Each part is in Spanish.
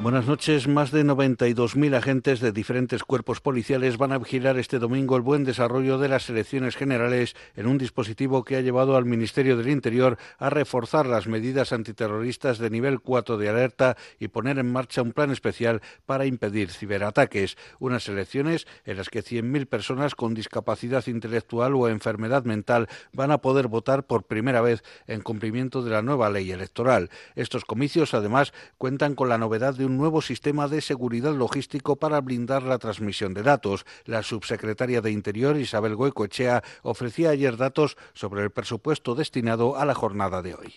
Buenas noches. Más de 92.000 agentes de diferentes cuerpos policiales van a vigilar este domingo el buen desarrollo de las elecciones generales en un dispositivo que ha llevado al Ministerio del Interior a reforzar las medidas antiterroristas de nivel 4 de alerta y poner en marcha un plan especial para impedir ciberataques. Unas elecciones en las que 100.000 personas con discapacidad intelectual o enfermedad mental van a poder votar por primera vez en cumplimiento de la nueva ley electoral. Estos comicios, además, cuentan con la novedad de un nuevo sistema de seguridad logístico para blindar la transmisión de datos. La subsecretaria de Interior, Isabel Goicoechea, ofrecía ayer datos sobre el presupuesto destinado a la jornada de hoy.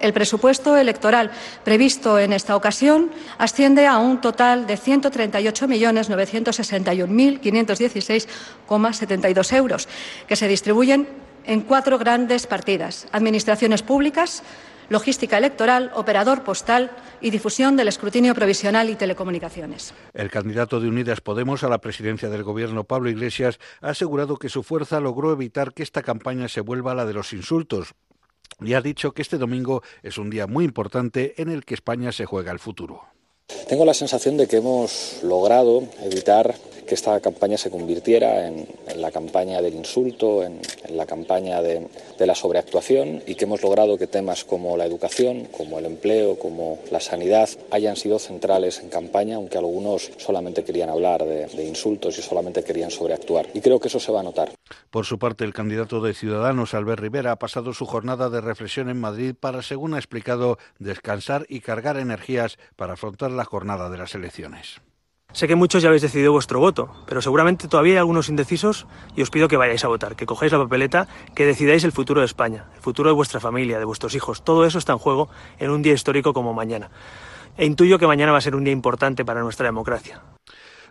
El presupuesto electoral previsto en esta ocasión asciende a un total de 138.961.516,72 euros, que se distribuyen en cuatro grandes partidas. Administraciones públicas, logística electoral, operador postal y difusión del escrutinio provisional y telecomunicaciones. El candidato de Unidas Podemos a la presidencia del Gobierno, Pablo Iglesias, ha asegurado que su fuerza logró evitar que esta campaña se vuelva la de los insultos y ha dicho que este domingo es un día muy importante en el que España se juega el futuro. Tengo la sensación de que hemos logrado evitar que esta campaña se convirtiera en, la campaña del insulto, en, la campaña de, la sobreactuación y que hemos logrado que temas como la educación, como el empleo, como la sanidad hayan sido centrales en campaña, aunque algunos solamente querían hablar de, de insultos y solamente querían sobreactuar. Y creo que eso se va a notar. Por su parte, el candidato de Ciudadanos, Albert Rivera, ha pasado su jornada de reflexión en Madrid para, según ha explicado, descansar y cargar energías para afrontar la jornada de las elecciones. Sé que muchos ya habéis decidido vuestro voto, pero seguramente todavía hay algunos indecisos y os pido que vayáis a votar, que cojáis la papeleta, que decidáis el futuro de España, el futuro de vuestra familia, de vuestros hijos. Todo eso está en juego en un día histórico como mañana. E intuyo que mañana va a ser un día importante para nuestra democracia.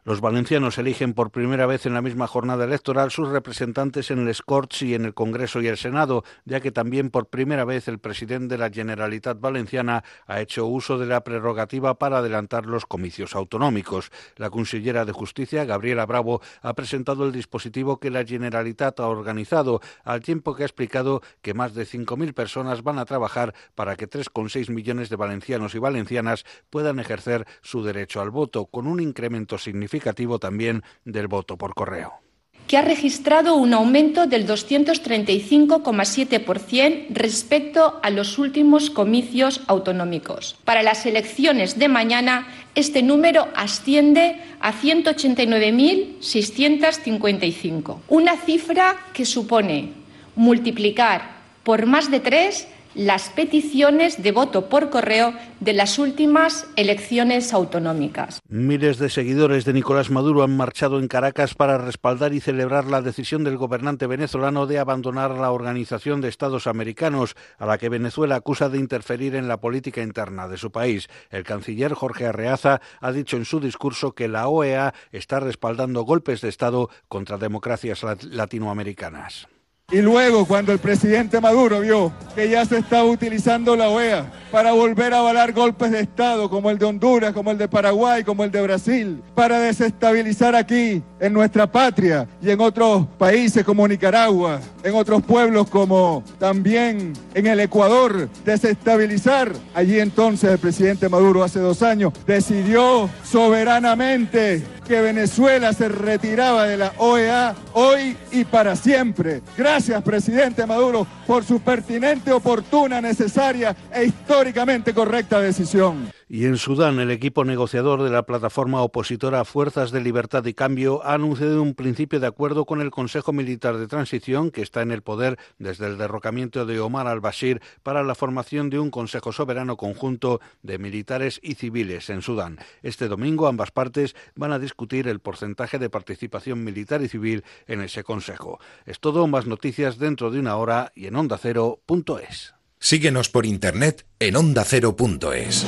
Los valencianos eligen por primera vez en la misma jornada electoral sus representantes en el Corts y en el Congreso y el Senado, ya que también por primera vez el presidente de la Generalitat Valenciana ha hecho uso de la prerrogativa para adelantar los comicios autonómicos. La consellera de Justicia, Gabriela Bravo, ha presentado el dispositivo que la Generalitat ha organizado, al tiempo que ha explicado que más de 5.000 personas van a trabajar para que 3,6 millones de valencianos y valencianas puedan ejercer su derecho al voto, con un incremento significativo también del voto por correo que ha registrado un aumento del 235,7% respecto a los últimos comicios autonómicos. Para las elecciones de mañana, este número asciende a 189.655, una cifra que supone multiplicar por más de tres las peticiones de voto por correo de las últimas elecciones autonómicas. Miles de seguidores de Nicolás Maduro han marchado en Caracas para respaldar y celebrar la decisión del gobernante venezolano de abandonar la Organización de Estados Americanos, a la que Venezuela acusa de interferir en la política interna de su país. El canciller Jorge Arreaza ha dicho en su discurso que la OEA está respaldando golpes de Estado contra democracias latinoamericanas. Y luego, cuando el presidente Maduro vio que ya se estaba utilizando la OEA para volver a avalar golpes de Estado como el de Honduras, como el de Paraguay, como el de Brasil, para desestabilizar aquí, en nuestra patria y en otros países como Nicaragua, en otros pueblos como también en el Ecuador, desestabilizar. Allí entonces el presidente Maduro hace dos años decidió soberanamente que Venezuela se retiraba de la OEA hoy y para siempre. Gracias, presidente Maduro, por su pertinente, oportuna, necesaria e históricamente correcta decisión. Y en Sudán, el equipo negociador de la plataforma opositora Fuerzas de Libertad y Cambio ha anunciado un principio de acuerdo con el Consejo Militar de Transición, que está en el poder desde el derrocamiento de Omar al-Bashir, para la formación de un Consejo Soberano conjunto de militares y civiles en Sudán. Este domingo ambas partes van a discutir el porcentaje de participación militar y civil en ese Consejo. Es todo, más noticias dentro de una hora y en ondacero.es. Síguenos por internet en ondacero.es.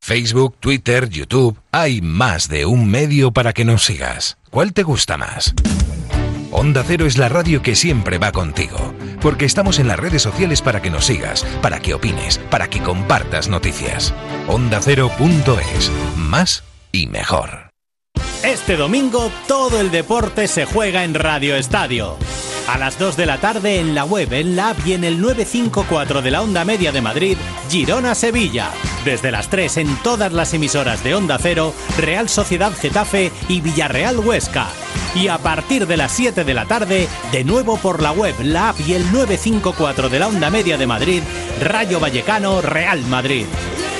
Facebook, Twitter, YouTube, hay más de un medio para que nos sigas. ¿Cuál te gusta más? Onda Cero es la radio que siempre va contigo, porque estamos en las redes sociales para que nos sigas, para que opines, para que compartas noticias. Onda Cero.es, más y mejor. Este domingo todo el deporte se juega en Radio Estadio. A las 2 de la tarde en la web, en la app y en el 954 de la Onda Media de Madrid, Girona-Sevilla. Desde las 3 en todas las emisoras de Onda Cero, Real Sociedad Getafe y Villarreal Huesca. Y a partir de las 7 de la tarde, de nuevo por la web, la app y el 954 de la Onda Media de Madrid, Rayo Vallecano, Real Madrid.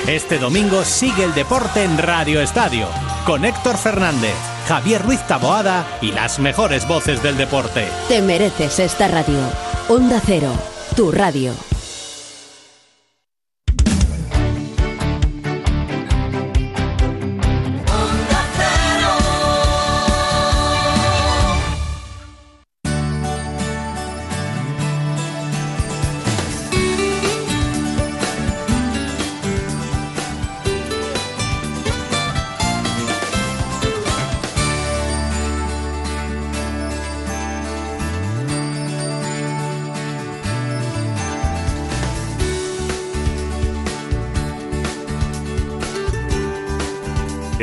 Este domingo sigue el deporte en Radio Estadio, con Héctor Fernández. Javier Ruiz Taboada y las mejores voces del deporte. Te mereces esta radio. Onda Cero, tu radio.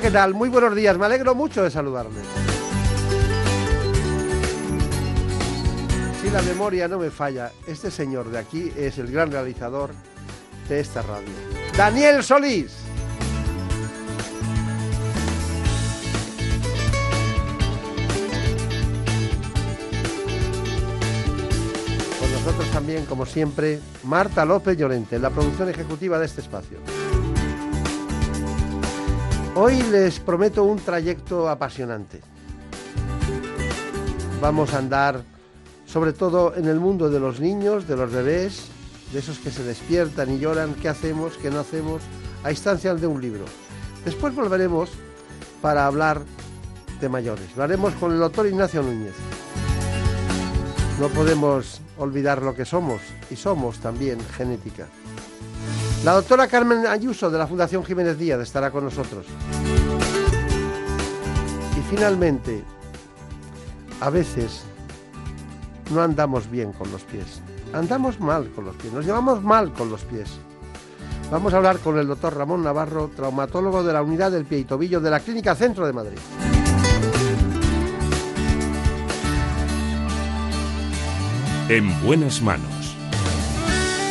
¿Qué tal? Muy buenos días, me alegro mucho de saludarles. Si la memoria no me falla, este señor de aquí es el gran realizador de esta radio. Daniel Solís. Con nosotros también, como siempre, Marta López Llorente, la producción ejecutiva de este espacio. Hoy les prometo un trayecto apasionante. Vamos a andar sobre todo en el mundo de los niños, de los bebés, de esos que se despiertan y lloran, qué hacemos, qué no hacemos, a instancias de un libro. Después volveremos para hablar de mayores. Lo haremos con el doctor Ignacio Núñez. No podemos olvidar lo que somos y somos también genética. La doctora Carmen Ayuso de la Fundación Jiménez Díaz estará con nosotros. Y finalmente, a veces no andamos bien con los pies. Andamos mal con los pies, nos llevamos mal con los pies. Vamos a hablar con el doctor Ramón Navarro, traumatólogo de la unidad del pie y tobillo de la Clínica Centro de Madrid. En buenas manos.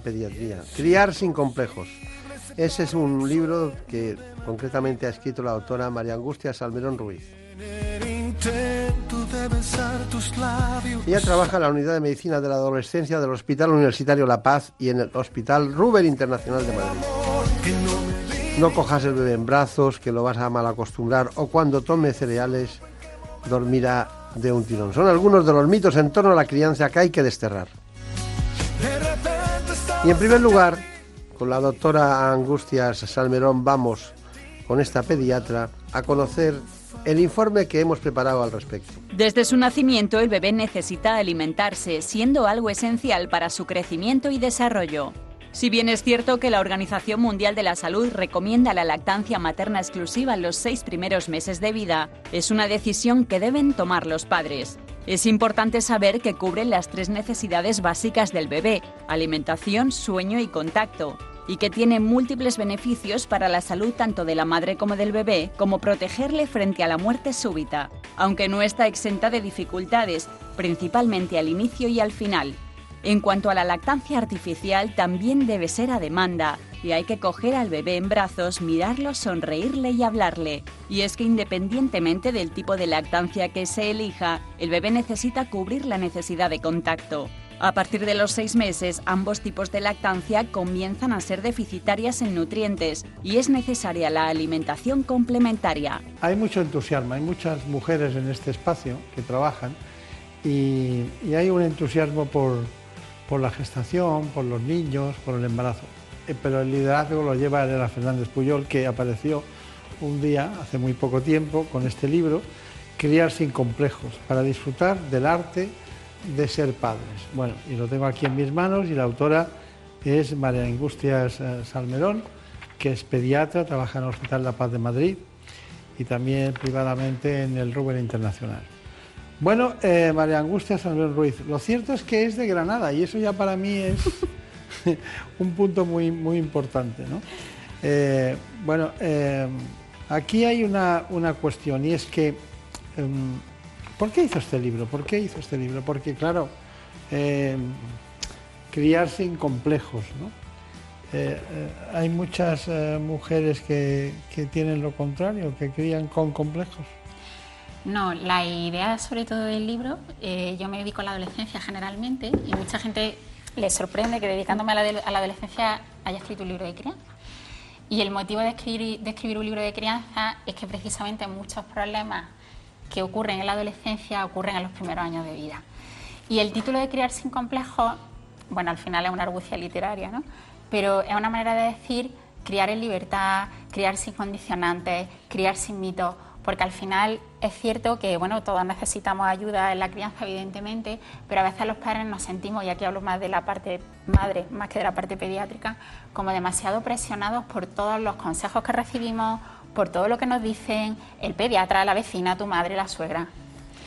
Pediatría. Criar sin complejos. Ese es un libro que concretamente ha escrito la doctora María Angustia Salmerón Ruiz. Ella trabaja en la unidad de medicina de la adolescencia del Hospital Universitario La Paz y en el Hospital Ruber Internacional de Madrid. No cojas el bebé en brazos, que lo vas a mal acostumbrar, o cuando tome cereales, dormirá de un tirón. Son algunos de los mitos en torno a la crianza que hay que desterrar. Y en primer lugar, con la doctora Angustias Salmerón vamos con esta pediatra a conocer el informe que hemos preparado al respecto. Desde su nacimiento el bebé necesita alimentarse, siendo algo esencial para su crecimiento y desarrollo. Si bien es cierto que la Organización Mundial de la Salud recomienda la lactancia materna exclusiva en los seis primeros meses de vida, es una decisión que deben tomar los padres. Es importante saber que cubren las tres necesidades básicas del bebé, alimentación, sueño y contacto, y que tiene múltiples beneficios para la salud tanto de la madre como del bebé, como protegerle frente a la muerte súbita, aunque no está exenta de dificultades, principalmente al inicio y al final. En cuanto a la lactancia artificial, también debe ser a demanda y hay que coger al bebé en brazos, mirarlo, sonreírle y hablarle. Y es que independientemente del tipo de lactancia que se elija, el bebé necesita cubrir la necesidad de contacto. A partir de los seis meses, ambos tipos de lactancia comienzan a ser deficitarias en nutrientes y es necesaria la alimentación complementaria. Hay mucho entusiasmo, hay muchas mujeres en este espacio que trabajan y, hay un entusiasmo por, por la gestación, por los niños, por el embarazo. Eh, pero el liderazgo lo lleva Elena Fernández Puyol, que apareció un día, hace muy poco tiempo, con este libro, Criar sin complejos, para disfrutar del arte de ser padres. Bueno, y lo tengo aquí en mis manos y la autora es María Angustias Salmerón, que es pediatra, trabaja en el Hospital La Paz de Madrid y también privadamente en el Rubén Internacional. Bueno, eh, María Angustia San Ruiz, lo cierto es que es de Granada y eso ya para mí es un punto muy, muy importante. ¿no? Eh, bueno, eh, aquí hay una, una, cuestión y es que, em, ¿por qué hizo este libro? ¿Por qué hizo este libro? Porque, claro, em, criar sin complejos. ¿no? hay muchas mujeres que, que tienen lo contrario, que crían con complejos. No, la idea sobre todo del libro, eh, yo me dedico a la adolescencia generalmente y mucha gente le sorprende que dedicándome a la, adolescencia haya escrito un libro de crianza. Y el motivo de escribir, de escribir un libro de crianza es que precisamente muchos problemas que ocurren en la adolescencia ocurren en los primeros años de vida. Y el título de Criar sin complejos, bueno, al final es una argucia literaria, ¿no? Pero es una manera de decir criar en libertad, criar sin condicionantes, criar sin mitos porque al final es cierto que bueno, todos necesitamos ayuda en la crianza, evidentemente, pero a veces los padres nos sentimos, y aquí hablo más de la parte madre, más que de la parte pediátrica, como demasiado presionados por todos los consejos que recibimos, por todo lo que nos dicen el pediatra, la vecina, tu madre, la suegra.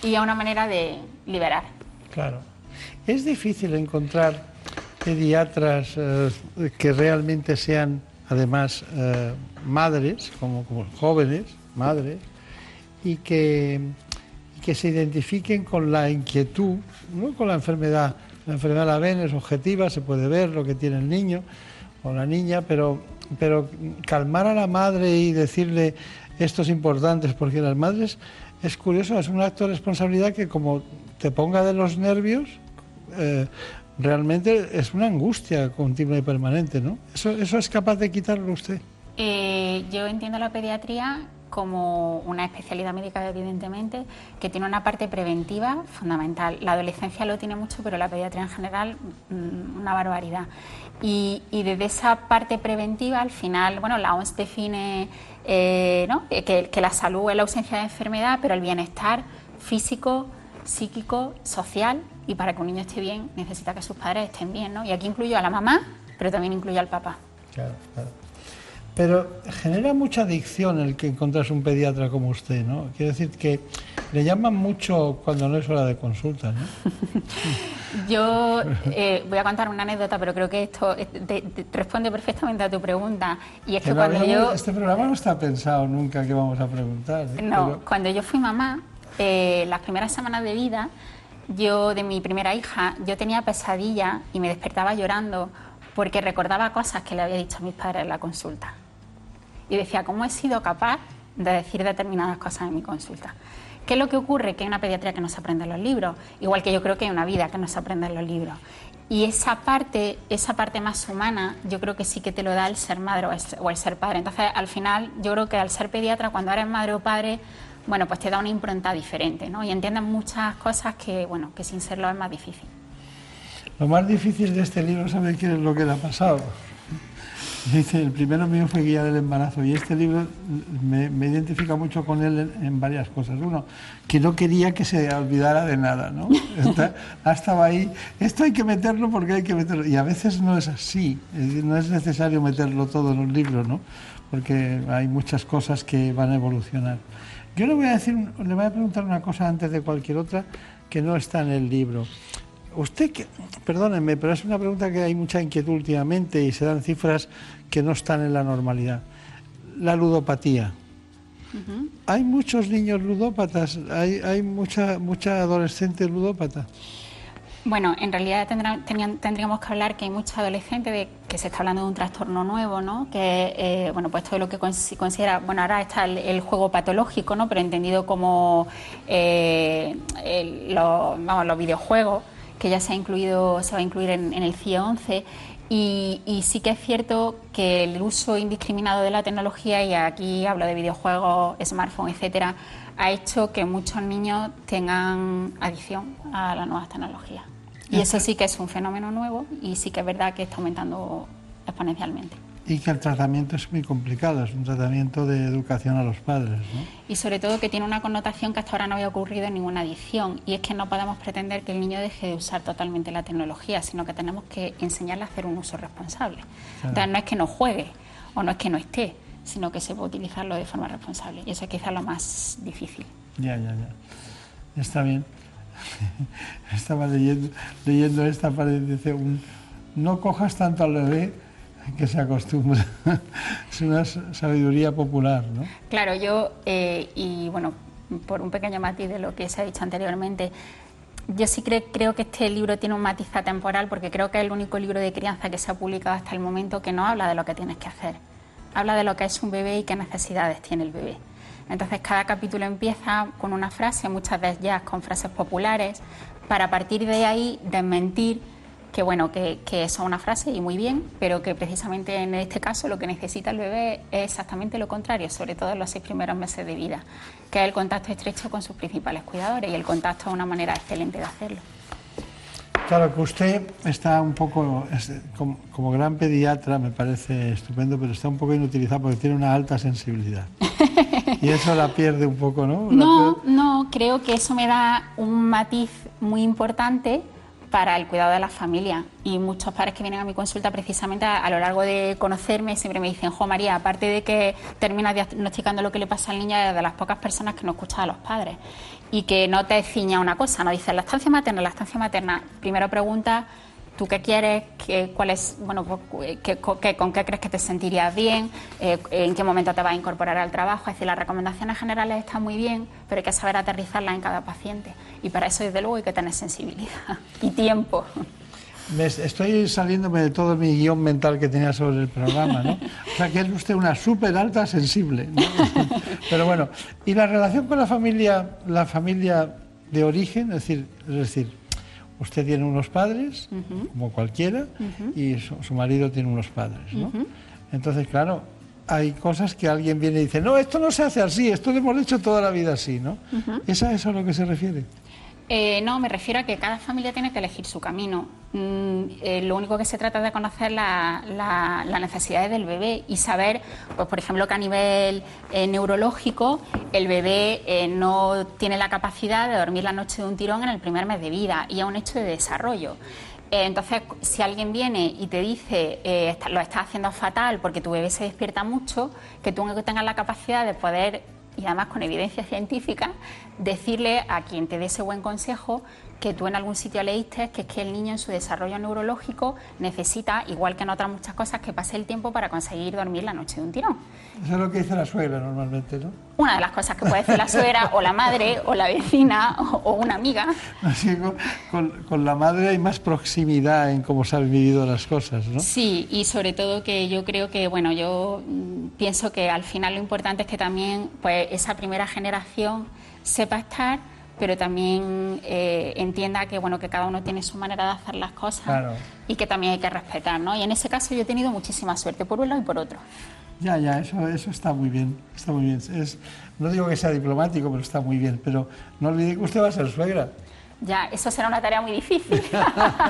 Y es una manera de liberar. Claro. Es difícil encontrar pediatras eh, que realmente sean, además, eh, madres, como, como jóvenes, madres, y que, que se identifiquen con la inquietud, no con la enfermedad. La enfermedad la ven, es objetiva, se puede ver lo que tiene el niño o la niña, pero, pero calmar a la madre y decirle esto es importante, porque las madres, es curioso, es un acto de responsabilidad que como te ponga de los nervios, eh, realmente es una angustia continua y permanente, ¿no? ¿Eso, eso es capaz de quitarlo usted? Eh, yo entiendo la pediatría como una especialidad médica, evidentemente, que tiene una parte preventiva fundamental. La adolescencia lo tiene mucho, pero la pediatría en general, mm, una barbaridad. Y, desde esa parte preventiva, al final, bueno, la OMS define eh, que, que la salud es la ausencia de enfermedad, pero el bienestar físico, psíquico, social, y para que un niño esté bien, necesita que sus padres estén bien, ¿no? Y aquí incluyo a la mamá, pero también incluyo al papá. Claro, claro. Pero genera mucha adicción el que encontrase un pediatra como usted, ¿no? Quiere decir que le llaman mucho cuando no es hora de consulta, ¿no? Yo eh, voy a contar una anécdota, pero creo que esto responde perfectamente a tu pregunta. Y es que, cuando yo... Este programa no está pensado nunca que vamos a preguntar. ¿eh? No, cuando yo fui mamá, eh, las primeras semanas de vida, yo de mi primera hija, yo tenía pesadilla y me despertaba llorando porque recordaba cosas que le había dicho a mis padres en la consulta y decía, ¿cómo he sido capaz de decir determinadas cosas en mi consulta? ¿Qué es lo que ocurre? Que hay una pediatría que no se aprende en los libros, igual que yo creo que hay una vida que no se aprende en los libros. Y esa parte, esa parte más humana, yo creo que sí que te lo da el ser madre o el, ser padre. Entonces, al final, yo creo que al ser pediatra, cuando eres madre o padre, bueno, pues te da una impronta diferente, ¿no? Y entiendes muchas cosas que, bueno, que sin serlo es más difícil. Lo más difícil de este libro, ¿sabe qué es lo que le ha pasado? Dice, el primero mío fue Guía del Embarazo y este libro me, me identifica mucho con él en, varias cosas. Uno, que no quería que se olvidara de nada, ¿no? estaba ahí, esto hay que meterlo porque hay que meterlo. Y a veces no es así, no es necesario meterlo todo en un libro, ¿no? Porque hay muchas cosas que van a evolucionar. Yo le voy a decir, le voy a preguntar una cosa antes de cualquier otra que no está en el libro. Usted, que, perdónenme, pero es una pregunta que hay mucha inquietud últimamente y se dan cifras que no están en la normalidad. La ludopatía. Hay muchos niños ludópatas, hay, hay mucha, mucha adolescente ludópata. Bueno, en realidad tendríamos que hablar que hay muchos adolescentes de que se está hablando de un trastorno nuevo, ¿no? Que, eh, bueno, pues todo lo que se considera, bueno, ahora está el, juego patológico, ¿no? Pero entendido como eh, vamos, los videojuegos, que ya se ha incluido, se va a incluir en, el CIE 11. Y, sí que es cierto que el uso indiscriminado de la tecnología, y aquí hablo de videojuegos, smartphones, etcétera, ha hecho que muchos niños tengan adicción a las nuevas tecnologías. Y eso sí que es un fenómeno nuevo y sí que es verdad que está aumentando exponencialmente y que el tratamiento es muy complicado, es un tratamiento de educación a los padres. ¿no? Y sobre todo que tiene una connotación que hasta ahora no había ocurrido en ninguna adicción, y es que no podemos pretender que el niño deje de usar totalmente la tecnología, sino que tenemos que enseñarle a hacer un uso responsable. Entonces no es que no juegue o no es que no esté, sino que se puede utilizarlo de forma responsable, y eso es quizá lo más difícil. Ya, ya, ya. Está bien. Estaba leyendo, leyendo esta pared, dice, un, no cojas tanto al bebé que se acostumbra. es una sabiduría popular, ¿no? Claro, yo, eh, y bueno, por un pequeño matiz de lo que se ha dicho anteriormente, yo sí creo que este libro tiene un matiz temporal porque creo que es el único libro de crianza que se ha publicado hasta el momento que no habla de lo que tienes que hacer. Habla de lo que es un bebé y qué necesidades tiene el bebé. Entonces cada capítulo empieza con una frase, muchas veces ya con frases populares, para a partir de ahí desmentir que bueno, que, que eso es una frase y muy bien, pero que precisamente en este caso lo que necesita el bebé es exactamente lo contrario, sobre todo en los seis primeros meses de vida, que es el contacto estrecho con sus principales cuidadores y el contacto es una manera excelente de hacerlo. Claro que usted está un poco, como, gran pediatra me parece estupendo, pero está un poco inutilizado porque tiene una alta sensibilidad. y eso la pierde un poco, ¿no? No, no, creo que eso me da un matiz muy importante para el cuidado de la familia. Y muchos padres que vienen a mi consulta precisamente a, lo largo de conocerme siempre me dicen, Jo María, aparte de que terminas diagnosticando lo que le pasa al niño, es de las pocas personas que no escuchan a los padres. Y que no te ciña una cosa, no dices la estancia materna, la estancia materna. Primero pregunta ¿Tú qué quieres? Qué, cuál bueno, pues, qué, con qué crees que te sentirías bien? Eh, ¿En qué momento te vas a incorporar al trabajo? Es decir, las recomendaciones generales están muy bien, pero hay que saber aterrizarlas en cada paciente. Y para eso, desde luego, hay que tener sensibilidad y tiempo. estoy saliéndome de todo mi guion mental que tenía sobre el programa, ¿no? O sea, que es usted una súper alta sensible. Pero bueno, ¿y la relación con la familia, la familia de origen? Es decir, es decir usted tiene unos padres, como cualquiera, y su, marido tiene unos padres, ¿no? Entonces, claro, hay cosas que alguien viene y dice, no, esto no se hace así, esto lo hemos hecho toda la vida así, ¿no? ¿Es a eso a lo que se refiere? Eh, no, me refiero a que cada familia tiene que elegir su camino. Mm, eh, lo único que se trata es de conocer las necesidades del bebé y saber, pues por ejemplo, que a nivel eh, neurológico el bebé no tiene la capacidad de dormir la noche de un tirón en el primer mes de vida y es un hecho de desarrollo. Entonces, si alguien viene y te dice lo estás haciendo fatal porque tu bebé se despierta mucho, que tú tengas la capacidad de poder y además con evidencia científica, decirle a quien te dé ese buen consejo que tú en algún sitio leíste que es que el niño en su desarrollo neurológico necesita, igual que en otras muchas cosas, que pase el tiempo para conseguir dormir la noche de un tirón. Eso es lo que dice la suegra normalmente, ¿no? Una de las cosas que puede decir la suegra o la madre o la vecina o, una amiga. Así con, con, la madre hay más proximidad en cómo se han vivido las cosas, ¿no? Sí, y sobre todo que yo creo que, bueno, yo mm, pienso que al final lo importante es que también pues esa primera generación sepa estar pero también eh, entienda que bueno que cada uno tiene su manera de hacer las cosas y que también hay que respetar, ¿no? Y en ese caso yo he tenido muchísima suerte por un lado y por otro. Ya, ya, eso, eso está muy bien, está muy bien. Es, no digo que sea diplomático, pero está muy bien. Pero no olvide que usted va a ser suegra. Ya, eso será una tarea muy difícil.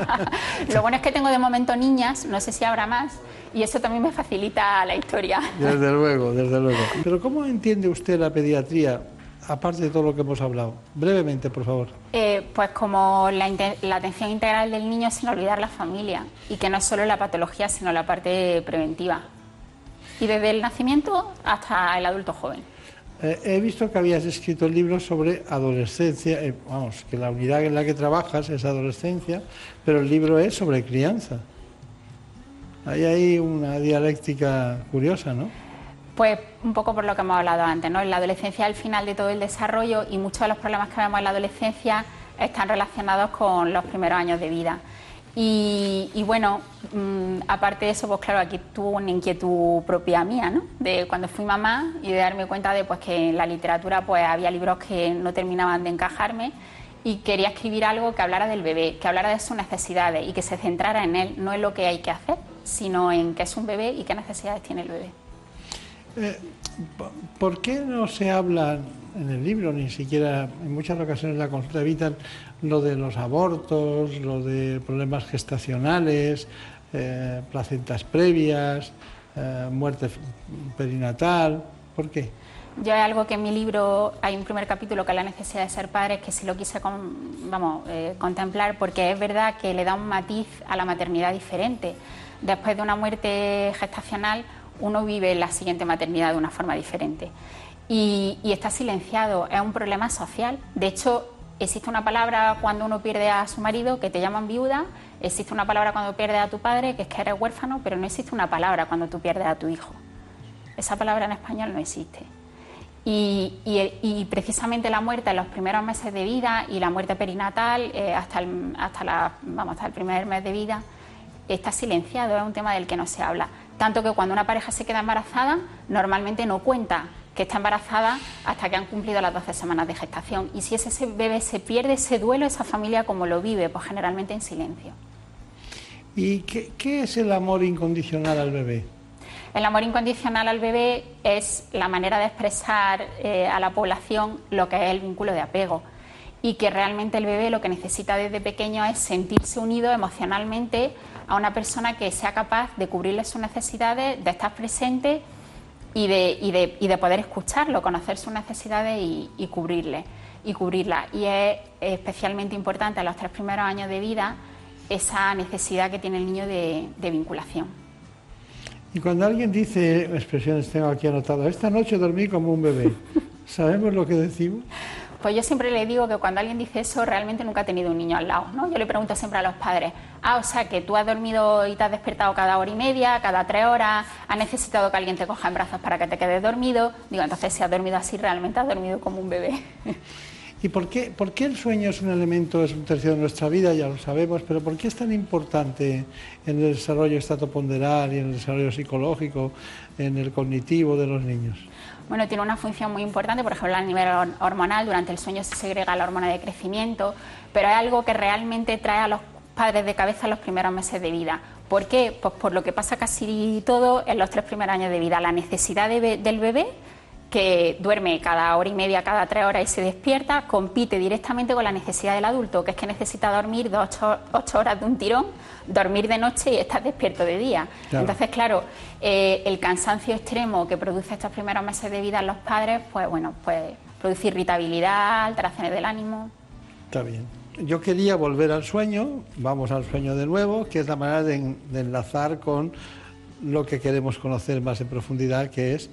Lo bueno es que tengo de momento niñas, no sé si habrá más, y eso también me facilita la historia. Desde luego, desde luego. Pero ¿cómo entiende usted la pediatría, aparte de todo lo que hemos hablado? Brevemente, por favor. Eh, pues como la, la, atención integral del niño sin olvidar la familia, y que no es solo la patología, sino la parte preventiva. Y desde el nacimiento hasta el adulto joven. Eh, he visto que habías escrito libros sobre adolescencia, eh, vamos, que la unidad en la que trabajas es adolescencia, pero el libro es sobre crianza. Ahí hay una dialéctica curiosa, ¿no? Pues un poco por lo que hemos hablado antes, ¿no? En la adolescencia es el final de todo el desarrollo y muchos de los problemas que vemos en la adolescencia están relacionados con los primeros años de vida. Y, bueno, mm, aparte de eso, pues claro, aquí tuvo una inquietud propia mía, ¿no? De cuando fui mamá y de darme cuenta de pues, que en la literatura pues había libros que no terminaban de encajarme y quería escribir algo que hablara del bebé, que hablara de sus necesidades y que se centrara en él, no en lo que hay que hacer, sino en qué es un bebé y qué necesidades tiene el bebé. Eh, ¿Por qué no se habla en el libro, ni siquiera en muchas ocasiones la consulta evitan lo de los abortos, lo de problemas gestacionales, eh, placentas previas, eh, muerte perinatal. ¿Por qué? Yo hay algo que en mi libro hay un primer capítulo que es la necesidad de ser padre, que sí lo quise vamos, eh, contemplar porque es verdad que le da un matiz a la maternidad diferente. Después de una muerte gestacional, uno vive la siguiente maternidad de una forma diferente. Y, está silenciado, es un problema social. De hecho, Existe una palabra cuando uno pierde a su marido que te llaman viuda, existe una palabra cuando pierdes a tu padre que es que eres huérfano, pero no existe una palabra cuando tú pierdes a tu hijo. Esa palabra en español no existe. Y, precisamente la muerte en los primeros meses de vida y la muerte perinatal eh, hasta, el, hasta, la, vamos, hasta el primer mes de vida está silenciado, es un tema del que no se habla. Tanto que cuando una pareja se queda embarazada, normalmente no cuenta que está embarazada hasta que han cumplido las 12 semanas de gestación. Y si ese bebé se pierde, ese duelo, esa familia como lo vive, pues generalmente en silencio. ¿Y qué, es el amor incondicional al bebé? El amor incondicional al bebé es la manera de expresar eh, a la población lo que es el vínculo de apego y que realmente el bebé lo que necesita desde pequeño es sentirse unido emocionalmente a una persona que sea capaz de cubrirle sus necesidades, de estar presente y de, y de, y de poder escucharlo, conocer sus necesidades y, y, cubrirle, y cubrirla. Y es especialmente importante en los tres primeros años de vida esa necesidad que tiene el niño de, de vinculación. Y cuando alguien dice, expresiones tengo aquí anotado, esta noche dormí como un bebé, ¿sabemos lo que decimos? Pues yo siempre le digo que cuando alguien dice eso, realmente nunca ha tenido un niño al lado, ¿no? Yo le pregunto siempre a los padres, ah, o sea, que tú has dormido y te has despertado cada hora y media, cada tres horas, has necesitado que alguien te coja en brazos para que te quedes dormido. Digo, entonces si has dormido así, realmente has dormido como un bebé. ¿Y por qué, por qué el sueño es un elemento, es un tercio de nuestra vida? Ya lo sabemos, pero ¿por qué es tan importante en el desarrollo estatoponderal y en el desarrollo psicológico, en el cognitivo de los niños? Bueno, tiene una función muy importante, por ejemplo, a nivel hormonal, durante el sueño se segrega la hormona de crecimiento, pero es algo que realmente trae a los padres de cabeza los primeros meses de vida. ¿Por qué? Pues por lo que pasa casi todo en los tres primeros años de vida, la necesidad del bebé que duerme cada hora y media, cada tres horas y se despierta, compite directamente con la necesidad del adulto, que es que necesita dormir dos, ocho, horas de un tirón, dormir de noche y estar despierto de día. Entonces, claro, eh, el cansancio extremo que produce estos primeros meses de vida en los padres, pues bueno, pues produce irritabilidad, alteraciones del ánimo. Está bien. Yo quería volver al sueño, vamos al sueño de nuevo, que es la manera de enlazar con lo que queremos conocer más en profundidad, que es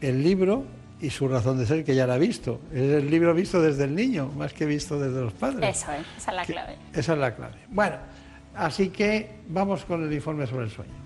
el libro y su razón de ser, que ya la ha visto. Es el libro visto desde el niño, más que visto desde los padres. Eso es, esa es la clave. esa es la clave. Bueno, así que vamos con el informe sobre el sueño.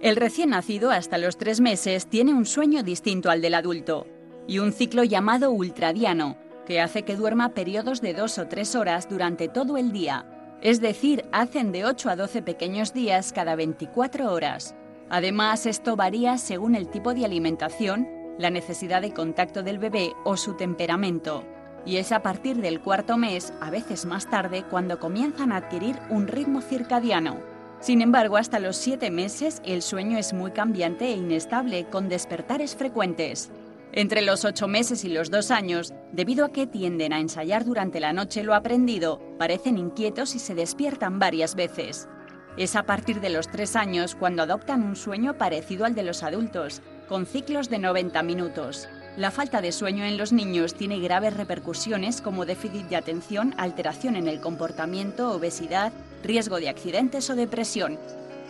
El recién nacido hasta los tres meses tiene un sueño distinto al del adulto y un ciclo llamado ultradiano, que hace que duerma periodos de dos o tres horas durante todo el día. Es decir, hacen de 8 a 12 pequeños días cada 24 horas. Además, esto varía según el tipo de alimentación, la necesidad de contacto del bebé o su temperamento. Y es a partir del cuarto mes, a veces más tarde, cuando comienzan a adquirir un ritmo circadiano. Sin embargo, hasta los siete meses el sueño es muy cambiante e inestable, con despertares frecuentes. Entre los ocho meses y los dos años, debido a que tienden a ensayar durante la noche lo aprendido, parecen inquietos y se despiertan varias veces. Es a partir de los tres años cuando adoptan un sueño parecido al de los adultos, con ciclos de 90 minutos. La falta de sueño en los niños tiene graves repercusiones como déficit de atención, alteración en el comportamiento, obesidad, riesgo de accidentes o depresión.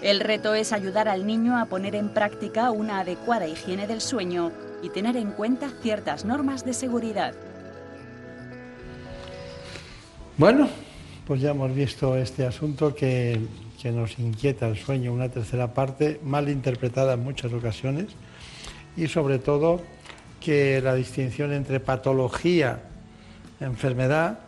El reto es ayudar al niño a poner en práctica una adecuada higiene del sueño y tener en cuenta ciertas normas de seguridad. Bueno, pues ya hemos visto este asunto que, que nos inquieta el sueño, una tercera parte mal interpretada en muchas ocasiones y sobre todo que la distinción entre patología, enfermedad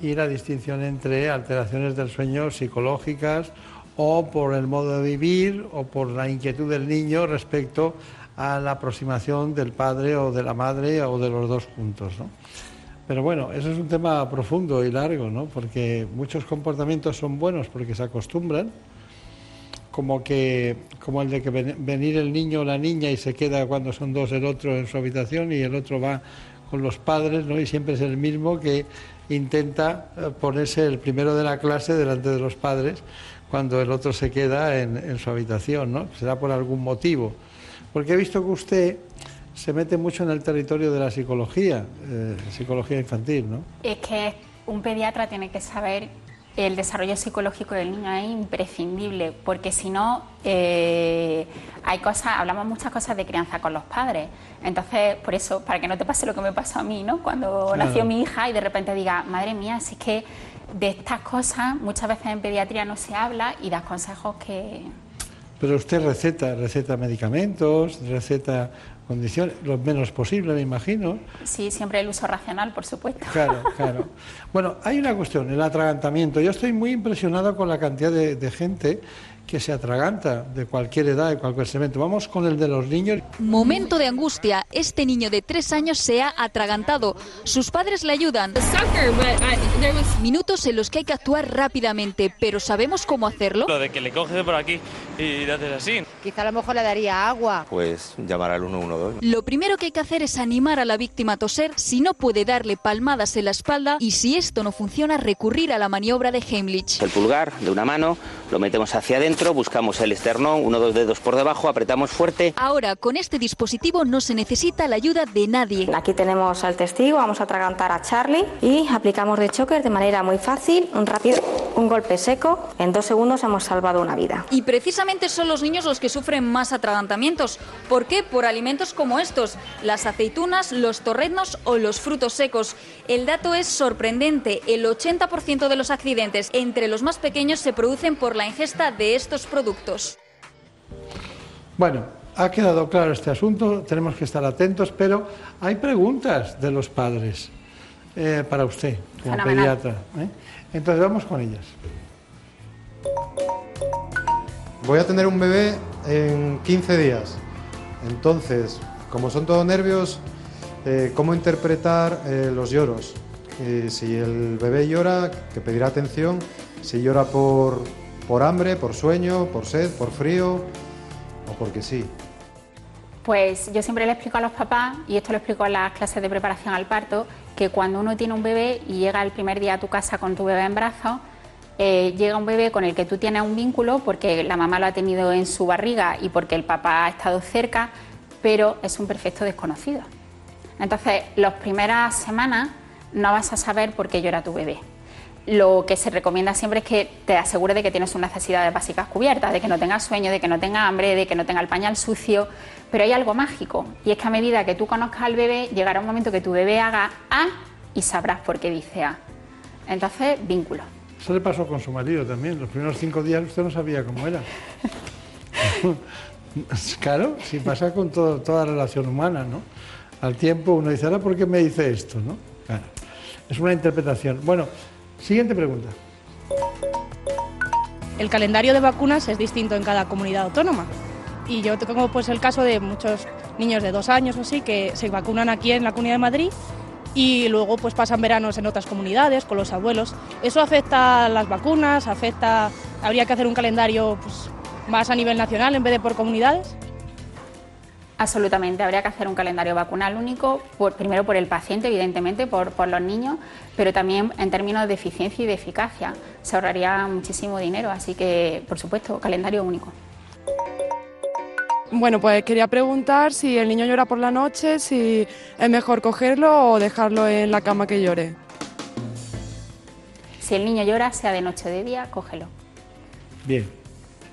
y la distinción entre alteraciones del sueño psicológicas o por el modo de vivir o por la inquietud del niño respecto a la aproximación del padre o de la madre o de los dos juntos. ¿no? Pero bueno, eso es un tema profundo y largo, ¿no? porque muchos comportamientos son buenos porque se acostumbran, como, que, como el de que venir el niño o la niña y se queda cuando son dos el otro en su habitación y el otro va con los padres, ¿no? y siempre es el mismo que intenta eh, ponerse el primero de la clase delante de los padres cuando el otro se queda en, en su habitación, ¿no? Será por algún motivo. Porque he visto que usted se mete mucho en el territorio de la psicología, eh, psicología infantil, ¿no? Es que un pediatra tiene que saber el desarrollo psicológico del niño es imprescindible, porque si no, eh, hay cosas, hablamos muchas cosas de crianza con los padres. Entonces, por eso, para que no te pase lo que me pasó a mí, ¿no? Cuando nació mi hija y de repente diga, madre mía, si es que de estas cosas muchas veces en pediatría no se habla y das consejos que, pero usted receta, receta medicamentos, receta condiciones, lo menos posible, me imagino. Sí, siempre el uso racional, por supuesto. Claro, claro. Bueno, hay una cuestión, el atragantamiento. Yo estoy muy impresionado con la cantidad de, de gente que se atraganta de cualquier edad, de cualquier segmento. Vamos con el de los niños. Momento de angustia. Este niño de tres años se ha atragantado. Sus padres le ayudan. Minutos en los que hay que actuar rápidamente, pero ¿sabemos cómo hacerlo? Lo de que le coges de por aquí y le haces así. Quizá a lo mejor le daría agua. Pues llamar al 112. Lo primero que hay que hacer es animar a la víctima a toser. Si no puede darle palmadas en la espalda y si esto no funciona, recurrir a la maniobra de Heimlich. El pulgar de una mano lo metemos hacia adentro buscamos el esternón, uno o dos dedos por debajo, apretamos fuerte. Ahora, con este dispositivo no se necesita la ayuda de nadie. Aquí tenemos al testigo, vamos a atragantar a Charlie y aplicamos de choker de manera muy fácil, un rápido, un golpe seco. En dos segundos hemos salvado una vida. Y precisamente son los niños los que sufren más atragantamientos. ¿Por qué? Por alimentos como estos, las aceitunas, los torreznos o los frutos secos. El dato es sorprendente. El 80% de los accidentes entre los más pequeños se producen por la ingesta de estos productos. Bueno, ha quedado claro este asunto, tenemos que estar atentos, pero hay preguntas de los padres eh, para usted, como pediatra. ¿eh? Entonces vamos con ellas. Voy a tener un bebé en 15 días. Entonces, como son todos nervios, eh, ¿cómo interpretar los lloros? si el bebé llora, que pedirá atención. Si llora por, por hambre, por sueño, por sed, por frío o porque sí. Pues yo siempre le explico a los papás, y esto lo explico en las clases de preparación al parto, que cuando uno tiene un bebé y llega el primer día a tu casa con tu bebé en brazos, eh, llega un bebé con el que tú tienes un vínculo porque la mamá lo ha tenido en su barriga y porque el papá ha estado cerca, pero es un perfecto desconocido. Entonces, las primeras semanas no vas a saber por qué llora tu bebé lo que se recomienda siempre es que te asegures de que tienes sus necesidades básicas cubiertas, de que no tengas sueño, de que no tenga hambre, de que no tenga el pañal sucio. Pero hay algo mágico y es que a medida que tú conozcas al bebé, llegará un momento que tu bebé haga A y sabrás por qué dice A. Entonces, vínculo. Eso le pasó con su marido también. Los primeros cinco días usted no sabía cómo era. claro, si pasa con toda relación humana, ¿no? Al tiempo uno dice, ahora, ¿por qué me dice esto? ¿no? Claro. Es una interpretación. Bueno, Siguiente pregunta. El calendario de vacunas es distinto en cada comunidad autónoma. Y yo tengo pues el caso de muchos niños de dos años o así que se vacunan aquí en la Comunidad de Madrid y luego pues pasan veranos en otras comunidades con los abuelos. ¿Eso afecta a las vacunas? ¿Afecta? ¿Habría que hacer un calendario pues, más a nivel nacional en vez de por comunidades? Absolutamente, habría que hacer un calendario vacunal único, por, primero por el paciente, evidentemente, por, por, los niños, pero también en términos de eficiencia y de eficacia. Se ahorraría muchísimo dinero, así que, por supuesto, calendario único. Bueno, pues quería preguntar si el niño llora por la noche, si es mejor cogerlo o dejarlo en la cama que llore. Si el niño llora, sea de noche o de día, cógelo. Bien,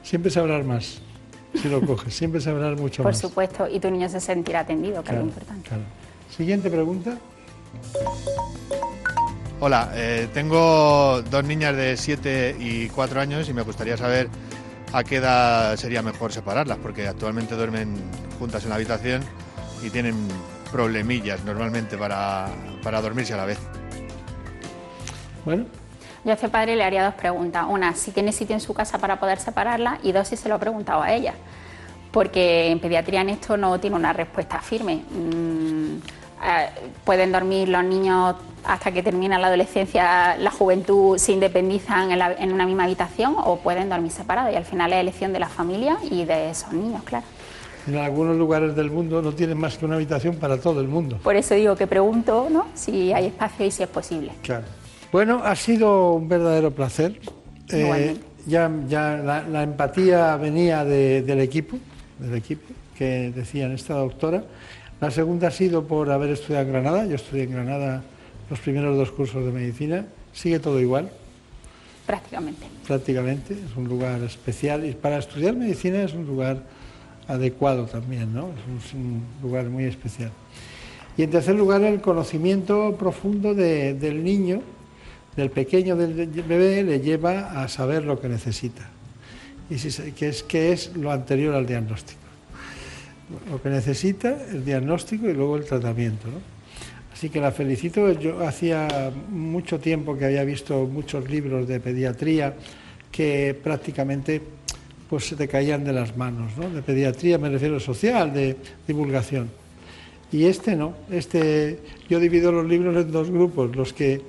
siempre sabrás más si lo coges, siempre sabrás mucho Por más. Por supuesto, y tu niño se sentirá atendido, que es lo importante. Claro. Siguiente pregunta. Hola, eh, tengo dos niñas de 7 y 4 años y me gustaría saber a qué edad sería mejor separarlas, porque actualmente duermen juntas en la habitación y tienen problemillas normalmente para, para dormirse a la vez. Bueno. Yo a este padre le haría dos preguntas. Una, si tiene sitio en su casa para poder separarla y dos, si se lo ha preguntado a ella. Porque en pediatría en esto no tiene una respuesta firme. Mm, eh, pueden dormir los niños hasta que termina la adolescencia, la juventud se independizan en, la, en, una misma habitación o pueden dormir separados y al final es elección de la familia y de esos niños, claro. En algunos lugares del mundo no tienen más que una habitación para todo el mundo. Por eso digo que pregunto ¿no? si hay espacio y si es posible. Claro. Bueno, ha sido un verdadero placer. Eh, ya ya la, la, empatía venía de, del equipo, del equipo que decían esta doctora. La segunda ha sido por haber estudiado en Granada. Yo estudié en Granada los primeros dos cursos de medicina. Sigue todo igual. Prácticamente. Prácticamente. Es un lugar especial y para estudiar medicina es un lugar adecuado también, ¿no? Es un, lugar muy especial. Y en tercer lugar, el conocimiento profundo de, del niño, del pequeño del bebé, le lleva a saber lo que necesita. Y que, es, que es lo anterior al diagnóstico. Lo que necesita, el diagnóstico y luego el tratamiento. ¿no? Así que la felicito. Yo hacía mucho tiempo que había visto muchos libros de pediatría que prácticamente pues se te caían de las manos, ¿no? De pediatría me refiero social, de divulgación. Y este no, este yo divido los libros en dos grupos, los que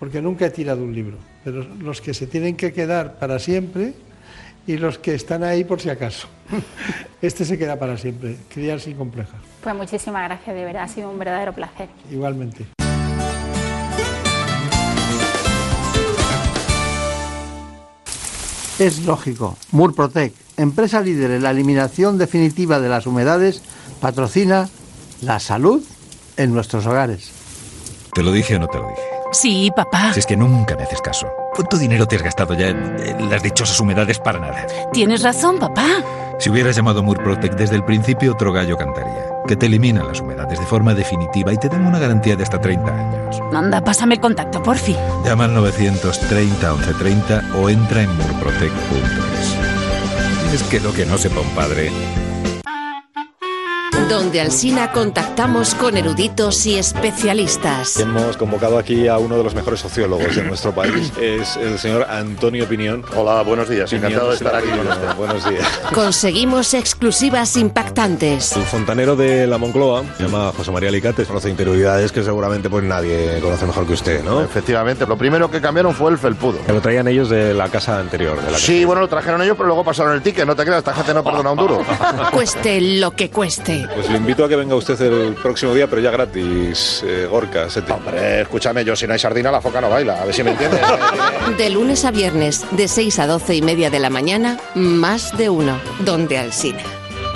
porque nunca he tirado un libro, pero los que se tienen que quedar para siempre y los que están ahí por si acaso. Este se queda para siempre, criar sin complejas. Pues muchísimas gracias, de verdad, ha sido un verdadero placer. Igualmente. Es lógico. Murprotec, empresa líder en la eliminación definitiva de las humedades, patrocina la salud en nuestros hogares. ¿Te lo dije o no te lo dije? Sí, papá. Si es que nunca me haces caso. ¿Cuánto dinero te has gastado ya en, en las dichosas humedades para nada? Tienes razón, papá. Si hubieras llamado Murprotec desde el principio, otro gallo cantaría. Que te eliminan las humedades de forma definitiva y te dan una garantía de hasta 30 años. Anda, pásame el contacto, porfi. Llama al 930 1130 o entra en murprotec.es. Es que lo que no sepa un padre donde Alsina contactamos con eruditos y especialistas. Hemos convocado aquí a uno de los mejores sociólogos de nuestro país, es el señor Antonio Pinión. Hola, buenos días, Pinión, encantado de estar aquí con usted. Buenos días. Conseguimos exclusivas impactantes. El fontanero de la Moncloa se llama José María Alicates, conoce interioridades que seguramente pues nadie conoce mejor que usted, ¿no? Efectivamente, lo primero que cambiaron fue el felpudo. Que lo traían ellos de la casa anterior. De la sí, casa. bueno, lo trajeron ellos, pero luego pasaron el ticket, no te creas, esta gente no perdona un duro. Cueste lo que cueste. Pues le invito a que venga usted el próximo día, pero ya gratis, eh, Gorka. Sete. Hombre, escúchame, yo si no hay sardina, la foca no baila, a ver si me entiendes. De lunes a viernes, de 6 a 12 y media de la mañana, más de uno, donde Alsina.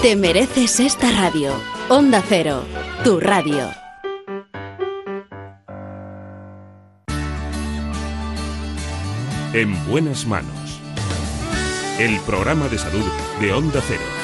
Te mereces esta radio. Onda Cero, tu radio. En buenas manos. El programa de salud de Onda Cero.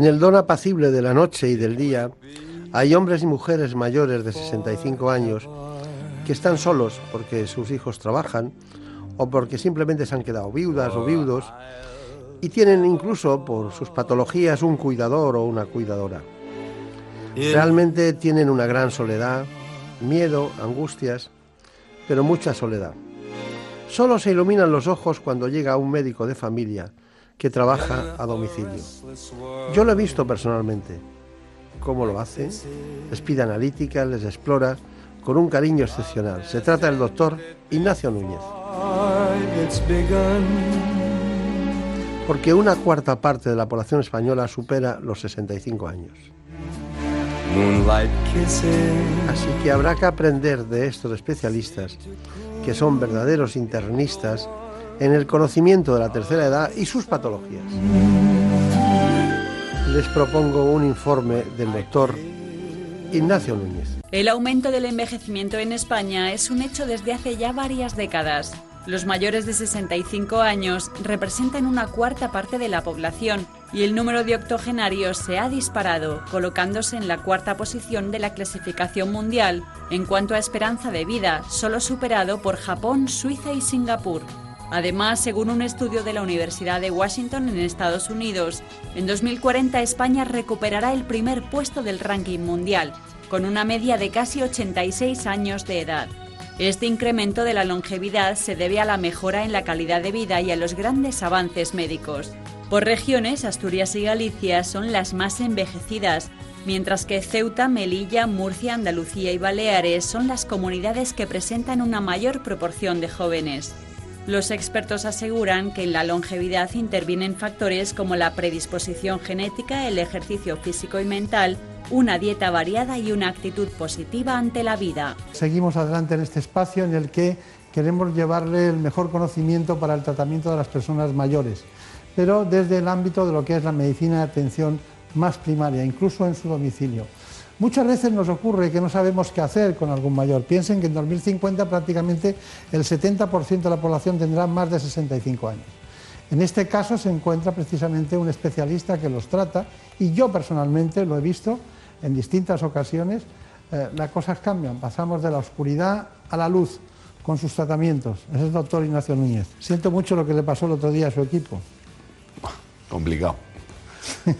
En el don apacible de la noche y del día, hay hombres y mujeres mayores de 65 años que están solos porque sus hijos trabajan o porque simplemente se han quedado viudas o viudos y tienen incluso por sus patologías un cuidador o una cuidadora. Realmente tienen una gran soledad, miedo, angustias, pero mucha soledad. Solo se iluminan los ojos cuando llega un médico de familia que trabaja a domicilio. Yo lo he visto personalmente. ¿Cómo lo hace? Les pide analítica, les explora con un cariño excepcional. Se trata del doctor Ignacio Núñez. Porque una cuarta parte de la población española supera los 65 años. Así que habrá que aprender de estos especialistas, que son verdaderos internistas, en el conocimiento de la tercera edad y sus patologías. Les propongo un informe del doctor Ignacio Núñez. El aumento del envejecimiento en España es un hecho desde hace ya varias décadas. Los mayores de 65 años representan una cuarta parte de la población y el número de octogenarios se ha disparado, colocándose en la cuarta posición de la clasificación mundial en cuanto a esperanza de vida, solo superado por Japón, Suiza y Singapur. Además, según un estudio de la Universidad de Washington en Estados Unidos, en 2040 España recuperará el primer puesto del ranking mundial, con una media de casi 86 años de edad. Este incremento de la longevidad se debe a la mejora en la calidad de vida y a los grandes avances médicos. Por regiones, Asturias y Galicia son las más envejecidas, mientras que Ceuta, Melilla, Murcia, Andalucía y Baleares son las comunidades que presentan una mayor proporción de jóvenes. Los expertos aseguran que en la longevidad intervienen factores como la predisposición genética, el ejercicio físico y mental, una dieta variada y una actitud positiva ante la vida. Seguimos adelante en este espacio en el que queremos llevarle el mejor conocimiento para el tratamiento de las personas mayores, pero desde el ámbito de lo que es la medicina de atención más primaria, incluso en su domicilio. Muchas veces nos ocurre que no sabemos qué hacer con algún mayor. Piensen que en 2050 prácticamente el 70% de la población tendrá más de 65 años. En este caso se encuentra precisamente un especialista que los trata y yo personalmente lo he visto en distintas ocasiones. Eh, las cosas cambian, pasamos de la oscuridad a la luz con sus tratamientos. Es el doctor Ignacio Núñez. Siento mucho lo que le pasó el otro día a su equipo. Complicado.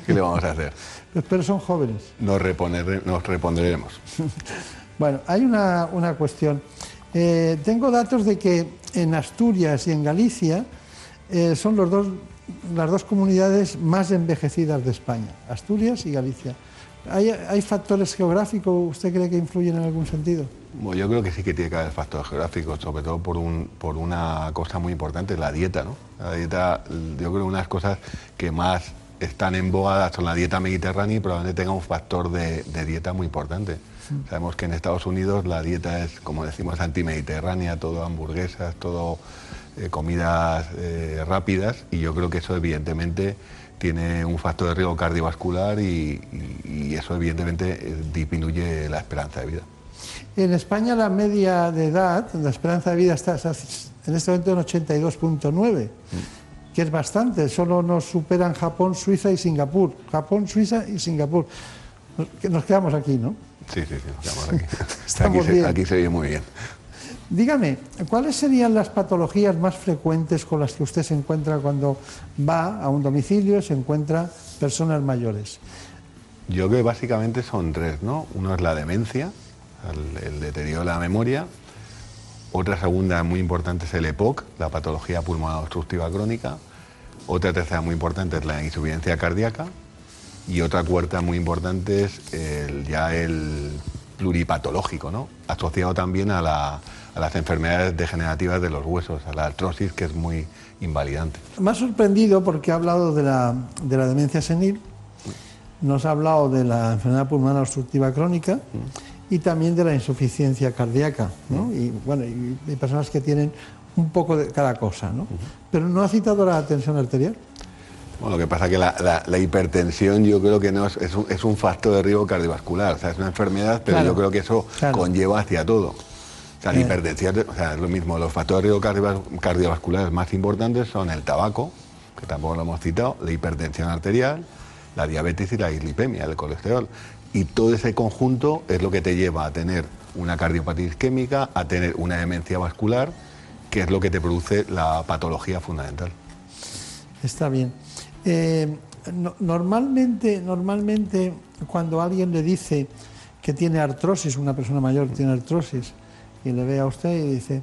¿Qué le vamos a hacer? Pero son jóvenes. Nos, reponer, nos repondremos. bueno, hay una, una cuestión. Eh, tengo datos de que en Asturias y en Galicia eh, son los dos, las dos comunidades más envejecidas de España, Asturias y Galicia. ¿Hay, ¿Hay, factores geográficos, usted cree que influyen en algún sentido? Bueno, yo creo que sí que tiene que haber factores geográficos, sobre todo por, un, por una cosa muy importante, la dieta. ¿no? La dieta, yo creo que una de las cosas que más están en boga son la dieta mediterránea y probablemente tenga un factor de, de dieta muy importante. Sí. Sabemos que en Estados Unidos la dieta es, como decimos, antimediterránea, todo hamburguesas, todo eh, comidas eh, rápidas y yo creo que eso evidentemente tiene un factor de riesgo cardiovascular y, y, y eso evidentemente eh, disminuye la esperanza de vida. En España la media de edad, la esperanza de vida está en este momento en 82.9. Mm que es bastante, solo nos superan Japón, Suiza y Singapur. Japón, Suiza y Singapur. Nos quedamos aquí, ¿no? Sí, sí, sí, nos quedamos aquí. Estamos aquí, se, aquí se oye muy bien. Dígame, ¿cuáles serían las patologías más frecuentes con las que usted se encuentra cuando va a un domicilio y se encuentra personas mayores? Yo creo que básicamente son tres, ¿no? Uno es la demencia, el, el deterioro de la memoria, otra segunda muy importante es el EPOC, la patología pulmonar obstructiva crónica. Otra tercera muy importante es la insuficiencia cardíaca. Y otra cuarta muy importante es el, ya el pluripatológico, ¿no? asociado también a, la, a, las enfermedades degenerativas de los huesos, a la artrosis, que es muy invalidante. Me ha sorprendido porque ha hablado de la, de la demencia senil, nos ha hablado de la enfermedad pulmonar obstructiva crónica. Mm y también de la insuficiencia cardíaca, ¿no? Y bueno, y, hay personas que tienen un poco de cada cosa, ¿no? Pero no ha citado la tensión arterial. Bueno, lo que pasa es que la, la, la, hipertensión yo creo que no es, es, un, es, un, factor de riesgo cardiovascular, o sea, es una enfermedad, pero claro, yo creo que eso claro. conlleva hacia todo. O sea, la hipertensión, o sea, es lo mismo, los factores de riesgo cardiovasculares más importantes son el tabaco, que tampoco lo hemos citado, la hipertensión arterial, la diabetes y la dislipemia, el colesterol. Y todo ese conjunto es lo que te lleva a tener una cardiopatía isquémica, a tener una demencia vascular que es lo que te produce la patología fundamental. Está bien. Eh, no- normalmente, normalmente, cuando alguien le dice que tiene artrosis, una persona mayor tiene artrosis, y le ve a usted y dice,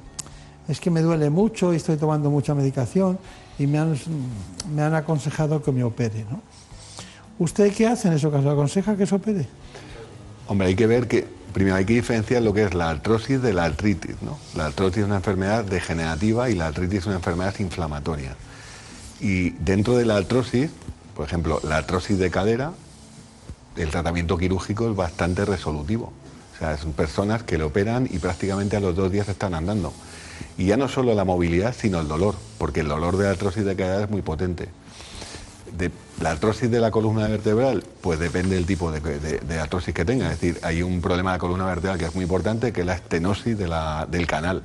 es que me duele mucho y estoy tomando mucha medicación y me han, me han aconsejado que me opere. ¿no? ¿Usted qué hace en ese caso? ¿Aconseja que se opere? Hombre, hay que ver que primero hay que diferenciar lo que es la artrosis de la artritis. ¿no? La artrosis es una enfermedad degenerativa y la artritis es una enfermedad inflamatoria. Y dentro de la artrosis, por ejemplo, la artrosis de cadera, el tratamiento quirúrgico es bastante resolutivo. O sea, son personas que le operan y prácticamente a los dos días están andando. Y ya no solo la movilidad, sino el dolor, porque el dolor de la artrosis de cadera es muy potente. De, la artrosis de la columna vertebral, pues depende del tipo de, de- artrosis que tenga. Es decir, hay un problema de columna vertebral que es muy importante, que es la estenosis del canal,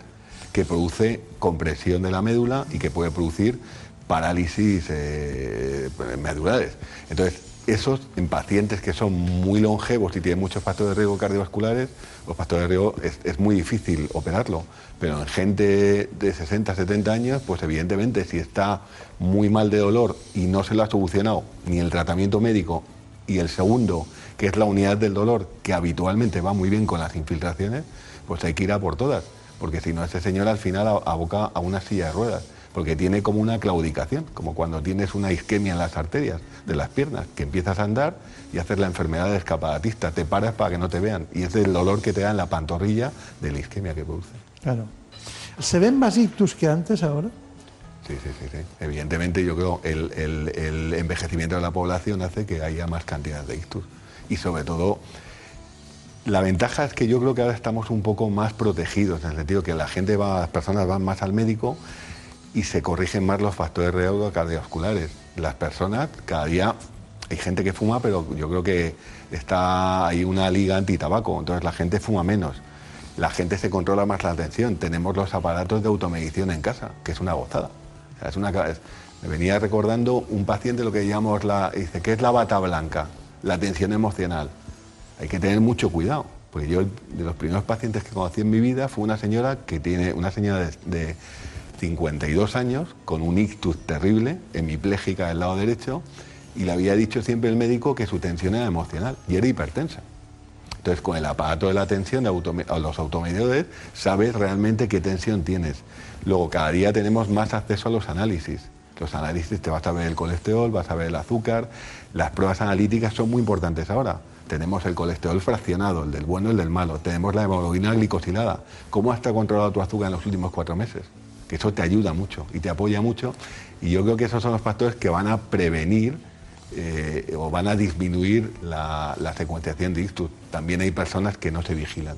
que produce compresión de la médula y que puede producir parálisis eh, medulares. Entonces, esos en pacientes que son muy longevos y tienen muchos factores de riesgo cardiovasculares, los factores de riesgo es, es muy difícil operarlo. Pero en gente de 60, 70 años, pues evidentemente si está muy mal de dolor y no se lo ha solucionado ni el tratamiento médico y el segundo, que es la unidad del dolor, que habitualmente va muy bien con las infiltraciones, pues hay que ir a por todas. Porque si no, ese señor al final aboca a una silla de ruedas. Porque tiene como una claudicación, como cuando tienes una isquemia en las arterias de las piernas, que empiezas a andar y haces la enfermedad de escapadatista. Te paras para que no te vean. Y es el dolor que te da en la pantorrilla de la isquemia que produce. Claro. ¿Se ven más ictus que antes ahora? Sí, sí, sí, sí. Evidentemente yo creo el, el, el envejecimiento de la población hace que haya más cantidad de ictus. Y sobre todo, la ventaja es que yo creo que ahora estamos un poco más protegidos, en el sentido que la gente va, las personas van más al médico y se corrigen más los factores de riesgo cardiovasculares. Las personas, cada día hay gente que fuma, pero yo creo que está hay una liga anti-tabaco, entonces la gente fuma menos. La gente se controla más la atención. Tenemos los aparatos de automedición en casa, que es una gozada. Es una, me venía recordando un paciente lo que llamamos la, dice, ¿qué es la bata blanca? La atención emocional. Hay que tener mucho cuidado, porque yo de los primeros pacientes que conocí en mi vida fue una señora que tiene una señora de 52 años con un ictus terrible, hemipléjica del lado derecho, y le había dicho siempre el médico que su tensión era emocional y era hipertensa. Entonces, con el aparato de la tensión, de los automedidores, sabes realmente qué tensión tienes. Luego, cada día tenemos más acceso a los análisis. Los análisis te vas a ver el colesterol, vas a ver el azúcar. Las pruebas analíticas son muy importantes ahora. Tenemos el colesterol fraccionado, el del bueno y el del malo. Tenemos la hemoglobina glicosilada. ¿Cómo está controlado tu azúcar en los últimos cuatro meses? Que eso te ayuda mucho y te apoya mucho. Y yo creo que esos son los factores que van a prevenir eh, o van a disminuir la, la secuenciación de ictus. También hay personas que no se vigilan.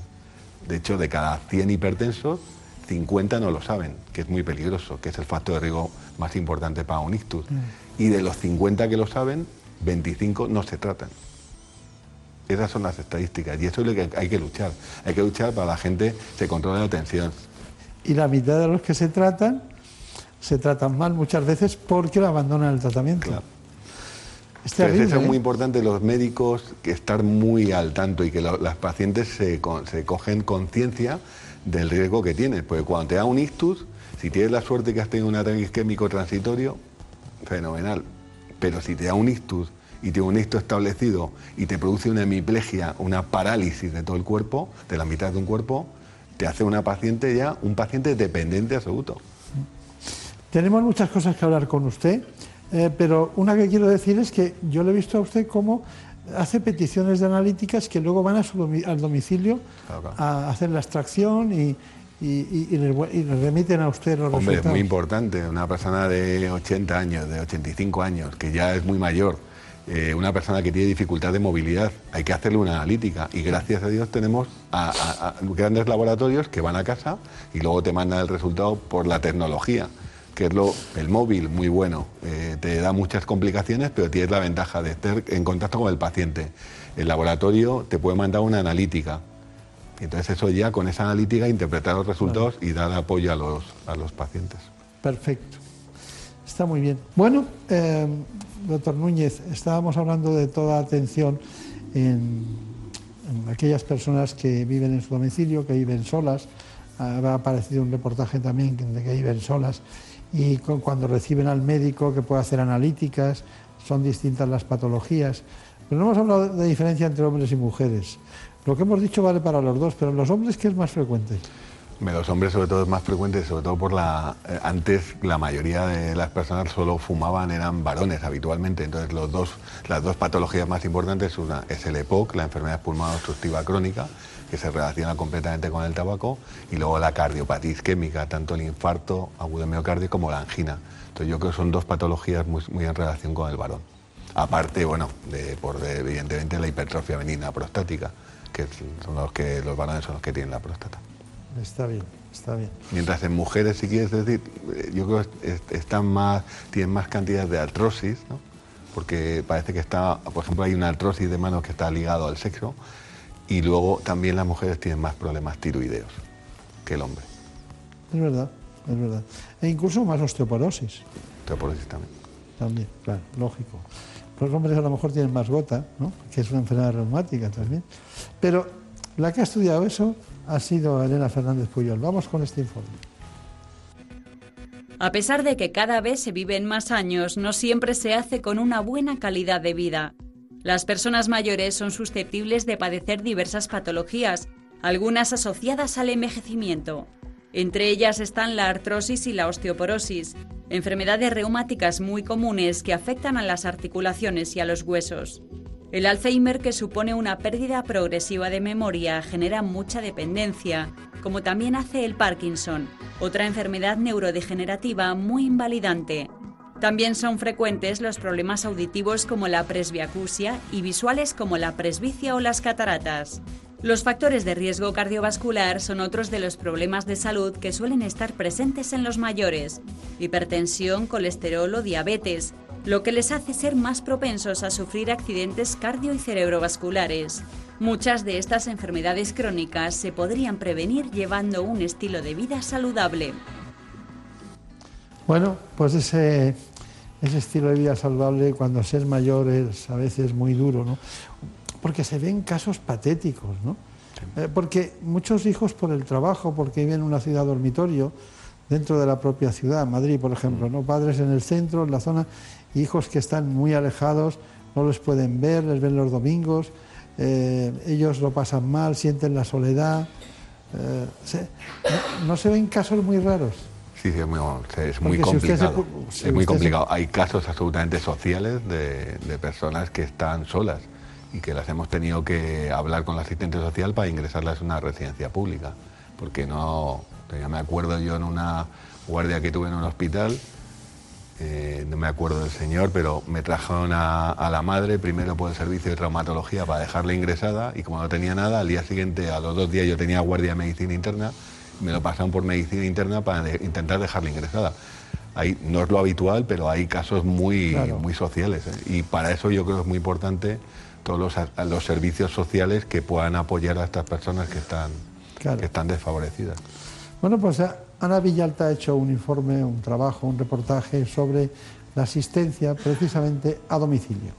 De hecho, de cada 100 hipertensos, 50 no lo saben, que es muy peligroso, que es el factor de riesgo más importante para un ictus. Y de los 50 que lo saben, 25 no se tratan. Esas son las estadísticas y eso es lo que hay que luchar. Hay que luchar para que la gente se controle la tensión. Y la mitad de los que se tratan, se tratan mal muchas veces porque lo abandonan el tratamiento. Entonces, eso es ¿eh? muy importante los médicos que estar muy al tanto y que lo- las pacientes se, se cogen conciencia del riesgo que tienes. Porque cuando te da un ictus, si tienes la suerte que has tenido un ataque isquémico transitorio, fenomenal. Pero si te da un ictus y tiene un ictus establecido y te produce una hemiplegia, una parálisis de todo el cuerpo, de la mitad de un cuerpo, te hace una paciente ya, un paciente dependiente absoluto. Tenemos muchas cosas que hablar con usted, eh, pero una que quiero decir es que yo le he visto a usted cómo hace peticiones de analíticas que luego van a su domi- al domicilio a hacer la extracción y, y- y- y le, y le remiten a usted los Hombre, es muy importante. Una persona de 80 años, de 85 años, que ya es muy mayor, eh, una persona que tiene dificultad de movilidad, hay que hacerle una analítica. Y gracias a Dios tenemos grandes laboratorios que van a casa y luego te mandan el resultado por la tecnología, que es lo, el móvil, muy bueno. Eh, te da muchas complicaciones, pero tienes la ventaja de estar en contacto con el paciente. El laboratorio te puede mandar una analítica. Entonces eso ya con esa analítica interpretar los resultados y dar apoyo a los, a los pacientes. Perfecto. Está muy bien. Bueno, eh, doctor Núñez, estábamos hablando de toda atención en, aquellas personas que viven en su domicilio, que viven solas, ha aparecido un reportaje también de que viven solas y cu- cuando reciben al médico que puede hacer analíticas, son distintas las patologías. Pero no hemos hablado de diferencia entre hombres y mujeres. Lo que hemos dicho vale para los dos, pero en los hombres, ¿qué es más frecuente? Los hombres sobre todo es más frecuente, sobre todo por la... eh, antes la mayoría de las personas solo fumaban, eran varones habitualmente, entonces los dos, las dos patologías más importantes una es el EPOC, la enfermedad pulmonar obstructiva crónica, que se relaciona completamente con el tabaco, y luego la cardiopatía isquémica, tanto el infarto agudo de miocardio como la angina. Entonces yo creo que son dos patologías muy, en relación con el varón. Aparte, bueno, de, por de, evidentemente la hipertrofia venina prostática, que son los que los varones son los que tienen la próstata. Está bien, está bien. Mientras en mujeres, si quieres decir, eh, yo creo que es- están más, tienen más cantidad de artrosis, ¿no? porque parece que está, por ejemplo, hay una artrosis de manos que está ligado al sexo, y luego también las mujeres tienen más problemas tiroideos que el hombre. Es verdad, es verdad. E incluso más osteoporosis. Osteoporosis también. También, claro, lógico. Los hombres a lo mejor tienen más gota, ¿no? que es una enfermedad reumática también. Pero la que ha estudiado eso ha sido Elena Fernández Puyol. Vamos con este informe. A pesar de que cada vez se viven más años, no siempre se hace con una buena calidad de vida. Las personas mayores son susceptibles de padecer diversas patologías, algunas asociadas al envejecimiento. Entre ellas están la artrosis y la osteoporosis, enfermedades reumáticas muy comunes que afectan a las articulaciones y a los huesos. El Alzheimer, que supone una pérdida progresiva de memoria, genera mucha dependencia, como también hace el Parkinson, otra enfermedad neurodegenerativa muy invalidante. También son frecuentes los problemas auditivos como la presbiacusia y visuales como la presbicia o las cataratas. Los factores de riesgo cardiovascular son otros de los problemas de salud que suelen estar presentes en los mayores, hipertensión, colesterol o diabetes, lo que les hace ser más propensos a sufrir accidentes cardio y cerebrovasculares. Muchas de estas enfermedades crónicas se podrían prevenir llevando un estilo de vida saludable. Bueno, pues ese, ese estilo de vida saludable cuando se es mayor es a veces muy duro, ¿no? Porque se ven casos patéticos, ¿no? Eh, porque muchos hijos por el trabajo, porque viven en una ciudad dormitorio, dentro de la propia ciudad, Madrid, por ejemplo, ¿no? Padres en el centro, en la zona, hijos que están muy alejados, no los pueden ver, les ven los domingos, eh, ellos lo pasan mal, sienten la soledad. eh, se- no- no se ven casos muy raros. Sí, sí, es muy, es muy Porque si usted se complicado. es muy se- complicado. Hay casos absolutamente sociales de, de personas que están solas y que las hemos tenido que hablar con la asistente social para ingresarlas en una residencia pública. Porque no, ya me acuerdo yo en una guardia que tuve en un hospital, eh, no me acuerdo del señor, pero me trajeron a, a la madre primero por el servicio de traumatología para dejarla ingresada y como no tenía nada, al día siguiente, a los dos días yo tenía guardia de medicina interna, me lo pasaron por medicina interna para de- intentar dejarla ingresada. Ahí, no es lo habitual, pero hay casos muy, Claro. muy sociales. ¿eh? Y para eso yo creo que es muy importante todos los, los servicios sociales que puedan apoyar a estas personas que están, Claro. que están desfavorecidas. Bueno, pues a- Ana Villalta ha hecho un informe, un trabajo, un reportaje sobre la asistencia precisamente a domicilio.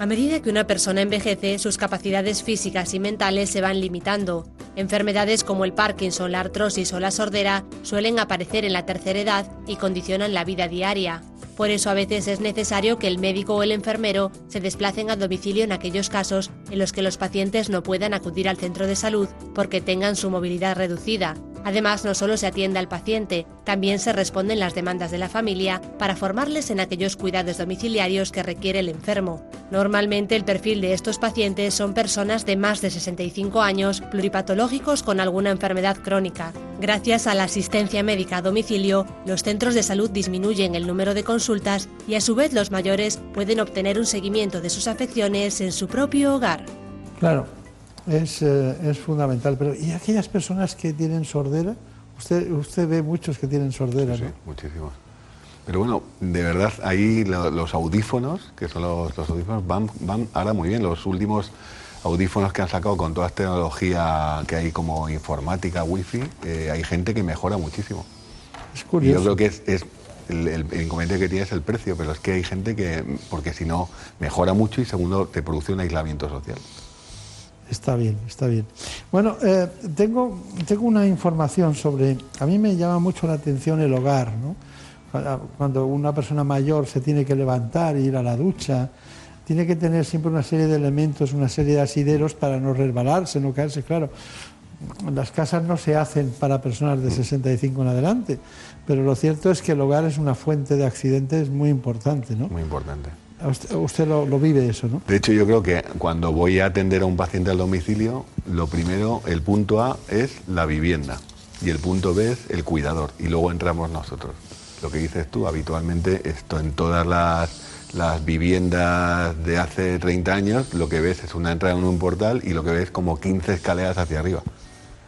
A medida que una persona envejece, sus capacidades físicas y mentales se van limitando. Enfermedades como el Parkinson, la artrosis o la sordera suelen aparecer en la tercera edad y condicionan la vida diaria. Por eso a veces es necesario que el médico o el enfermero se desplacen a domicilio en aquellos casos en los que los pacientes no puedan acudir al centro de salud porque tengan su movilidad reducida. Además, no solo se atiende al paciente, también se responden las demandas de la familia para formarles en aquellos cuidados domiciliarios que requiere el enfermo. Normalmente el perfil de estos pacientes son personas de más de 65 años, pluripatológicos con alguna enfermedad crónica. Gracias a la asistencia médica a domicilio, los centros de salud disminuyen el número de consultas y a su vez los mayores pueden obtener un seguimiento de sus afecciones en su propio hogar. Claro, es, eh, es fundamental. Pero ¿y aquellas personas que tienen sordera? Usted, usted ve muchos que tienen sordera, Sí, ¿no? muchísimos. Pero bueno, de verdad, ahí lo- los audífonos, que son los, los audífonos, van, van ahora muy bien. Los últimos audífonos que han sacado con toda esta tecnología que hay como informática, wifi, eh, hay gente que mejora muchísimo. Es Y curioso. yo creo que es, es el, el- el inconveniente que tiene es el precio, pero es que hay gente que, porque si no, mejora mucho y segundo, te produce un aislamiento social. Está bien, está bien. Bueno, eh, tengo, tengo una información sobre, a mí me llama mucho la atención el hogar, ¿no? Cuando una persona mayor se tiene que levantar, ir a la ducha, tiene que tener siempre una serie de elementos, una serie de asideros para no resbalarse, no caerse, claro. Las casas no se hacen para personas de 65 en adelante, pero lo cierto es que el hogar es una fuente de accidentes muy importante, ¿no? Muy importante. Usted, lo, vive eso, ¿no? De hecho, yo creo que cuando voy a atender a un paciente al domicilio, lo primero, el punto A es la vivienda y el punto B es el cuidador y luego entramos nosotros. Lo que dices tú, habitualmente esto en todas las las viviendas de hace 30 años, lo que ves es una entrada en un portal y lo que ves como 15 escaleras hacia arriba.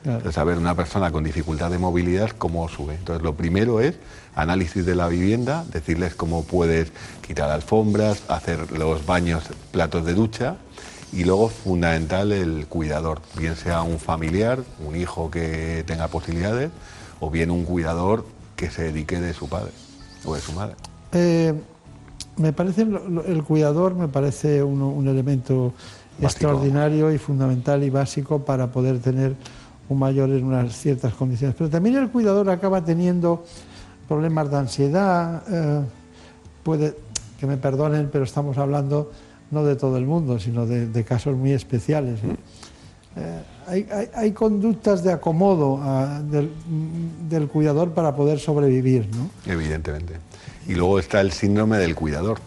Claro. Entonces, a ver, una persona con dificultad de movilidad, ¿cómo sube? Entonces, lo primero es análisis de la vivienda, decirles cómo puedes quitar alfombras, hacer los baños, platos de ducha y luego, fundamental, el cuidador, bien sea un familiar, un hijo que tenga posibilidades o bien un cuidador que se dedique de su padre o de su madre. Eh, me parece, el cuidador me parece un, un elemento básico. extraordinario y fundamental y básico para poder tener un mayor en unas ciertas condiciones. Pero también el cuidador acaba teniendo problemas de ansiedad, eh, puede, que me perdonen, pero estamos hablando no de todo el mundo, sino de, casos muy especiales. Eh, hay, conductas de acomodo uh, del, del, cuidador para poder sobrevivir, ¿no? Evidentemente. Y luego está el síndrome del cuidador,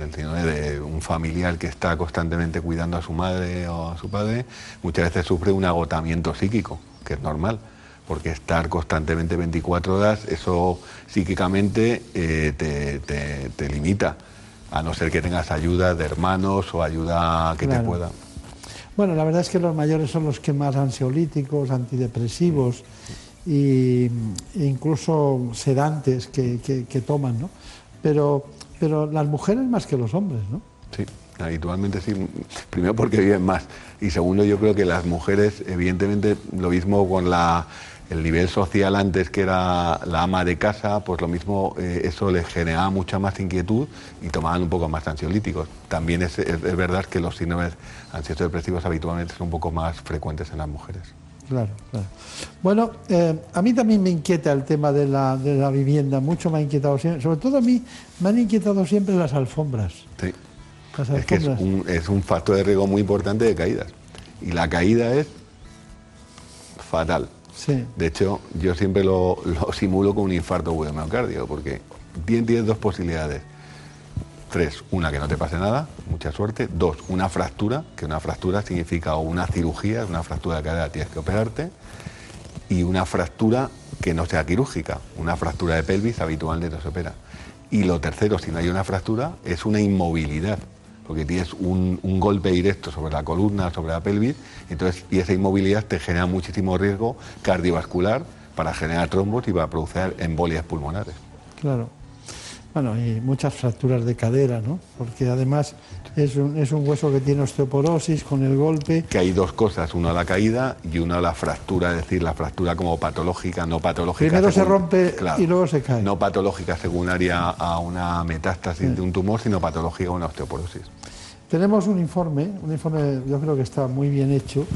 el síndrome de un familiar que está constantemente cuidando a su madre o a su padre, muchas veces sufre un agotamiento psíquico, que es normal, porque estar constantemente 24 horas, eso psíquicamente eh, te, te, te, limita, a no ser que tengas ayuda de hermanos o ayuda que claro. te pueda. Bueno, la verdad es que los mayores son los que más ansiolíticos, antidepresivos y, e incluso sedantes que, que, que toman, ¿no? Pero, pero las mujeres más que los hombres, ¿no? Sí, habitualmente sí. Primero porque viven más y segundo yo creo que las mujeres, evidentemente, lo mismo con la, el nivel social antes que era la ama de casa, pues lo mismo eh, eso les generaba mucha más inquietud y tomaban un poco más ansiolíticos. También es, es, verdad que los síndromes ansiosos depresivos habitualmente son un poco más frecuentes en las mujeres. Claro, claro. Bueno, eh, a mí también me inquieta el tema de la, de la, vivienda, mucho me ha inquietado siempre, sobre todo a mí me han inquietado siempre las alfombras. Sí. Las alfombras. Es, que es, un, es un factor de riesgo muy importante de caídas. Y la caída es fatal. Sí. De hecho, yo siempre lo, lo simulo con un infarto miocardio, porque tienes dos posibilidades. Tres, una que no te pase nada, mucha suerte. Dos, una fractura, que una fractura significa una cirugía, una fractura de cadera tienes que operarte. Y una fractura que no sea quirúrgica, una fractura de pelvis habitualmente no se opera. Y lo tercero, si no hay una fractura, es una inmovilidad, porque tienes un, un golpe directo sobre la columna, sobre la pelvis, entonces, y esa inmovilidad te genera muchísimo riesgo cardiovascular para generar trombos y para producir embolias pulmonares. Claro. Bueno, y muchas fracturas de cadera, ¿no? Porque además es un, es un, hueso que tiene osteoporosis con el golpe. Que hay dos cosas, una la caída y una la fractura, es decir, la fractura como patológica, no patológica. Primero según, se rompe claro, y luego se cae. No patológica secundaria a una metástasis sí. de un tumor, sino patológica a una osteoporosis. Tenemos un informe, un informe yo creo que está muy bien hecho,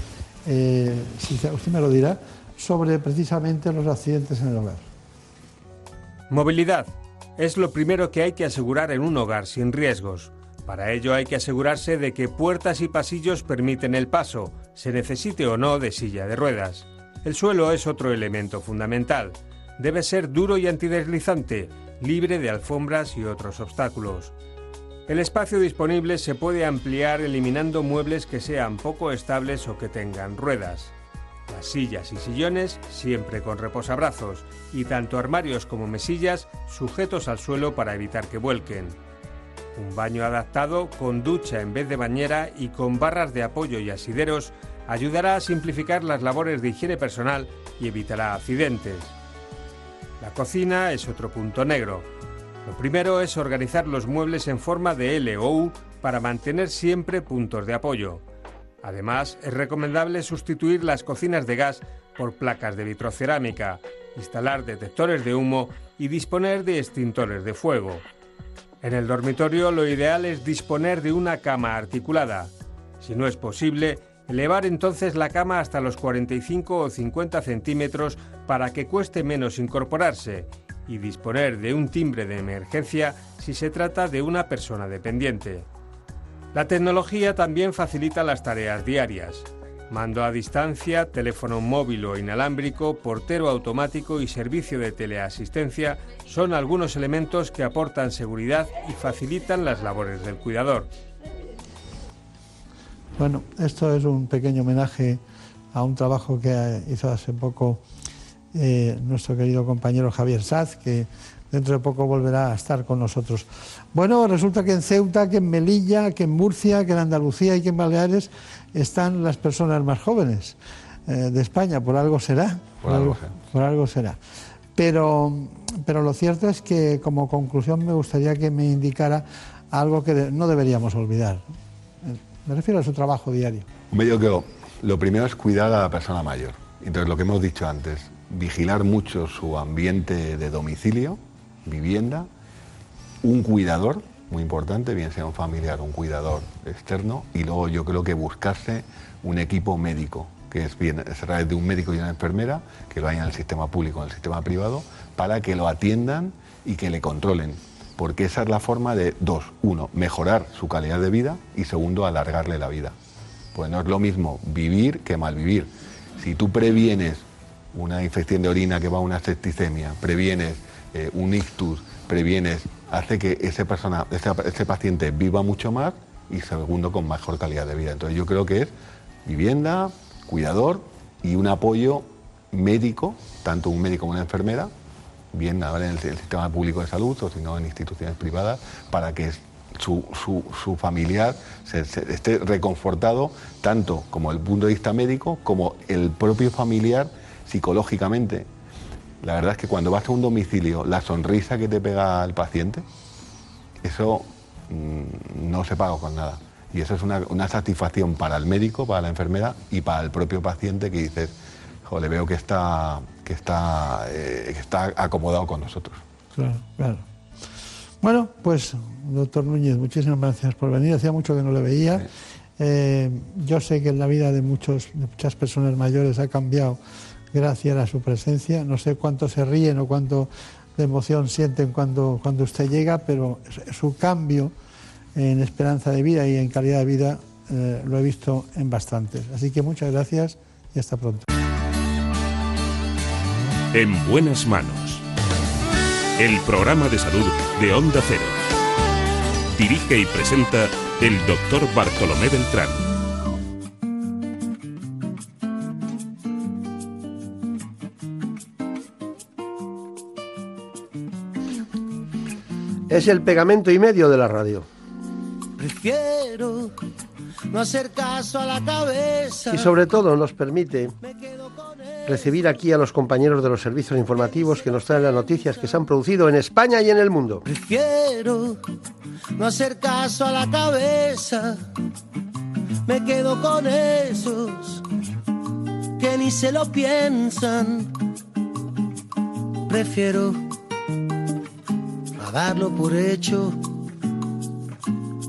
eh, si usted me lo dirá, sobre precisamente los accidentes en el hogar. Movilidad es lo primero que hay que asegurar en un hogar sin riesgos. Para ello hay que asegurarse de que puertas y pasillos permiten el paso, se necesite o no de silla de ruedas. El suelo es otro elemento fundamental. Debe ser duro y antideslizante, libre de alfombras y otros obstáculos. El espacio disponible se puede ampliar eliminando muebles que sean poco estables o que tengan ruedas. Las sillas y sillones siempre con reposabrazos y tanto armarios como mesillas sujetos al suelo para evitar que vuelquen. Un baño adaptado con ducha en vez de bañera y con barras de apoyo y asideros ayudará a simplificar las labores de higiene personal y evitará accidentes. La cocina es otro punto negro. Lo primero es organizar los muebles en forma de L o U para mantener siempre puntos de apoyo. Además, es recomendable sustituir las cocinas de gas por placas de vitrocerámica, instalar detectores de humo y disponer de extintores de fuego. En el dormitorio lo ideal es disponer de una cama articulada. Si no es posible, Elevar entonces la cama hasta los 45 o 50 centímetros para que cueste menos incorporarse y disponer de un timbre de emergencia si se trata de una persona dependiente. La tecnología también facilita las tareas diarias. Mando a distancia, teléfono móvil o inalámbrico, portero automático y servicio de teleasistencia son algunos elementos que aportan seguridad y facilitan las labores del cuidador. Bueno, esto es un pequeño homenaje a un trabajo que hizo hace poco eh, nuestro querido compañero Javier Saz, que dentro de poco volverá a estar con nosotros. Bueno, resulta que en Ceuta, que en Melilla, que en Murcia, que en Andalucía y que en Baleares están las personas más jóvenes eh, de España, por algo será. Por algo por algo será. Pero, pero lo cierto es que como conclusión me gustaría que me indicara algo que no deberíamos olvidar. Eh, Me refiero a su trabajo diario. Hombre, yo creo, lo primero es cuidar a la persona mayor. Entonces, lo que hemos dicho antes, vigilar mucho su ambiente de domicilio, vivienda, un cuidador, muy importante, bien sea un familiar un cuidador externo, y luego yo creo que buscarse un equipo médico, que es bien, es a través de un médico y una enfermera, que lo hayan en el sistema público en el sistema privado, para que lo atiendan y que le controlen. Porque esa es la forma de, dos, uno, mejorar su calidad de vida y segundo, alargarle la vida. Pues no es lo mismo vivir que malvivir. Si tú previenes una infección de orina que va a una septicemia, previenes eh, un ictus, previenes, hace que ese, persona, ese, ese paciente viva mucho más y segundo con mejor calidad de vida. Entonces yo creo que es vivienda, cuidador y un apoyo médico, tanto un médico como una enfermera, bien ahora en el, sistema público de salud o si no en instituciones privadas, para que su, su- su familiar esté reconfortado tanto como el punto de vista médico como el propio familiar psicológicamente. La verdad es que cuando vas a un domicilio, la sonrisa que te pega al paciente, eso mm, no se paga con nada. Y eso es una, una satisfacción para el médico, para la enfermera y para el propio paciente que dices, joder, veo que está, que está, eh, que está acomodado con nosotros. Claro, claro. Bueno, pues, doctor Núñez, muchísimas gracias por venir. Hacía mucho que no le veía. Eh, yo sé que la vida de, muchos, de muchas personas mayores ha cambiado gracias a su presencia. No sé cuánto se ríen o cuánto de emoción sienten cuando, cuando usted llega, pero su cambio en esperanza de vida y en calidad de vida eh, lo he visto en bastantes. Así que muchas gracias y hasta pronto. En buenas manos. El programa de salud de Onda Cero. Dirige y presenta el doctor Bartolomé Beltrán. Es el pegamento y medio de la radio. Prefiero no hacer caso a la cabeza. Y sobre todo nos permite recibir aquí a los compañeros de los servicios informativos que nos traen las noticias que se han producido en España y en el mundo. Prefiero no hacer caso a la cabeza. Me quedo con esos que ni se lo piensan. Prefiero darlo por hecho,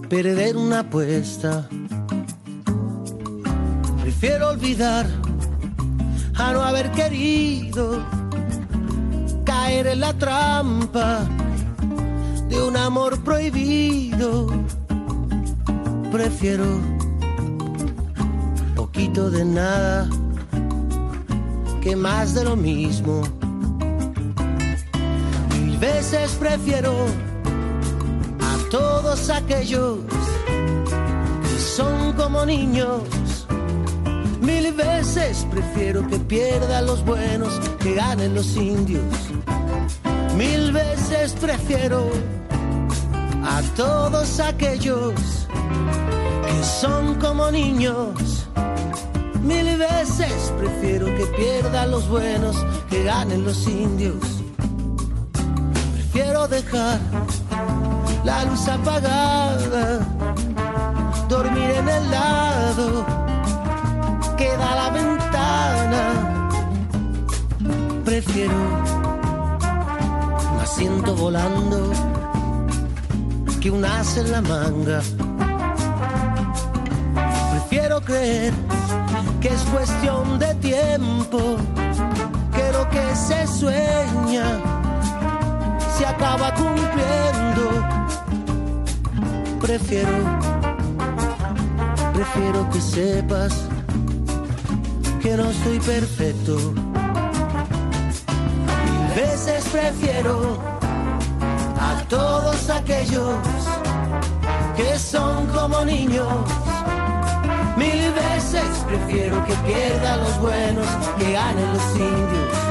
perder una apuesta. Prefiero olvidar a no haber querido caer en la trampa de un amor prohibido. Prefiero poquito de nada que más de lo mismo. Veces prefiero a todos aquellos que son como niños. Mil veces prefiero que pierdan los buenos, que ganen los indios. Mil veces prefiero a todos aquellos que son como niños. Mil veces prefiero que pierdan los buenos, que ganen los indios. Prefiero dejar la luz apagada, dormir en el lado que da la ventana. Prefiero un asiento volando que un as en la manga. Prefiero creer cuestión de tiempo que lo que se sueña acaba cumpliendo. Prefiero, prefiero que sepas que no soy perfecto. Mil veces prefiero a todos aquellos que son como niños. Mil veces prefiero que pierdan los buenos, que ganen los indios.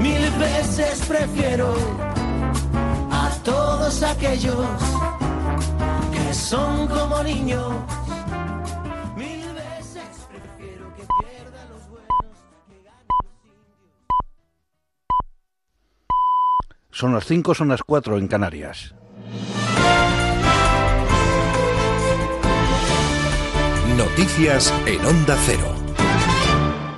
Mil veces prefiero todos aquellos que son como niños. Mil veces prefiero que pierdan los buenos, que ganen los indios. Son las 5, son las 4 en Canarias. Noticias en Onda Cero.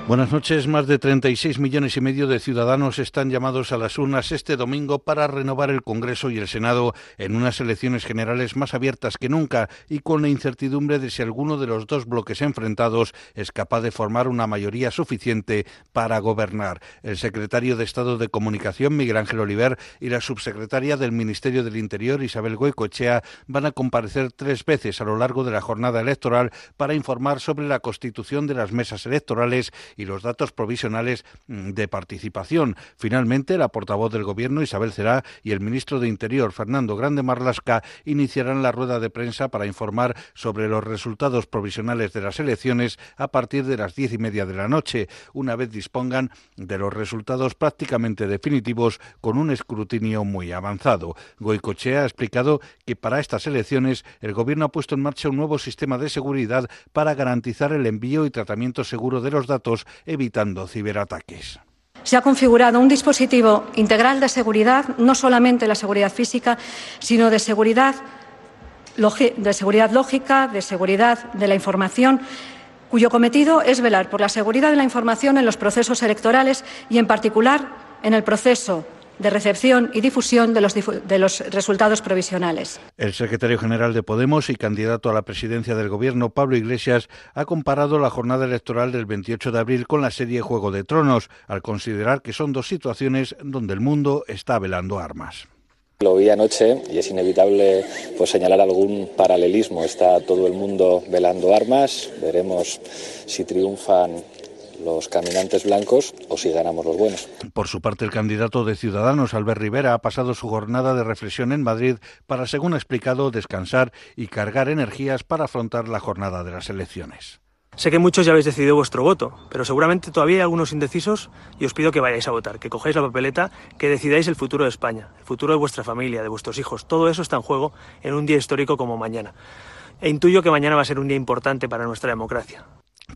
Buenas noches. Más de 36 millones y medio de ciudadanos están llamados a las urnas este domingo para renovar el Congreso y el Senado en unas elecciones generales más abiertas que nunca y con la incertidumbre de si alguno de los dos bloques enfrentados es capaz de formar una mayoría suficiente para gobernar. El secretario de Estado de Comunicación, Miguel Ángel Oliver, y la subsecretaria del Ministerio del Interior, Isabel Goicoechea, van a comparecer tres veces a lo largo de la jornada electoral para informar sobre la constitución de las mesas electorales y los datos provisionales mm, de participación. Finalmente, la portavoz del Gobierno, Isabel Cerá, y el ministro de Interior, Fernando Grande Marlasca, iniciarán la rueda de prensa para informar sobre los resultados provisionales de las elecciones a partir de las diez y media de la noche, una vez dispongan de los resultados prácticamente definitivos con un escrutinio muy avanzado. Goicochea ha explicado que para estas elecciones el Gobierno ha puesto en marcha un nuevo sistema de seguridad para garantizar el envío y tratamiento seguro de los datos evitando ciberataques. Se ha configurado un dispositivo integral de seguridad, no solamente la seguridad física, sino de seguridad, de seguridad lógica, de seguridad de la información, cuyo cometido es velar por la seguridad de la información en los procesos electorales y, en particular, en el proceso de recepción y difusión de los, de los, resultados provisionales. El secretario general de Podemos y candidato a la presidencia del Gobierno, Pablo Iglesias, ha comparado la jornada electoral del 28 de abril con la serie Juego de Tronos, al considerar que son dos situaciones donde el mundo está velando armas. Lo vi anoche y es inevitable pues, señalar algún paralelismo. Está todo el mundo velando armas. Veremos si triunfan los caminantes blancos o si ganamos los buenos. Por su parte, el candidato de Ciudadanos, Albert Rivera, ha pasado su jornada de reflexión en Madrid para, según ha explicado, descansar y cargar energías para afrontar la jornada de las elecciones. Sé que muchos ya habéis decidido vuestro voto, pero seguramente todavía hay algunos indecisos y os pido que vayáis a votar, que cojáis la papeleta, que decidáis el futuro de España, el futuro de vuestra familia, de vuestros hijos. Todo eso está en juego en un día histórico como mañana. E intuyo que mañana va a ser un día importante para nuestra democracia.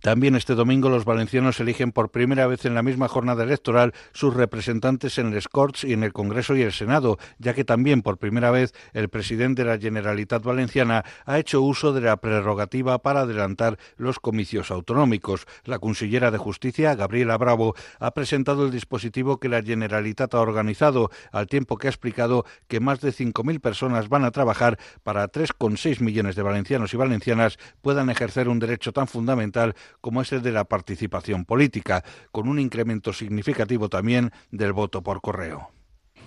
También este domingo los valencianos eligen por primera vez en la misma jornada electoral sus representantes en el Corts y en el Congreso y el Senado, ya que también por primera vez el presidente de la Generalitat Valenciana ha hecho uso de la prerrogativa para adelantar los comicios autonómicos. La consillera de Justicia, Gabriela Bravo, ha presentado el dispositivo que la Generalitat ha organizado, al tiempo que ha explicado que más de 5.000 personas van a trabajar para 3,6 millones de valencianos y valencianas puedan ejercer un derecho tan fundamental como es el de la participación política, con un incremento significativo también del voto por correo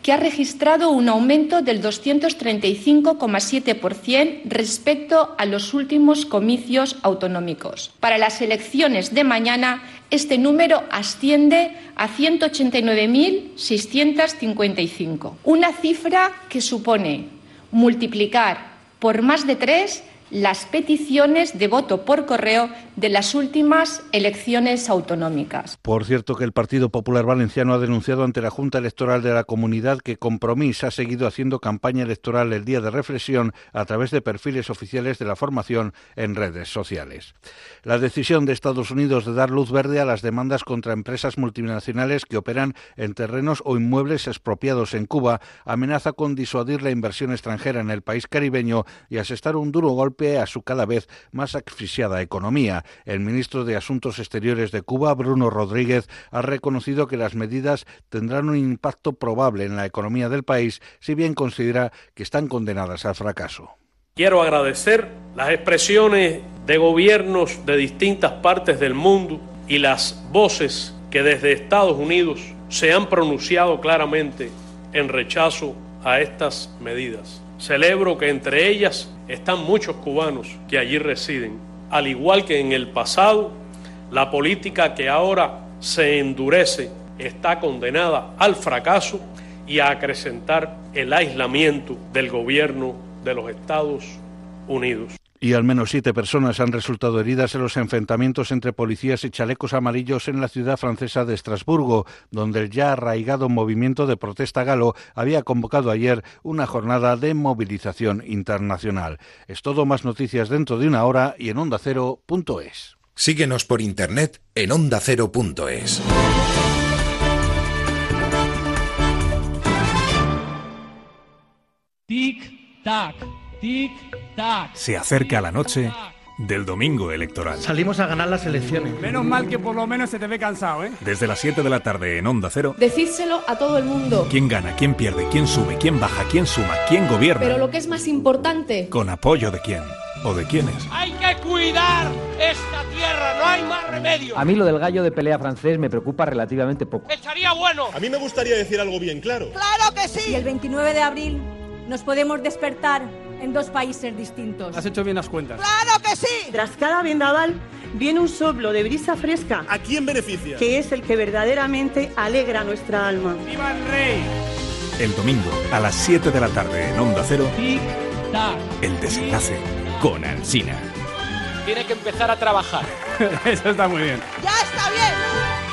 que ha registrado un aumento del 235,7% respecto a los últimos comicios autonómicos. Para las elecciones de mañana, este número asciende a 189.655, una cifra que supone multiplicar por más de tres las peticiones de voto por correo de las últimas elecciones autonómicas. Por cierto que el Partido Popular Valenciano ha denunciado ante la Junta Electoral de la Comunidad que Compromís ha seguido haciendo campaña electoral el día de reflexión a través de perfiles oficiales de la formación en redes sociales. La decisión de Estados Unidos de dar luz verde a las demandas contra empresas multinacionales que operan en terrenos o inmuebles expropiados en Cuba amenaza con disuadir la inversión extranjera en el país caribeño y asestar un duro golpe a su cada vez más asfixiada economía. El ministro de Asuntos Exteriores de Cuba, Bruno Rodríguez, ha reconocido que las medidas tendrán un impacto probable en la economía del país, si bien considera que están condenadas al fracaso. Quiero agradecer las expresiones de gobiernos de distintas partes del mundo y las voces que desde Estados Unidos se han pronunciado claramente en rechazo a estas medidas. Celebro que entre ellas están muchos cubanos que allí residen. Al igual que en el pasado, la política que ahora se endurece está condenada al fracaso y a acrecentar el aislamiento del gobierno de los Estados Unidos y al menos siete personas han resultado heridas en los enfrentamientos entre policías y chalecos amarillos en la ciudad francesa de Estrasburgo, donde el ya arraigado movimiento de protesta galo había convocado ayer una jornada de movilización internacional. Es todo más noticias dentro de una hora y en ondacero.es. Síguenos por internet en ondacero.es. Tic tac se acerca la noche del domingo electoral. Salimos a ganar las elecciones. Menos mal que por lo menos se te ve cansado, ¿eh? Desde las 7 de la tarde en Onda Cero. Decídselo a todo el mundo. ¿Quién gana? ¿Quién pierde? ¿Quién sube? ¿Quién baja? ¿Quién suma? ¿Quién gobierna? Pero lo que es más importante. ¿Con apoyo de quién? ¿O de quiénes? Hay que cuidar esta tierra, no hay más remedio. A mí lo del gallo de pelea francés me preocupa relativamente poco. Estaría bueno. A mí me gustaría decir algo bien claro. ¡Claro que sí! Y el 29 de abril nos podemos despertar en dos países distintos. Has hecho bien las cuentas. ¡Claro que sí! Tras cada vendaval viene un soplo de brisa fresca. ¿A quién beneficia? Que es el que verdaderamente alegra nuestra alma. ¡Viva el rey! El domingo a las 7 de la tarde en Onda Cero. Tic tac. El desenlace con Alsina. Tiene que empezar a trabajar. Eso está muy bien. ¡Ya está bien!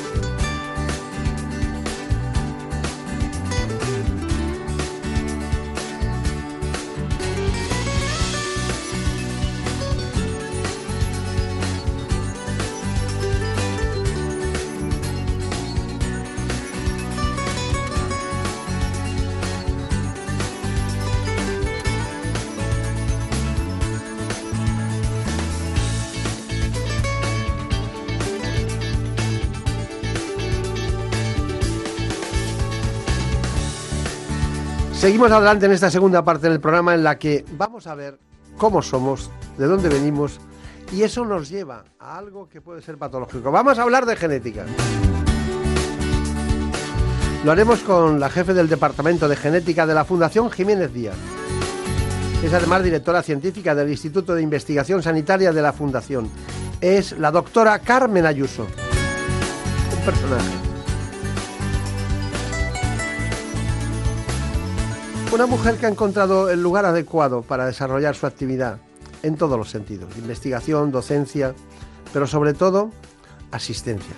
Seguimos adelante en esta segunda parte del programa en la que vamos a ver cómo somos, de dónde venimos y eso nos lleva a algo que puede ser patológico. Vamos a hablar de genética. Lo haremos con la jefe del Departamento de Genética de la Fundación Jiménez Díaz. Es además directora científica del Instituto de Investigación Sanitaria de la Fundación. Es la doctora Carmen Ayuso. Un personaje. Una mujer que ha encontrado el lugar adecuado para desarrollar su actividad en todos los sentidos, investigación, docencia, pero sobre todo asistencia.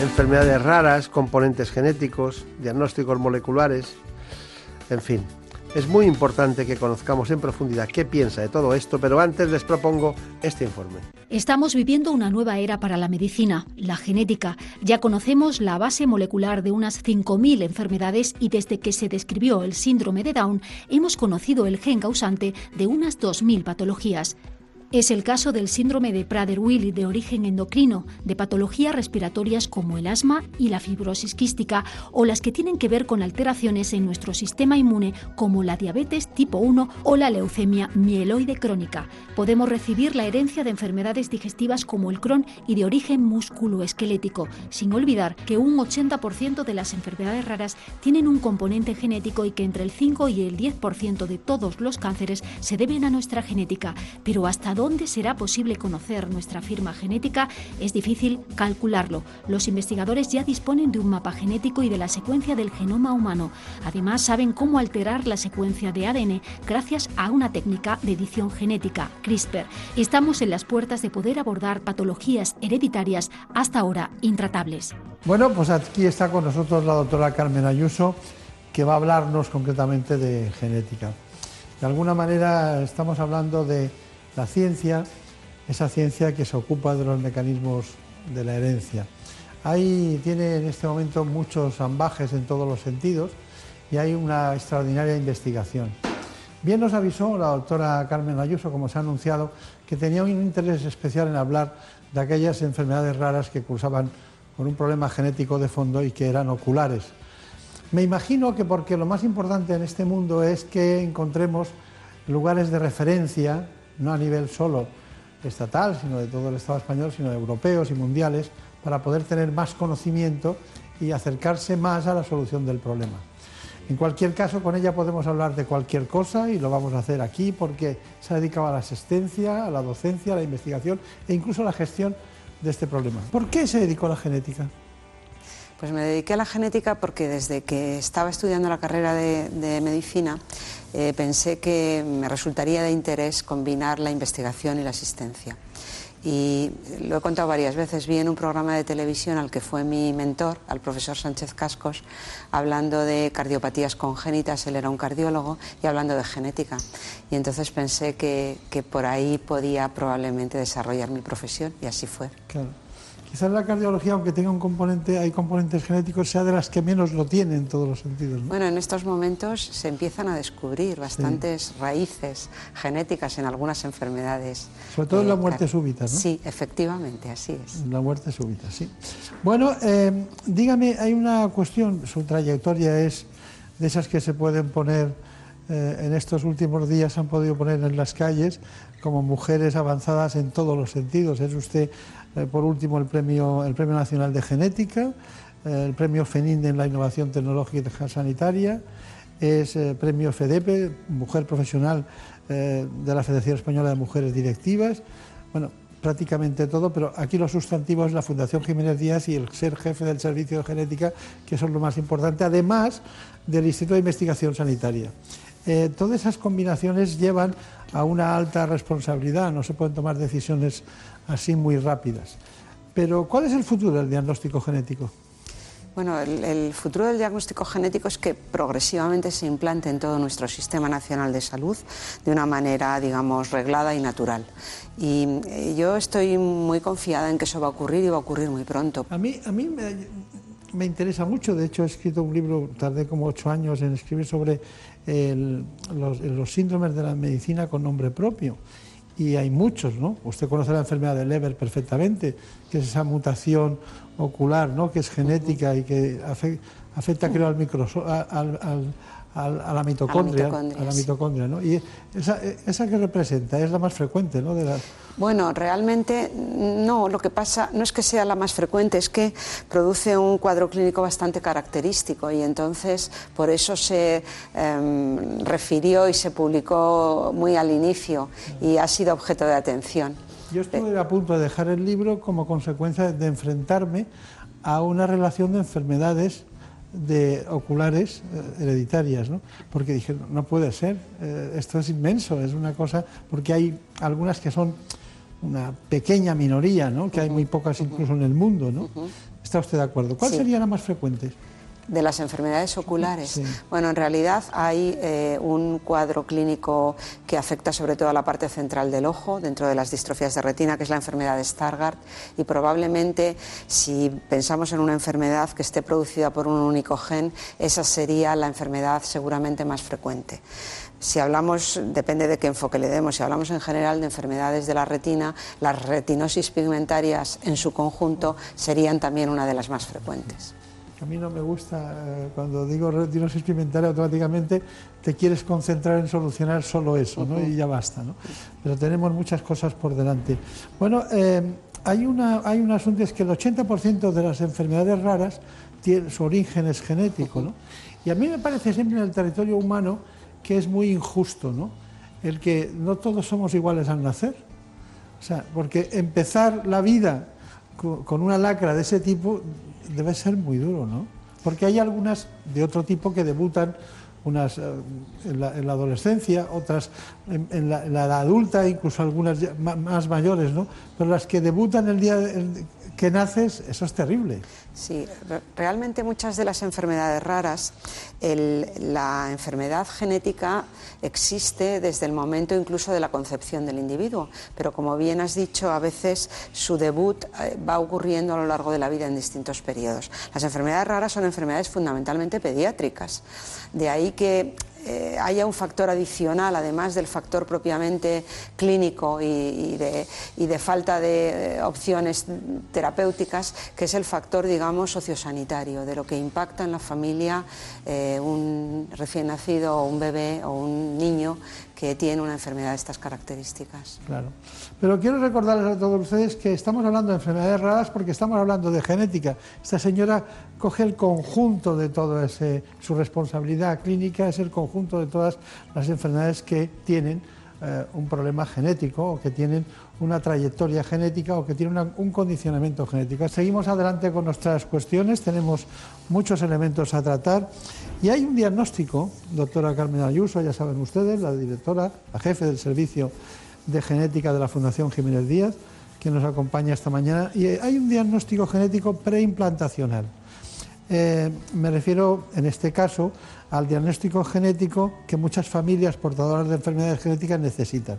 Enfermedades raras, componentes genéticos, diagnósticos moleculares, en fin, es muy importante que conozcamos en profundidad qué piensa de todo esto, pero antes les propongo este informe. Estamos viviendo una nueva era para la medicina, la genética. Ya conocemos la base molecular de unas 5.000 enfermedades y desde que se describió el síndrome de Down hemos conocido el gen causante de unas 2.000 patologías. Es el caso del síndrome de Prader-Willi de origen endocrino, de patologías respiratorias como el asma y la fibrosis quística, o las que tienen que ver con alteraciones en nuestro sistema inmune como la diabetes tipo 1 o la leucemia mieloide crónica. Podemos recibir la herencia de enfermedades digestivas como el Crohn y de origen musculoesquelético, sin olvidar que un 80% de las enfermedades raras tienen un componente genético y que entre el 5 y el 10% de todos los cánceres se deben a nuestra genética. Pero hasta dónde será posible conocer nuestra firma genética es difícil calcularlo. Los investigadores ya disponen de un mapa genético y de la secuencia del genoma humano. Además, saben cómo alterar la secuencia de ADN gracias a una técnica de edición genética, CRISPR. Estamos en las puertas de poder abordar patologías hereditarias hasta ahora intratables. Bueno, pues aquí está con nosotros la doctora Carmen Ayuso, que va a hablarnos concretamente de genética. De alguna manera estamos hablando de la ciencia, esa ciencia que se ocupa de los mecanismos de la herencia. Ahí tiene en este momento muchos ambajes en todos los sentidos y hay una extraordinaria investigación. Bien nos avisó la doctora Carmen Ayuso, como se ha anunciado, que tenía un interés especial en hablar de aquellas enfermedades raras que cursaban con un problema genético de fondo y que eran oculares. Me imagino que porque lo más importante en este mundo es que encontremos lugares de referencia, no a nivel solo estatal, sino de todo el Estado español, sino de europeos y mundiales, para poder tener más conocimiento y acercarse más a la solución del problema. En cualquier caso, con ella podemos hablar de cualquier cosa y lo vamos a hacer aquí porque se ha dedicado a la asistencia, a la docencia, a la investigación e incluso a la gestión de este problema. ¿Por qué se dedicó a la genética? Pues me dediqué a la genética porque desde que estaba estudiando la carrera de, medicina eh, pensé que me resultaría de interés combinar la investigación y la asistencia y lo he contado varias veces, vi en un programa de televisión al que fue mi mentor, al profesor Sánchez Cascos, hablando de cardiopatías congénitas, él era un cardiólogo, y hablando de genética. Y entonces pensé que, que por ahí podía probablemente desarrollar mi profesión y así fue. Claro. Quizás la cardiología, aunque tenga un componente, hay componentes genéticos, sea de las que menos lo tiene en todos los sentidos. Bueno, en estos momentos se empiezan a descubrir bastantes raíces genéticas en algunas enfermedades. Sobre todo en la eh, muerte súbita, ¿no? Sí, efectivamente, así es. La muerte súbita, sí. Bueno, eh, dígame, hay una cuestión, su trayectoria es de esas que se pueden poner eh, en estos últimos días, se han podido poner en las calles como mujeres avanzadas en todos los sentidos. Es usted eh, por último, el premio, el premio Nacional de Genética, eh, el Premio FENIN en la Innovación Tecnológica Sanitaria, es eh, Premio FEDEPE, Mujer Profesional de la Federación Española de Mujeres Directivas. Bueno, prácticamente todo, pero aquí los sustantivos es la Fundación Jiménez Díaz y el ser jefe del Servicio de Genética, que son lo más importante, además del Instituto de Investigación Sanitaria. todas esas combinaciones llevan a una alta responsabilidad, no se pueden tomar decisiones así muy rápidas. Pero ¿cuál es el futuro del diagnóstico genético? Bueno, el, futuro del diagnóstico genético es que progresivamente se implante en todo nuestro sistema nacional de salud de una manera, digamos, reglada y natural. Y eh, yo estoy muy confiada en que eso va a ocurrir y va a ocurrir muy pronto. A mí, a mí me, interesa mucho, de hecho he escrito un libro, tardé como ocho años en escribir sobre los, los síndromes de la medicina con nombre propio y hay muchos, ¿no? Usted conoce la enfermedad de Leber perfectamente, que es esa mutación ocular, ¿no? Que es genética y que afecta, creo, al, micro, al, a la mitocondria, a la mitocondria, ¿no? Y esa, esa, que representa es la más frecuente, ¿no? De Bueno, realmente no, lo que pasa no es que sea la más frecuente, es que produce un cuadro clínico bastante característico y entonces por eso se em, refirió y se publicó muy al inicio y ha sido objeto de atención. Yo estuve a punto de dejar el libro como consecuencia de enfrentarme a una relación de enfermedades de oculares eh, hereditarias, ¿no? porque dije, no puede ser, eh, esto es inmenso, es una cosa, porque hay algunas que son una pequeña minoría, ¿no? que hay muy pocas incluso en el mundo. ¿no? ¿Está usted de acuerdo? ¿Cuál sería la más frecuente? De las enfermedades oculares. Bueno, en realidad hay eh, un cuadro clínico que afecta sobre todo a la parte central del ojo, dentro de las distrofías de retina, que es la enfermedad de Stargardt, y probablemente si pensamos en una enfermedad que esté producida por un único gen, esa sería la enfermedad seguramente más frecuente. Si hablamos, depende de qué enfoque le demos, si hablamos en general de enfermedades de la retina, las retinosis pigmentarias en su conjunto serían también una de las más frecuentes. A mí no me gusta, eh, cuando digo retinosis pigmentaria, automáticamente te quieres concentrar en solucionar solo eso, ¿no? Y ya basta, ¿no? Pero tenemos muchas cosas por delante. Bueno, eh, hay, una, hay un asunto, es que el 80% de las enfermedades raras tiene, su origen es genético, ¿no? Y a mí me parece siempre en el territorio humano que es muy injusto, ¿no? El que no todos somos iguales al nacer. O sea, porque empezar la vida con una lacra de ese tipo debe ser muy duro, ¿no? Porque hay algunas de otro tipo que debutan unas eh, en la, adolescencia, otras en, la, edad adulta, incluso algunas más mayores, ¿no? Pero las que debutan el día que naces, eso es terrible. Sí, realmente muchas de las enfermedades raras, la enfermedad genética existe desde el momento incluso de la concepción del individuo, pero como bien has dicho, a veces su debut eh, va ocurriendo a lo largo de la vida en distintos periodos. Las enfermedades raras son enfermedades fundamentalmente pediátricas, de ahí que eh, haya un factor adicional, además del factor propiamente clínico y, de, falta de eh, opciones terapéuticas, que es el factor, digamos, sociosanitario, de lo que impacta en la familia eh, un recién nacido o un bebé o un niño que tiene una enfermedad de estas características. Claro. Pero quiero recordarles a todos ustedes que estamos hablando de enfermedades raras porque estamos hablando de genética. Esta señora coge el conjunto de todo ese, su responsabilidad clínica es el conjunto de todas las enfermedades que tienen eh, un problema genético o que tienen una trayectoria genética o que tienen un condicionamiento genético. Seguimos adelante con nuestras cuestiones, tenemos muchos elementos a tratar y hay un diagnóstico, doctora Carmen Ayuso, ya saben ustedes, la directora, la jefe del servicio de genética de la Fundación Jiménez Díaz, que nos acompaña esta mañana, y hay un diagnóstico genético preimplantacional. Eh, me refiero, en este caso, al diagnóstico genético que muchas familias portadoras de enfermedades genéticas necesitan.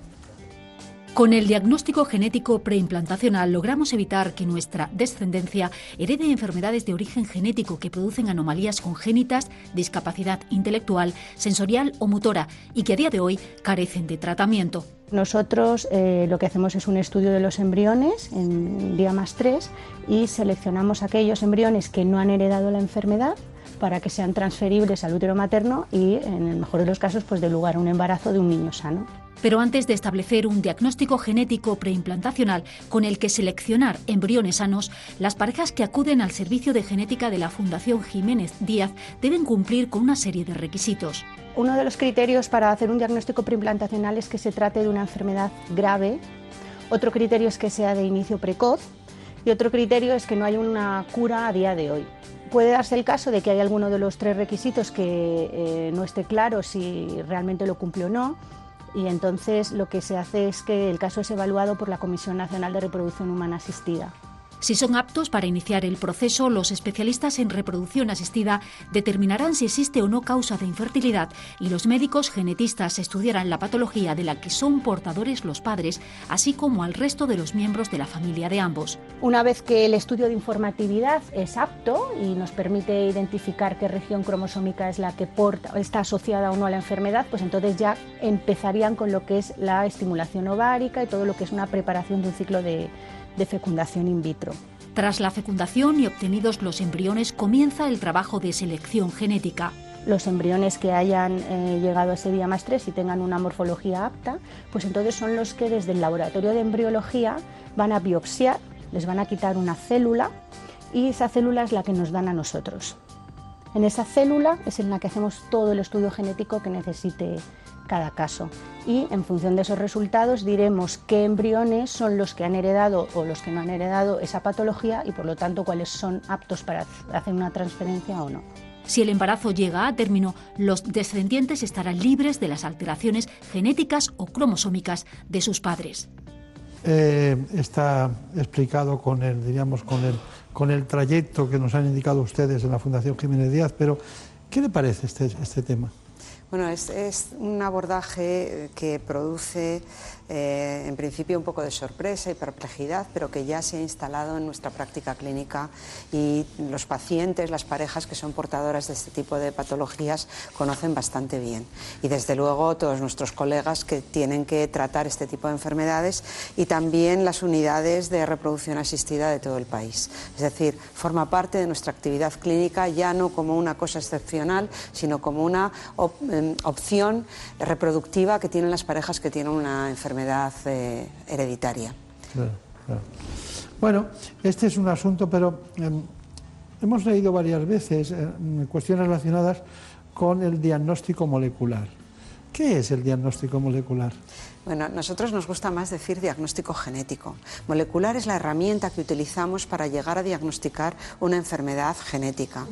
Con el diagnóstico genético preimplantacional logramos evitar que nuestra descendencia herede enfermedades de origen genético que producen anomalías congénitas, discapacidad intelectual, sensorial o motora y que a día de hoy carecen de tratamiento. Nosotros eh, lo que hacemos es un estudio de los embriones en día más 3 y seleccionamos aquellos embriones que no han heredado la enfermedad para que sean transferibles al útero materno y, en el mejor de los casos, pues de lugar a un embarazo de un niño sano. Pero antes de establecer un diagnóstico genético preimplantacional con el que seleccionar embriones sanos, las parejas que acuden al servicio de genética de la Fundación Jiménez Díaz deben cumplir con una serie de requisitos. Uno de los criterios para hacer un diagnóstico preimplantacional es que se trate de una enfermedad grave. Otro criterio es que sea de inicio precoz y otro criterio es que no haya una cura a día de hoy. Puede darse el caso de que hay alguno de los tres requisitos que eh, no esté claro si realmente lo cumple o no y entonces lo que se hace es que el caso es evaluado por la Comisión Nacional de Reproducción Humana Asistida. Si son aptos para iniciar el proceso, los especialistas en reproducción asistida determinarán si existe o no causa de infertilidad y los médicos genetistas estudiarán la patología de la que son portadores los padres, así como al resto de los miembros de la familia de ambos. Una vez que el estudio de informatividad es apto y nos permite identificar qué región cromosómica es la que porta, está asociada o no a la enfermedad, pues entonces ya empezarían con lo que es la estimulación ovárica y todo lo que es una preparación de un ciclo de de fecundación in vitro. Tras la fecundación y obtenidos los embriones, comienza el trabajo de selección genética. Los embriones que hayan eh, llegado a ese día más 3 y tengan una morfología apta, pues entonces son los que desde el laboratorio de embriología van a biopsiar, les van a quitar una célula y esa célula es la que nos dan a nosotros. En esa célula es en la que hacemos todo el estudio genético que necesite cada caso. Y en función de esos resultados diremos qué embriones son los que han heredado o los que no han heredado esa patología y por lo tanto cuáles son aptos para hacer una transferencia o no. Si el embarazo llega a término, los descendientes estarán libres de las alteraciones genéticas o cromosómicas de sus padres. Eh, está explicado con el, diríamos, con el, con el trayecto que nos han indicado ustedes en la Fundación Jiménez Díaz, pero ¿qué le parece este, este tema? Bueno, es, un abordaje que produce eh, en principio un poco de sorpresa y perplejidad, pero que ya se ha instalado en nuestra práctica clínica y los pacientes, las parejas que son portadoras de este tipo de patologías conocen bastante bien. Y desde luego todos nuestros colegas que tienen que tratar este tipo de enfermedades y también las unidades de reproducción asistida de todo el país. Es decir, forma parte de nuestra actividad clínica ya no como una cosa excepcional, sino como una em, opción reproductiva que tienen las parejas que tienen una enfermedad eh, hereditaria. Bueno, este es un asunto, pero em, hemos leído varias veces eh, cuestiones relacionadas con el diagnóstico molecular. ¿Qué es el diagnóstico molecular? Bueno, nosotros nos gusta más decir diagnóstico genético. Molecular es la herramienta que utilizamos para llegar a diagnosticar una enfermedad genética.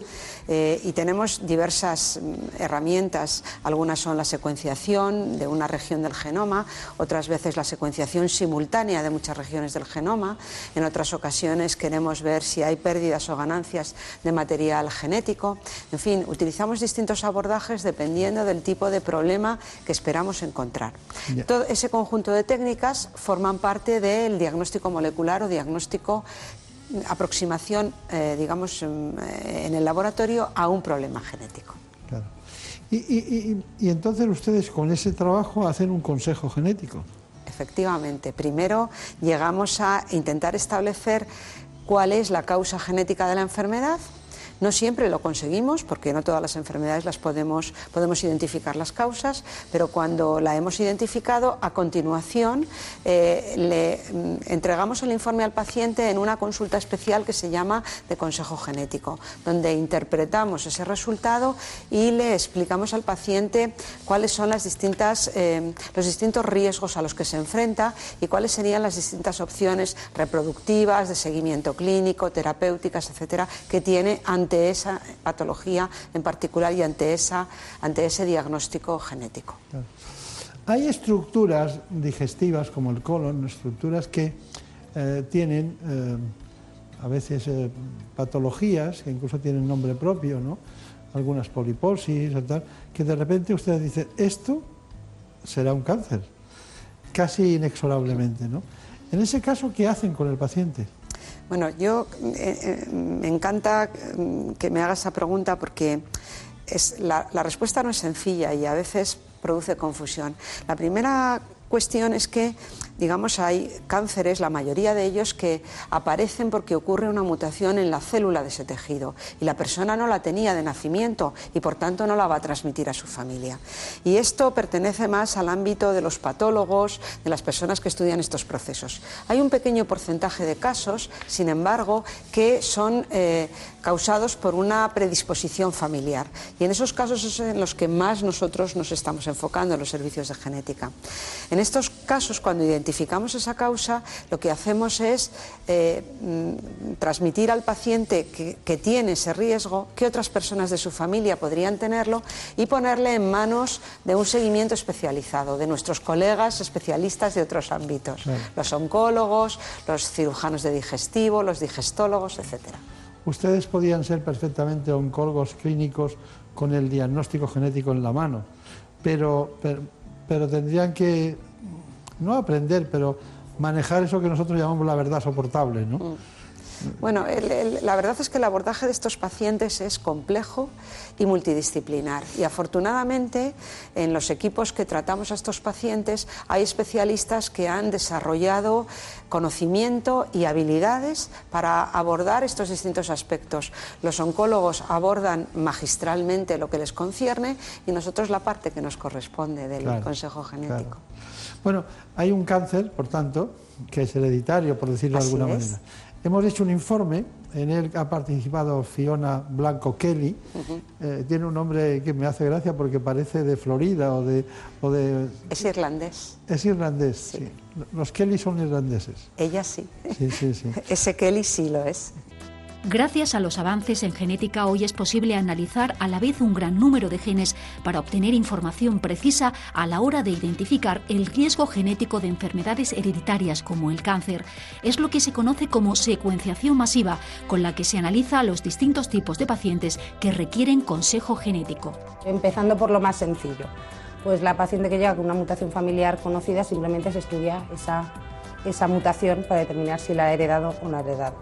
Eh, y tenemos diversas mm, herramientas. Algunas son la secuenciación de una región del genoma, otras veces la secuenciación simultánea de muchas regiones del genoma. En otras ocasiones queremos ver si hay pérdidas o ganancias de material genético. En fin, utilizamos distintos abordajes dependiendo del tipo de problema que esperamos encontrar. Todo ese conjunto de técnicas forman parte del diagnóstico molecular o diagnóstico aproximación, eh, digamos, en el laboratorio a un problema genético. Claro. Y, y, entonces ustedes con ese trabajo hacen un consejo genético. Efectivamente, primero llegamos a intentar establecer cuál es la causa genética de la enfermedad no siempre lo conseguimos porque no todas las enfermedades las podemos, podemos identificar las causas, pero cuando la hemos identificado, a continuación eh, le mm, entregamos el informe al paciente en una consulta especial que se llama de consejo genético, donde interpretamos ese resultado y le explicamos al paciente cuáles son eh, los distintos riesgos a los que se enfrenta y cuáles serían las distintas opciones reproductivas, de seguimiento clínico, terapéuticas, etcétera, que tiene ante ante esa patología en particular y ante, esa, ante ese diagnóstico genético. Hay estructuras digestivas como el colon, estructuras que eh, tienen eh, a veces eh, patologías que incluso tienen nombre propio, ¿no? algunas poliposis, tal, que de repente usted dice, esto será un cáncer, casi inexorablemente. ¿no? En ese caso, ¿qué hacen con el paciente? Bueno, yo eh, eh, me encanta mm, que me hagas esa pregunta porque es, la respuesta no es sencilla y a veces produce confusión. La primera cuestión es que digamos, hay cánceres, la mayoría de ellos, que aparecen porque ocurre una mutación en la célula de ese tejido y la persona no la tenía de nacimiento y por tanto no la va a transmitir a su familia. Y esto pertenece más al ámbito de los patólogos, de las personas que estudian estos procesos. Hay un pequeño porcentaje de casos, sin embargo, que son eh, causados por una predisposición familiar. Y en esos casos es en los que más nosotros nos estamos enfocando en los servicios de genética. En estos casos, cuando identificamos identificamos esa causa, lo que hacemos es eh, mm, transmitir al paciente que, tiene ese riesgo, que otras personas de su familia podrían tenerlo y ponerle en manos de un seguimiento especializado, de nuestros colegas especialistas de otros ámbitos, los oncólogos, los cirujanos de digestivo, los digestólogos, etcétera. Ustedes podían ser perfectamente oncólogos clínicos con el diagnóstico genético en la mano, pero, pero tendrían que no aprender, pero manejar eso que nosotros llamamos la verdad soportable, ¿no? Mm. Bueno, la verdad es que el abordaje de estos pacientes es complejo y multidisciplinar. Y afortunadamente, en los equipos que tratamos a estos pacientes, hay especialistas que han desarrollado conocimiento y habilidades para abordar estos distintos aspectos. Los oncólogos abordan magistralmente lo que les concierne y nosotros la parte que nos corresponde del consejo genético. Bueno, hay un cáncer, por tanto, que es hereditario, por decirlo de alguna manera. Hemos hecho un informe, en él ha participado Fiona Blanco Kelly, eh, tiene un nombre que me hace gracia porque parece de Florida o de... O de es irlandés. Es irlandés, sí. Los Kelly son irlandeses. Ella sí. Sí, sí, sí. Ese Kelly sí lo es. Gracias a los avances en genética hoy es posible analizar a la vez un gran número de genes para obtener información precisa a la hora de identificar el riesgo genético de enfermedades hereditarias como el cáncer. Es lo que se conoce como secuenciación masiva, con la que se analiza a los distintos tipos de pacientes que requieren consejo genético. Empezando por lo más sencillo, pues la paciente que llega con una mutación familiar conocida simplemente se estudia esa, esa mutación para determinar si la ha heredado o no ha heredado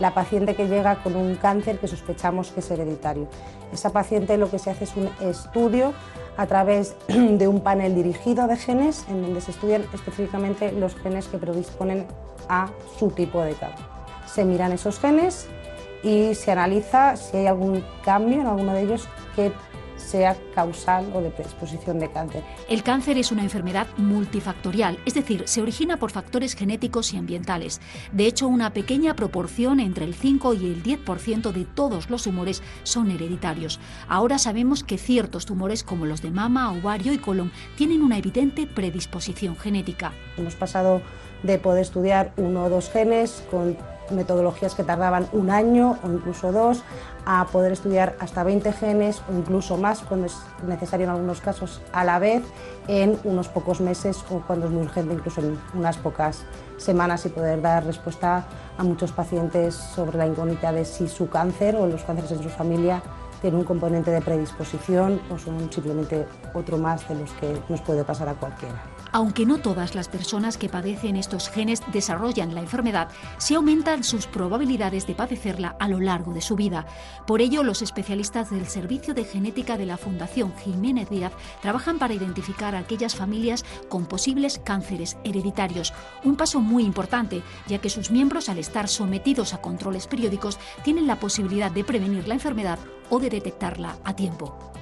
la paciente que llega con un cáncer que sospechamos que es hereditario. Esa paciente lo que se hace es un estudio a través de un panel dirigido de genes en donde se estudian específicamente los genes que predisponen a su tipo de cáncer. Se miran esos genes y se analiza si hay algún cambio en alguno de ellos que sea causal o de predisposición de cáncer. El cáncer es una enfermedad multifactorial, es decir, se origina por factores genéticos y ambientales. De hecho, una pequeña proporción entre el 5 y el 10% de todos los tumores son hereditarios. Ahora sabemos que ciertos tumores como los de mama, ovario y colon tienen una evidente predisposición genética. Hemos pasado de poder estudiar uno o dos genes con metodologías que tardaban un año o incluso dos, a poder estudiar hasta 20 genes o incluso más cuando es necesario en algunos casos a la vez en unos pocos meses o cuando es muy urgente incluso en unas pocas semanas y poder dar respuesta a muchos pacientes sobre la incógnita de si su cáncer o los cánceres en su familia tienen un componente de predisposición o son simplemente otro más de los que nos puede pasar a cualquiera. Aunque no todas las personas que padecen estos genes desarrollan la enfermedad, sí aumentan sus probabilidades de padecerla a lo largo de su vida. Por ello, los especialistas del Servicio de Genética de la Fundación Jiménez Díaz trabajan para identificar a aquellas familias con posibles cánceres hereditarios. Un paso muy importante, ya que sus miembros, al estar sometidos a controles periódicos, tienen la posibilidad de prevenir la enfermedad o de detectarla a tiempo.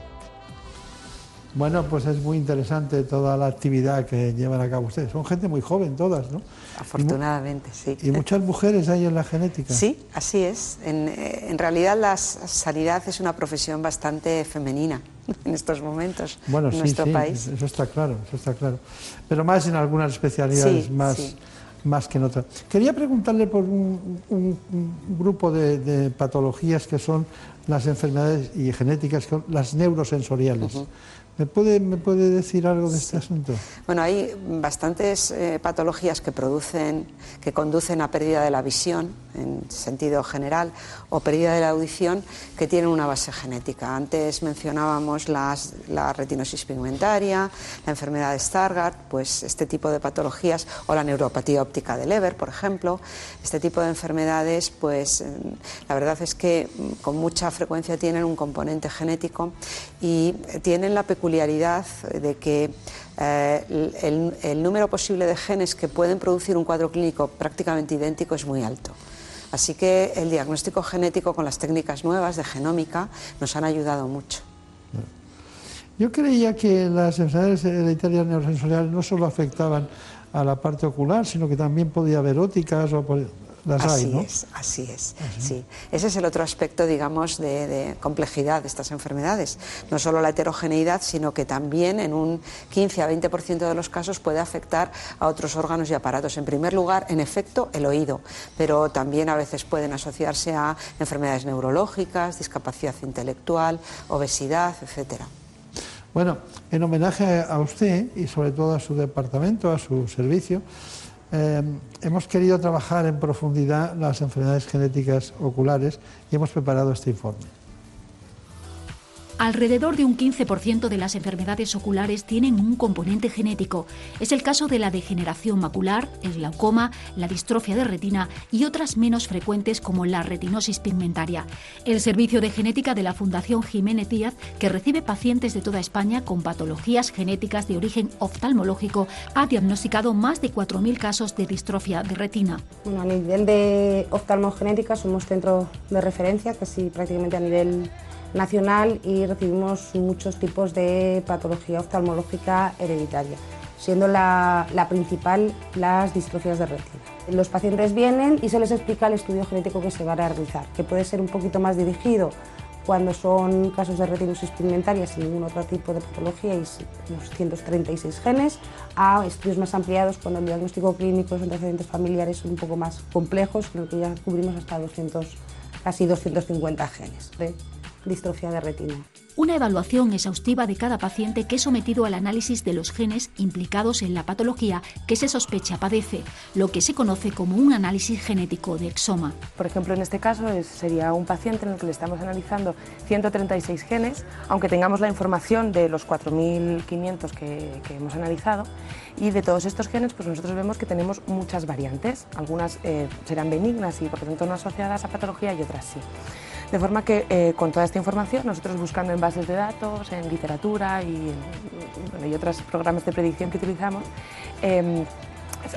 Bueno, pues es muy interesante toda la actividad que llevan a cabo ustedes. Son gente muy joven todas, ¿no? Afortunadamente, sí. Y muchas mujeres hay en la genética. Sí, así es. En, eh, en realidad la sanidad es una profesión bastante femenina en estos momentos bueno, en sí, nuestro sí, país. Eso está claro, eso está claro. Pero más en algunas especialidades, Sí, más, más que en otras. Quería preguntarle por un, un- un grupo de, de patologías que son las enfermedades y genéticas, que son las neurosensoriales. ¿Me, puede, ¿Me puede decir algo de este asunto? Bueno, hay bastantes eh, patologías que producen, que conducen a pérdida de la visión en sentido general o pérdida de la audición que tienen una base genética. Antes mencionábamos las- la retinosis pigmentaria, la enfermedad de Stargardt, pues este tipo de patologías o la neuropatía óptica de Leber, por ejemplo, este tipo de enfermedades, pues eh, la verdad es que mm, con mucha frecuencia tienen un componente genético y tienen la peculiaridad de que eh, el, el número posible de genes que pueden producir un cuadro clínico prácticamente idéntico es muy alto. Así que el diagnóstico genético con las técnicas nuevas de genómica nos han ayudado mucho. Yo creía que las enfermedades hereditarias neurosensoriales no solo afectaban a la parte ocular, sino que también podía haber óticas o las así hay, ¿no? es, así es. Sí. Ese es el otro aspecto, digamos, de, de complejidad de estas enfermedades. No solo la heterogeneidad, sino que también en un 15 a 20% de los casos puede afectar a otros órganos y aparatos. En primer lugar, en efecto, el oído, pero también a veces pueden asociarse a enfermedades neurológicas, discapacidad intelectual, obesidad, etcétera. Bueno, en homenaje a usted y sobre todo a su departamento, a su servicio, eh, hemos querido trabajar en profundidad las enfermedades genéticas oculares y hemos preparado este informe. Alrededor de un 15% de las enfermedades oculares tienen un componente genético. Es el caso de la degeneración macular, el glaucoma, la distrofia de retina y otras menos frecuentes como la retinosis pigmentaria. El Servicio de Genética de la Fundación Jiménez Díaz, que recibe pacientes de toda España con patologías genéticas de origen oftalmológico, ha diagnosticado más de 4.000 casos de distrofia de retina. A nivel de oftalmogenética somos centro de referencia, casi prácticamente a nivel nacional y recibimos muchos tipos de patología oftalmológica hereditaria, siendo la, la principal las distrofias de retina. Los pacientes vienen y se les explica el estudio genético que se va a realizar, que puede ser un poquito más dirigido cuando son casos de retinosis pigmentaria sin ningún otro tipo de patología y unos 136 genes, a estudios más ampliados cuando el diagnóstico clínico, los antecedentes familiares son un poco más complejos, en el que ya cubrimos hasta 200, casi 250 genes de distrofia de retina. Una evaluación exhaustiva de cada paciente que es sometido al análisis de los genes implicados en la patología que se sospecha padece, lo que se conoce como un análisis genético de exoma. Por ejemplo, en este caso sería un paciente en el que le estamos analizando 136 genes, aunque tengamos la información de los 4.500 que, que hemos analizado. Y de todos estos genes, pues nosotros vemos que tenemos muchas variantes. Algunas eh, serán benignas y por lo tanto no asociadas a patología y otras sí. De forma que eh, con toda esta información, nosotros buscando en bases de datos, en literatura y, en- bueno, y otros programas de predicción que utilizamos, eh,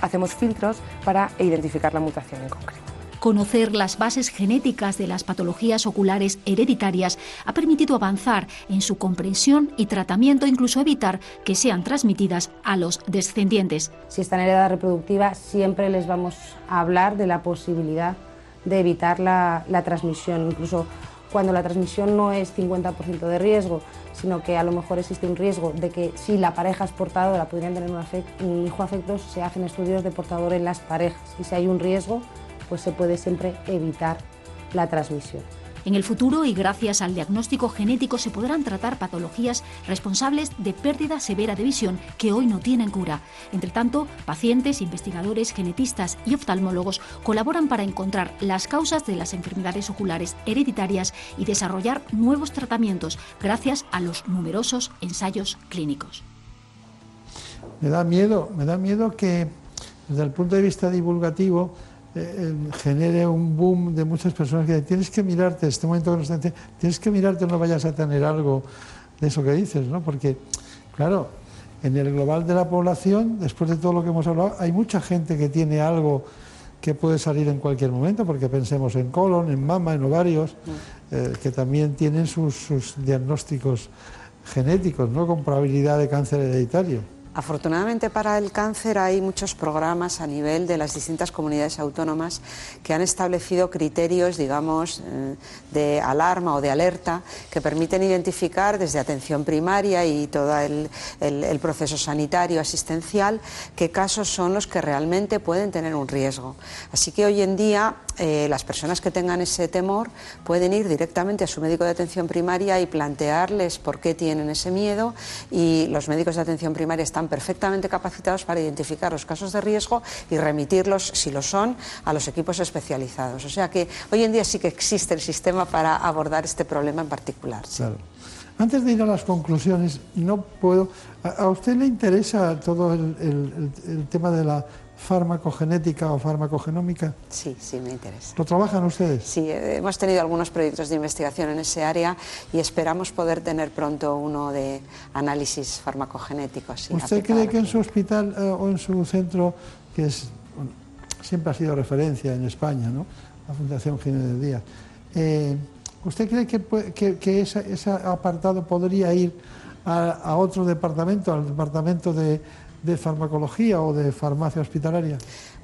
hacemos filtros para identificar la mutación en concreto. Conocer las bases genéticas de las patologías oculares hereditarias ha permitido avanzar en su comprensión y tratamiento, incluso evitar que sean transmitidas a los descendientes. Si están en edad reproductiva, siempre les vamos a hablar de la posibilidad de evitar la, la transmisión, incluso cuando la transmisión no es 50% de riesgo, sino que a lo mejor existe un riesgo de que si la pareja es portadora podrían tener un, hijo afecto, se hacen estudios de portador en las parejas y si hay un riesgo, pues se puede siempre evitar la transmisión. En el futuro y gracias al diagnóstico genético se podrán tratar patologías responsables de pérdida severa de visión que hoy no tienen cura. Entre tanto, pacientes, investigadores, genetistas y oftalmólogos colaboran para encontrar las causas de las enfermedades oculares hereditarias y desarrollar nuevos tratamientos gracias a los numerosos ensayos clínicos. Me da miedo, me da miedo que desde el punto de vista divulgativo eh, genere un boom de muchas personas que dicen, tienes que mirarte, este momento que nos tienes que mirarte, no vayas a tener algo de eso que dices, ¿no? Porque, claro, en el global de la población, después de todo lo que hemos hablado, hay mucha gente que tiene algo que puede salir en cualquier momento, porque pensemos en colon, en mama, en ovarios, mm. eh, que también tienen sus, sus diagnósticos genéticos, ¿no? Con probabilidad de cáncer hereditario. Afortunadamente para el cáncer hay muchos programas a nivel de las distintas comunidades autónomas que han establecido criterios, digamos, eh, de alarma o de alerta que permiten identificar desde atención primaria y todo el, proceso sanitario asistencial qué casos son los que realmente pueden tener un riesgo. Así que hoy en día eh, las personas que tengan ese temor pueden ir directamente a su médico de atención primaria y plantearles por qué tienen ese miedo y los médicos de atención primaria están perfectamente capacitados para identificar los casos de riesgo y remitirlos, si lo son, a los equipos especializados. O sea que hoy en día sí que existe el sistema para abordar este problema en particular. Antes de ir a las conclusiones, no puedo. ¿A, usted le interesa todo el tema de la farmacogenética o farmacogenómica? Sí, sí, me interesa. ¿Lo trabajan ustedes? Sí, eh, hemos tenido algunos proyectos de investigación en ese área y esperamos poder tener pronto uno de análisis farmacogenéticos. ¿Usted cree que en su hospital eh, o en su centro, que es, siempre ha sido referencia en España, ¿no? la Fundación Jiménez Díaz, eh, ¿usted cree que, que, ese, apartado podría ir a otro departamento, al departamento de de farmacología o de farmacia hospitalaria?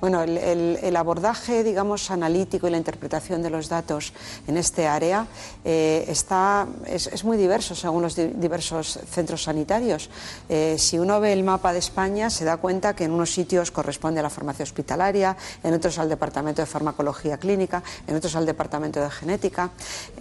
Bueno, el, abordaje, digamos, analítico y la interpretación de los datos en este área eh, está, es, muy diverso según los diversos centros sanitarios. Eh, si uno ve el mapa de España, se da cuenta que en unos sitios corresponde a la farmacia hospitalaria, en otros al departamento de farmacología clínica, en otros al departamento de genética.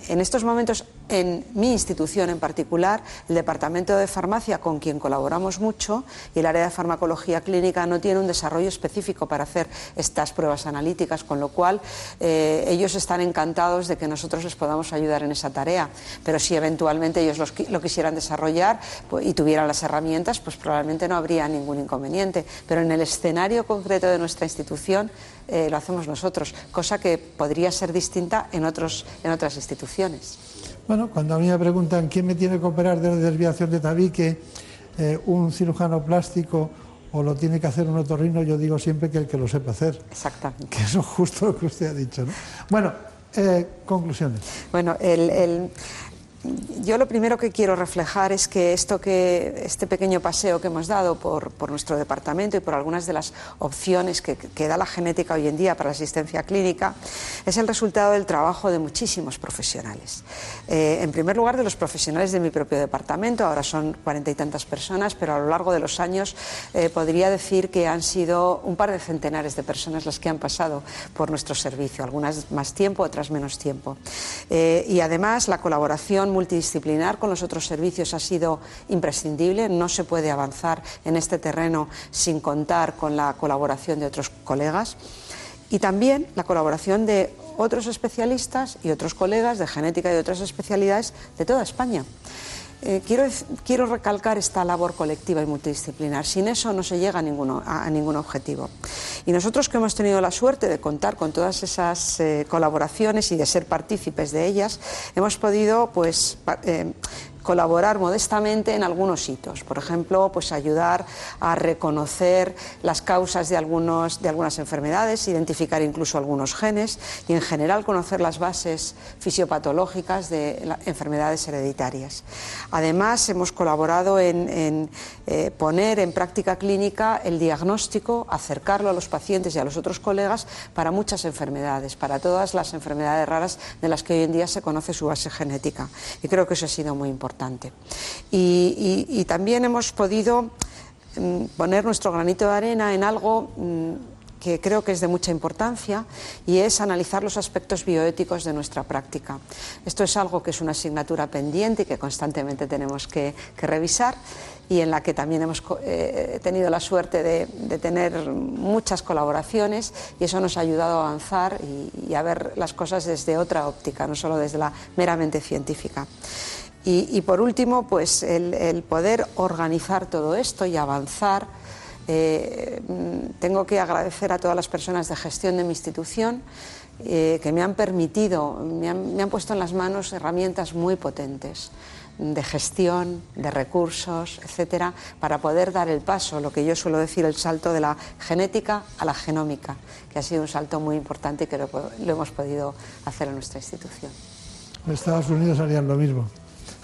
En estos momentos, en mi institución en particular, el departamento de farmacia, con quien colaboramos mucho, y el área de farmacología clínica no tiene un desarrollo específico para hacer estas pruebas analíticas, con lo cual eh, ellos están encantados de que nosotros les podamos ayudar en esa tarea. Pero si eventualmente ellos lo quisieran desarrollar pues, y tuvieran las herramientas, pues probablemente no habría ningún inconveniente. Pero en el escenario concreto de nuestra institución eh, lo hacemos nosotros, cosa que podría ser distinta en, otros, en otras instituciones. Bueno, cuando a mí me preguntan quién me tiene que operar de desviación de tabique, eh, un cirujano plástico o lo tiene que hacer un otorrino, yo digo siempre que el que lo sepa hacer. Exactamente. Que eso es justo lo que usted ha dicho. ¿no? Bueno, eh, conclusiones. Bueno, el, yo lo primero que quiero reflejar es que esto que este pequeño paseo que hemos dado por, nuestro departamento y por algunas de las opciones que, da la genética hoy en día para la asistencia clínica es el resultado del trabajo de muchísimos profesionales. Eh, en primer lugar, de los profesionales de mi propio departamento, ahora son cuarenta y tantas personas, pero a lo largo de los años eh, podría decir que han sido un par de centenares de personas las que han pasado por nuestro servicio, algunas más tiempo, otras menos tiempo. Eh, y además la colaboración multidisciplinar con los otros servicios ha sido imprescindible. No se puede avanzar en este terreno sin contar con la colaboración de otros colegas y también la colaboración de otros especialistas y otros colegas de genética y otras especialidades de toda España. Eh, quiero, quiero, recalcar esta labor colectiva y multidisciplinar. Sin eso no se llega a, ninguno, a, ningún objetivo. Y nosotros que hemos tenido la suerte de contar con todas esas eh, colaboraciones y de ser partícipes de ellas, hemos podido pues, eh, colaborar modestamente en algunos hitos. Por ejemplo, pues ayudar a reconocer las causas de, algunos, de algunas enfermedades, identificar incluso algunos genes y en general conocer las bases fisiopatológicas de enfermedades hereditarias. Además, hemos colaborado en, eh, poner en práctica clínica el diagnóstico, acercarlo a los pacientes y a los otros colegas para muchas enfermedades, para todas las enfermedades raras de las que hoy en día se conoce su base genética. Y creo que eso ha sido muy importante. Y, también hemos podido mm, poner nuestro granito de arena en algo mm, que creo que es de mucha importancia y es analizar los aspectos bioéticos de nuestra práctica. Esto es algo que es una asignatura pendiente y que constantemente tenemos que, revisar y en la que también hemos eh, tenido la suerte de, tener muchas colaboraciones y eso nos ha ayudado a avanzar y, a ver las cosas desde otra óptica, no solo desde la meramente científica. Y, por último, pues el poder organizar todo esto y avanzar eh, tengo que agradecer a todas las personas de gestión de mi institución eh, que me han permitido, me han, puesto en las manos herramientas muy potentes de gestión, de recursos, etcétera, para poder dar el paso, lo que yo suelo decir, el salto de la genética a la genómica, que ha sido un salto muy importante y que lo, lo hemos podido hacer en nuestra institución. En Estados Unidos harían lo mismo,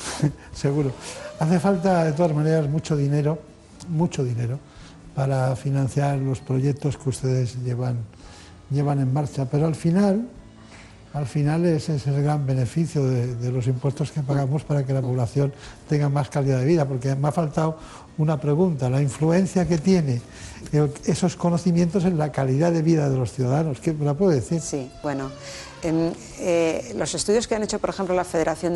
seguro. Hace falta, de todas maneras, mucho dinero, mucho dinero, para financiar los proyectos que ustedes llevan, llevan en marcha. Pero al final, al final ese es el gran beneficio de, los impuestos que pagamos para que la población tenga más calidad de vida, porque me ha faltado una pregunta, la influencia que tiene esos conocimientos en la calidad de vida de los ciudadanos, ¿qué me la puede decir? Sí, bueno, en, eh, los estudios que han hecho, por ejemplo, la Federación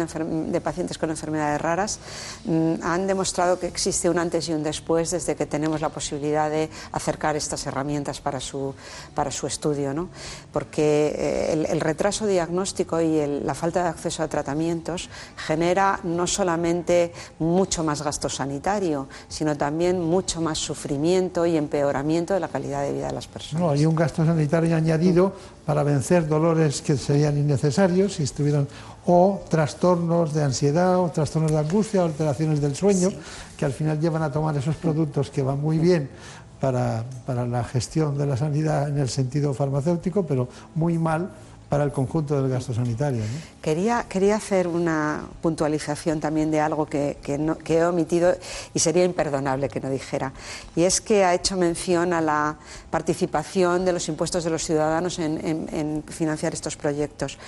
de, Pacientes con Enfermedades Raras mm, han demostrado que existe un antes y un después desde que tenemos la posibilidad de acercar estas herramientas para su, para su estudio. ¿no? Porque eh, el, retraso diagnóstico y la falta de acceso a tratamientos genera no solamente mucho más gasto sanitario, sino también mucho más sufrimiento y empeoramiento de la calidad de vida de las personas. No, hay un gasto sanitario añadido para vencer dolores que serían innecesarios si estuvieran o trastornos de ansiedad o trastornos de angustia o alteraciones del sueño que al final llevan a tomar esos productos que van muy bien para, para la gestión de la sanidad en el sentido farmacéutico, pero muy mal para el conjunto del gasto sanitario. Quería, quería hacer una puntualización también de algo que, que, he omitido y sería imperdonable que no dijera. Y es que ha hecho mención a la participación de los impuestos de los ciudadanos en financiar estos proyectos.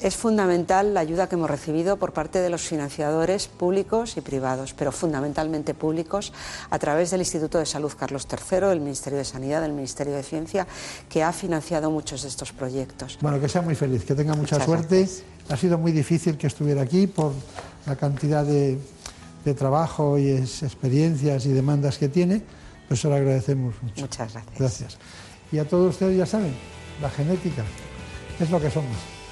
Es fundamental la ayuda que hemos recibido por parte de los financiadores públicos y privados, pero fundamentalmente públicos, a través del Instituto de Salud Carlos III, del Ministerio de Sanidad, del Ministerio de Ciencia, que ha financiado muchos de estos proyectos. Bueno, que sea muy feliz, que tenga mucha suerte. Ha sido muy difícil que estuviera aquí por la cantidad de, trabajo y experiencias y demandas que tiene, pues eso lo agradecemos mucho. Muchas gracias. Gracias. Y a todos ustedes ya saben, la genética es lo que somos.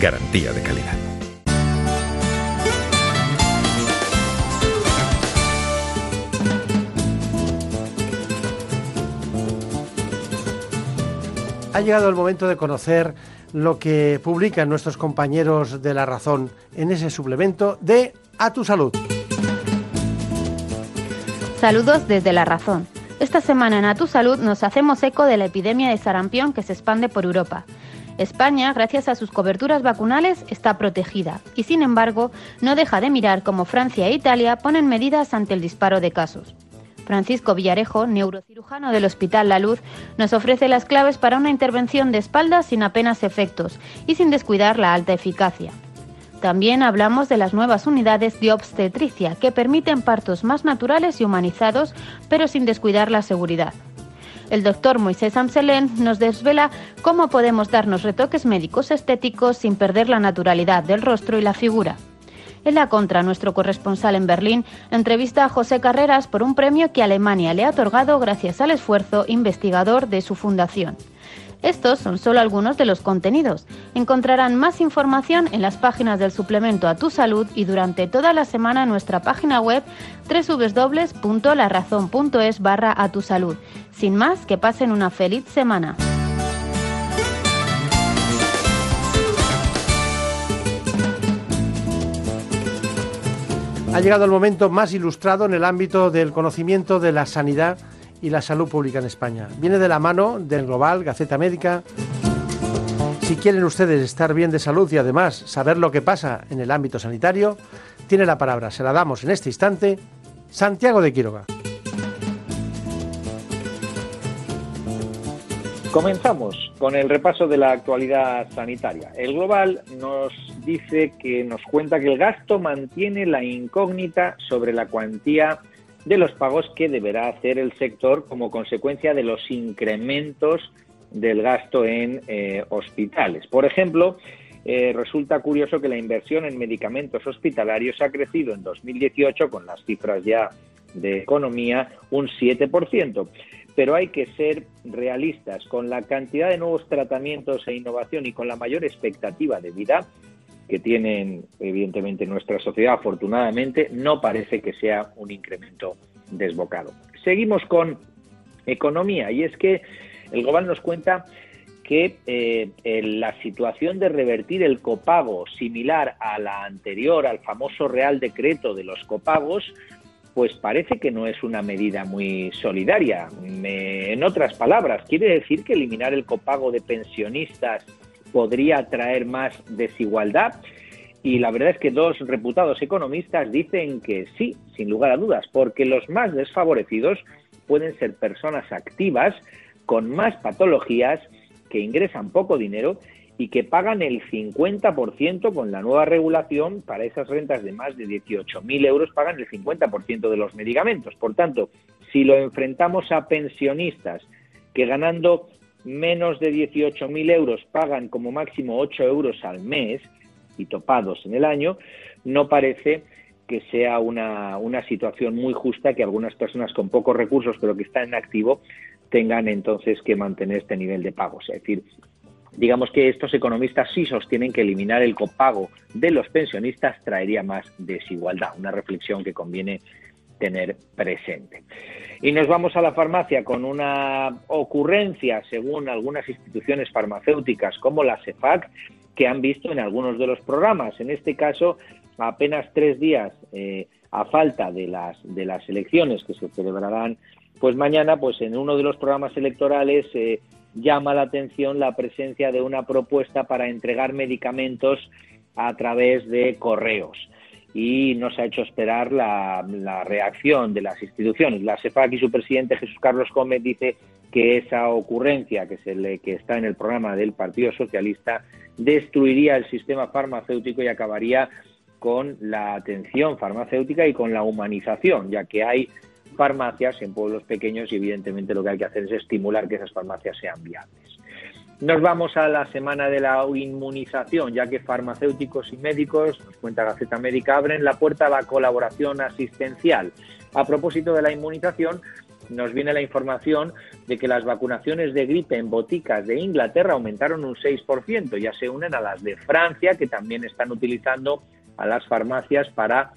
garantía de calidad. Ha llegado el momento de conocer lo que publican nuestros compañeros de La Razón en ese suplemento de A tu Salud. Saludos desde La Razón. Esta semana en A tu Salud nos hacemos eco de la epidemia de sarampión que se expande por Europa. España, gracias a sus coberturas vacunales, está protegida y, sin embargo, no deja de mirar cómo Francia e Italia ponen medidas ante el disparo de casos. Francisco Villarejo, neurocirujano del Hospital La Luz, nos ofrece las claves para una intervención de espalda sin apenas efectos y sin descuidar la alta eficacia. También hablamos de las nuevas unidades de obstetricia que permiten partos más naturales y humanizados, pero sin descuidar la seguridad. El doctor Moisés Amselén nos desvela cómo podemos darnos retoques médicos estéticos sin perder la naturalidad del rostro y la figura. En la contra, nuestro corresponsal en Berlín entrevista a José Carreras por un premio que Alemania le ha otorgado gracias al esfuerzo investigador de su fundación. Estos son solo algunos de los contenidos. Encontrarán más información en las páginas del suplemento a tu salud y durante toda la semana en nuestra página web www.larazón.es barra a tu salud. Sin más, que pasen una feliz semana. Ha llegado el momento más ilustrado en el ámbito del conocimiento de la sanidad y la salud pública en España. Viene de la mano del Global, Gaceta Médica. Si quieren ustedes estar bien de salud y además saber lo que pasa en el ámbito sanitario, tiene la palabra, se la damos en este instante, Santiago de Quiroga. Comenzamos con el repaso de la actualidad sanitaria. El Global nos dice que nos cuenta que el gasto mantiene la incógnita sobre la cuantía de los pagos que deberá hacer el sector como consecuencia de los incrementos del gasto en eh, hospitales. Por ejemplo, eh, resulta curioso que la inversión en medicamentos hospitalarios ha crecido en 2018 con las cifras ya de economía un 7% pero hay que ser realistas. Con la cantidad de nuevos tratamientos e innovación y con la mayor expectativa de vida que tienen, evidentemente, nuestra sociedad, afortunadamente, no parece que sea un incremento desbocado. Seguimos con economía y es que el Global nos cuenta que eh, la situación de revertir el copago similar a la anterior, al famoso Real Decreto de los copagos, pues parece que no es una medida muy solidaria. en otras palabras, quiere decir que eliminar el copago de pensionistas podría traer más desigualdad. Y la verdad es que dos reputados economistas dicen que sí, sin lugar a dudas, porque los más desfavorecidos pueden ser personas activas con más patologías que ingresan poco dinero y que pagan el 50% con la nueva regulación para esas rentas de más de 18.000 euros, pagan el 50% de los medicamentos. Por tanto, si lo enfrentamos a pensionistas que ganando menos de 18.000 euros pagan como máximo 8 euros al mes y topados en el año, no parece que sea una, una situación muy justa que algunas personas con pocos recursos pero que están en activo tengan entonces que mantener este nivel de pagos. Es decir, digamos que estos economistas sí sostienen que eliminar el copago de los pensionistas traería más desigualdad, una reflexión que conviene tener presente. Y nos vamos a la farmacia con una ocurrencia, según algunas instituciones farmacéuticas como la CEFAC, que han visto en algunos de los programas. En este caso, apenas tres días eh, a falta de las, de las elecciones que se celebrarán pues mañana, pues en uno de los programas electorales eh, llama la atención la presencia de una propuesta para entregar medicamentos a través de correos y nos ha hecho esperar la, reacción de las instituciones. La CEFAC y su presidente Jesús Carlos Gómez dice que esa ocurrencia que, se que está en el programa del Partido Socialista destruiría el sistema farmacéutico y acabaría con la atención farmacéutica y con la humanización, ya que hay farmacias en pueblos pequeños y evidentemente lo que hay que hacer es estimular que esas farmacias sean viables. Nos vamos a la semana de la inmunización, ya que farmacéuticos y médicos, nos cuenta Gaceta Médica, abren la puerta a la colaboración asistencial. A propósito de la inmunización, nos viene la información de que las vacunaciones de gripe en boticas de Inglaterra aumentaron un 6%, ya se unen a las de Francia, que también están utilizando a las farmacias para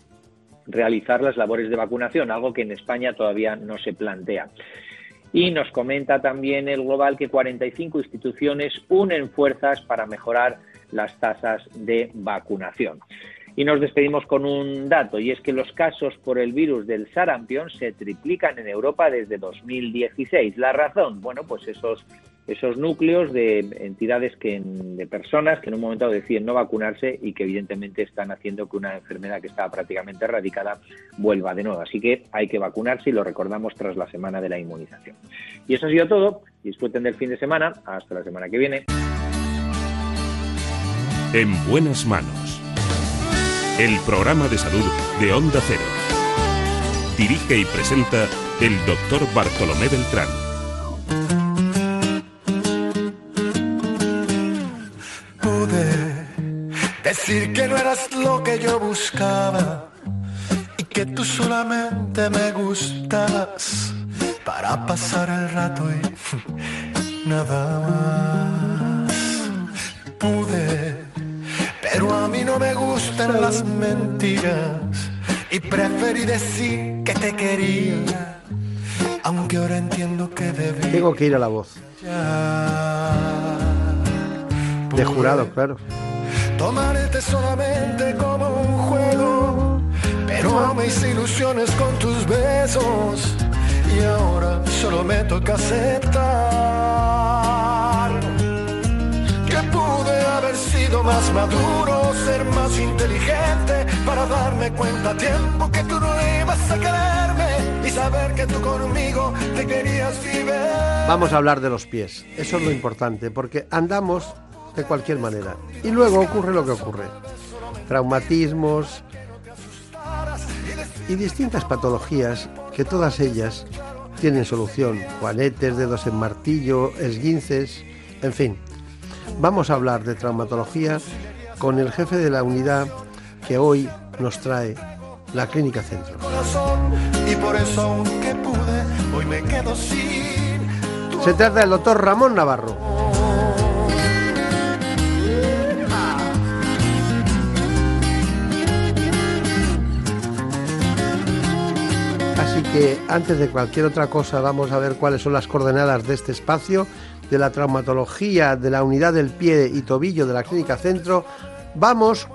realizar las labores de vacunación, algo que en España todavía no se plantea. Y nos comenta también el Global que 45 instituciones unen fuerzas para mejorar las tasas de vacunación. Y nos despedimos con un dato, y es que los casos por el virus del sarampión se triplican en Europa desde 2016. ¿La razón? Bueno, pues esos esos núcleos de entidades que de personas que en un momento deciden no vacunarse y que evidentemente están haciendo que una enfermedad que estaba prácticamente erradicada vuelva de nuevo. Así que hay que vacunarse y lo recordamos tras la semana de la inmunización. Y eso ha sido todo. Disfruten del fin de semana. Hasta la semana que viene. En buenas manos. El programa de salud de Onda Cero. Dirige y presenta el doctor Bartolomé Beltrán. Decir que no eras lo que yo buscaba y que tú solamente me gustabas para pasar el rato y nada más. Pude, pero a mí no me gustan las mentiras y preferí decir que te quería, aunque ahora entiendo que debí. Tengo que ir a la voz. De jurado, claro. Tomarte solamente como un juego, pero me hice ilusiones con tus besos y ahora solo me toca aceptar que pude haber sido más maduro, ser más inteligente para darme cuenta a tiempo que tú no ibas a quererme y saber que tú conmigo te querías vivir. Vamos a hablar de los pies. Eso es lo importante, porque andamos de cualquier manera. Y luego ocurre lo que ocurre. Traumatismos y distintas patologías que todas ellas tienen solución. Juanetes, dedos en martillo, esguinces, en fin. Vamos a hablar de traumatología con el jefe de la unidad que hoy nos trae la Clínica Centro. Se trata del doctor Ramón Navarro. Así que antes de cualquier otra cosa vamos a ver cuáles son las coordenadas de este espacio, de la traumatología, de la unidad del pie y tobillo de la Clínica Centro. Vamos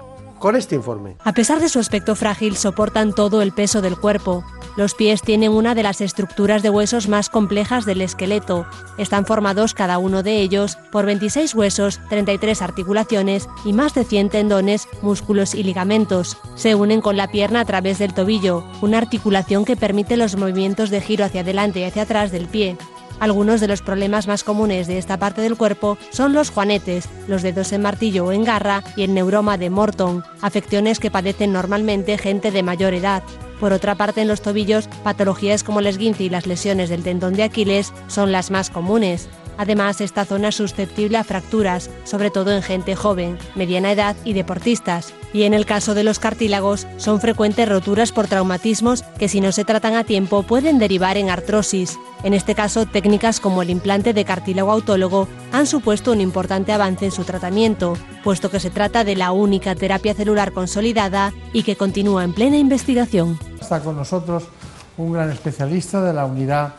con este informe. A pesar de su aspecto frágil, soportan todo el peso del cuerpo. Los pies tienen una de las estructuras de huesos más complejas del esqueleto. Están formados cada uno de ellos por 26 huesos, 33 articulaciones y más de 100 tendones, músculos y ligamentos. Se unen con la pierna a través del tobillo, una articulación que permite los movimientos de giro hacia adelante y hacia atrás del pie. Algunos de los problemas más comunes de esta parte del cuerpo son los juanetes, los dedos en martillo o en garra y el neuroma de Morton, afecciones que padecen normalmente gente de mayor edad. Por otra parte, en los tobillos, patologías como el esguince y las lesiones del tendón de Aquiles son las más comunes. Además, esta zona es susceptible a fracturas, sobre todo en gente joven, mediana edad y deportistas. Y en el caso de los cartílagos, son frecuentes roturas por traumatismos que si no se tratan a tiempo pueden derivar en artrosis. En este caso, técnicas como el implante de cartílago autólogo han supuesto un importante avance en su tratamiento, puesto que se trata de la única terapia celular consolidada y que continúa en plena investigación. Está con nosotros un gran especialista de la unidad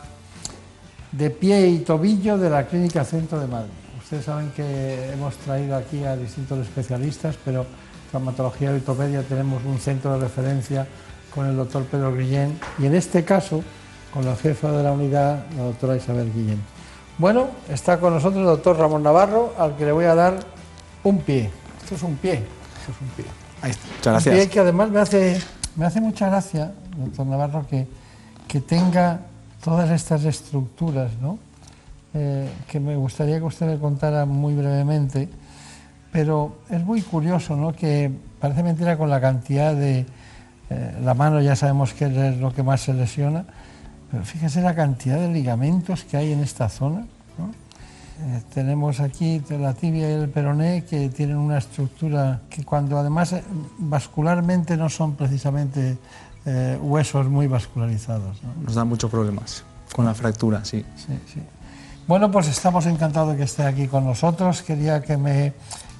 de pie y tobillo de la Clínica Centro de Madrid. Ustedes saben que hemos traído aquí a distintos especialistas, pero traumatología y ortopedia tenemos un centro de referencia con el doctor Pedro Guillén y en este caso con la jefa de la unidad, la doctora Isabel Guillén. Bueno, está con nosotros el doctor Ramón Navarro, al que le voy a dar un pie. Esto es un pie, esto es un pie. Ahí está. Muchas Un gracias. pie que además me hace, me hace mucha gracia, doctor Navarro, que, que tenga todas estas estructuras, ¿no? Eh, que me gustaría que usted me contara muy brevemente, pero es muy curioso, ¿no? Que parece mentira con la cantidad de... eh, la mano ya sabemos que es lo que más se lesiona, pero fíjese la cantidad de ligamentos que hay en esta zona. Eh, tenemos aquí la tibia y el peroné que tienen una estructura que cuando además vascularmente no son precisamente eh, huesos muy vascularizados. ¿no? Nos da muchos problemas con la fractura, sí. Sí, sí. Bueno, pues estamos encantados de que esté aquí con nosotros. Quería que me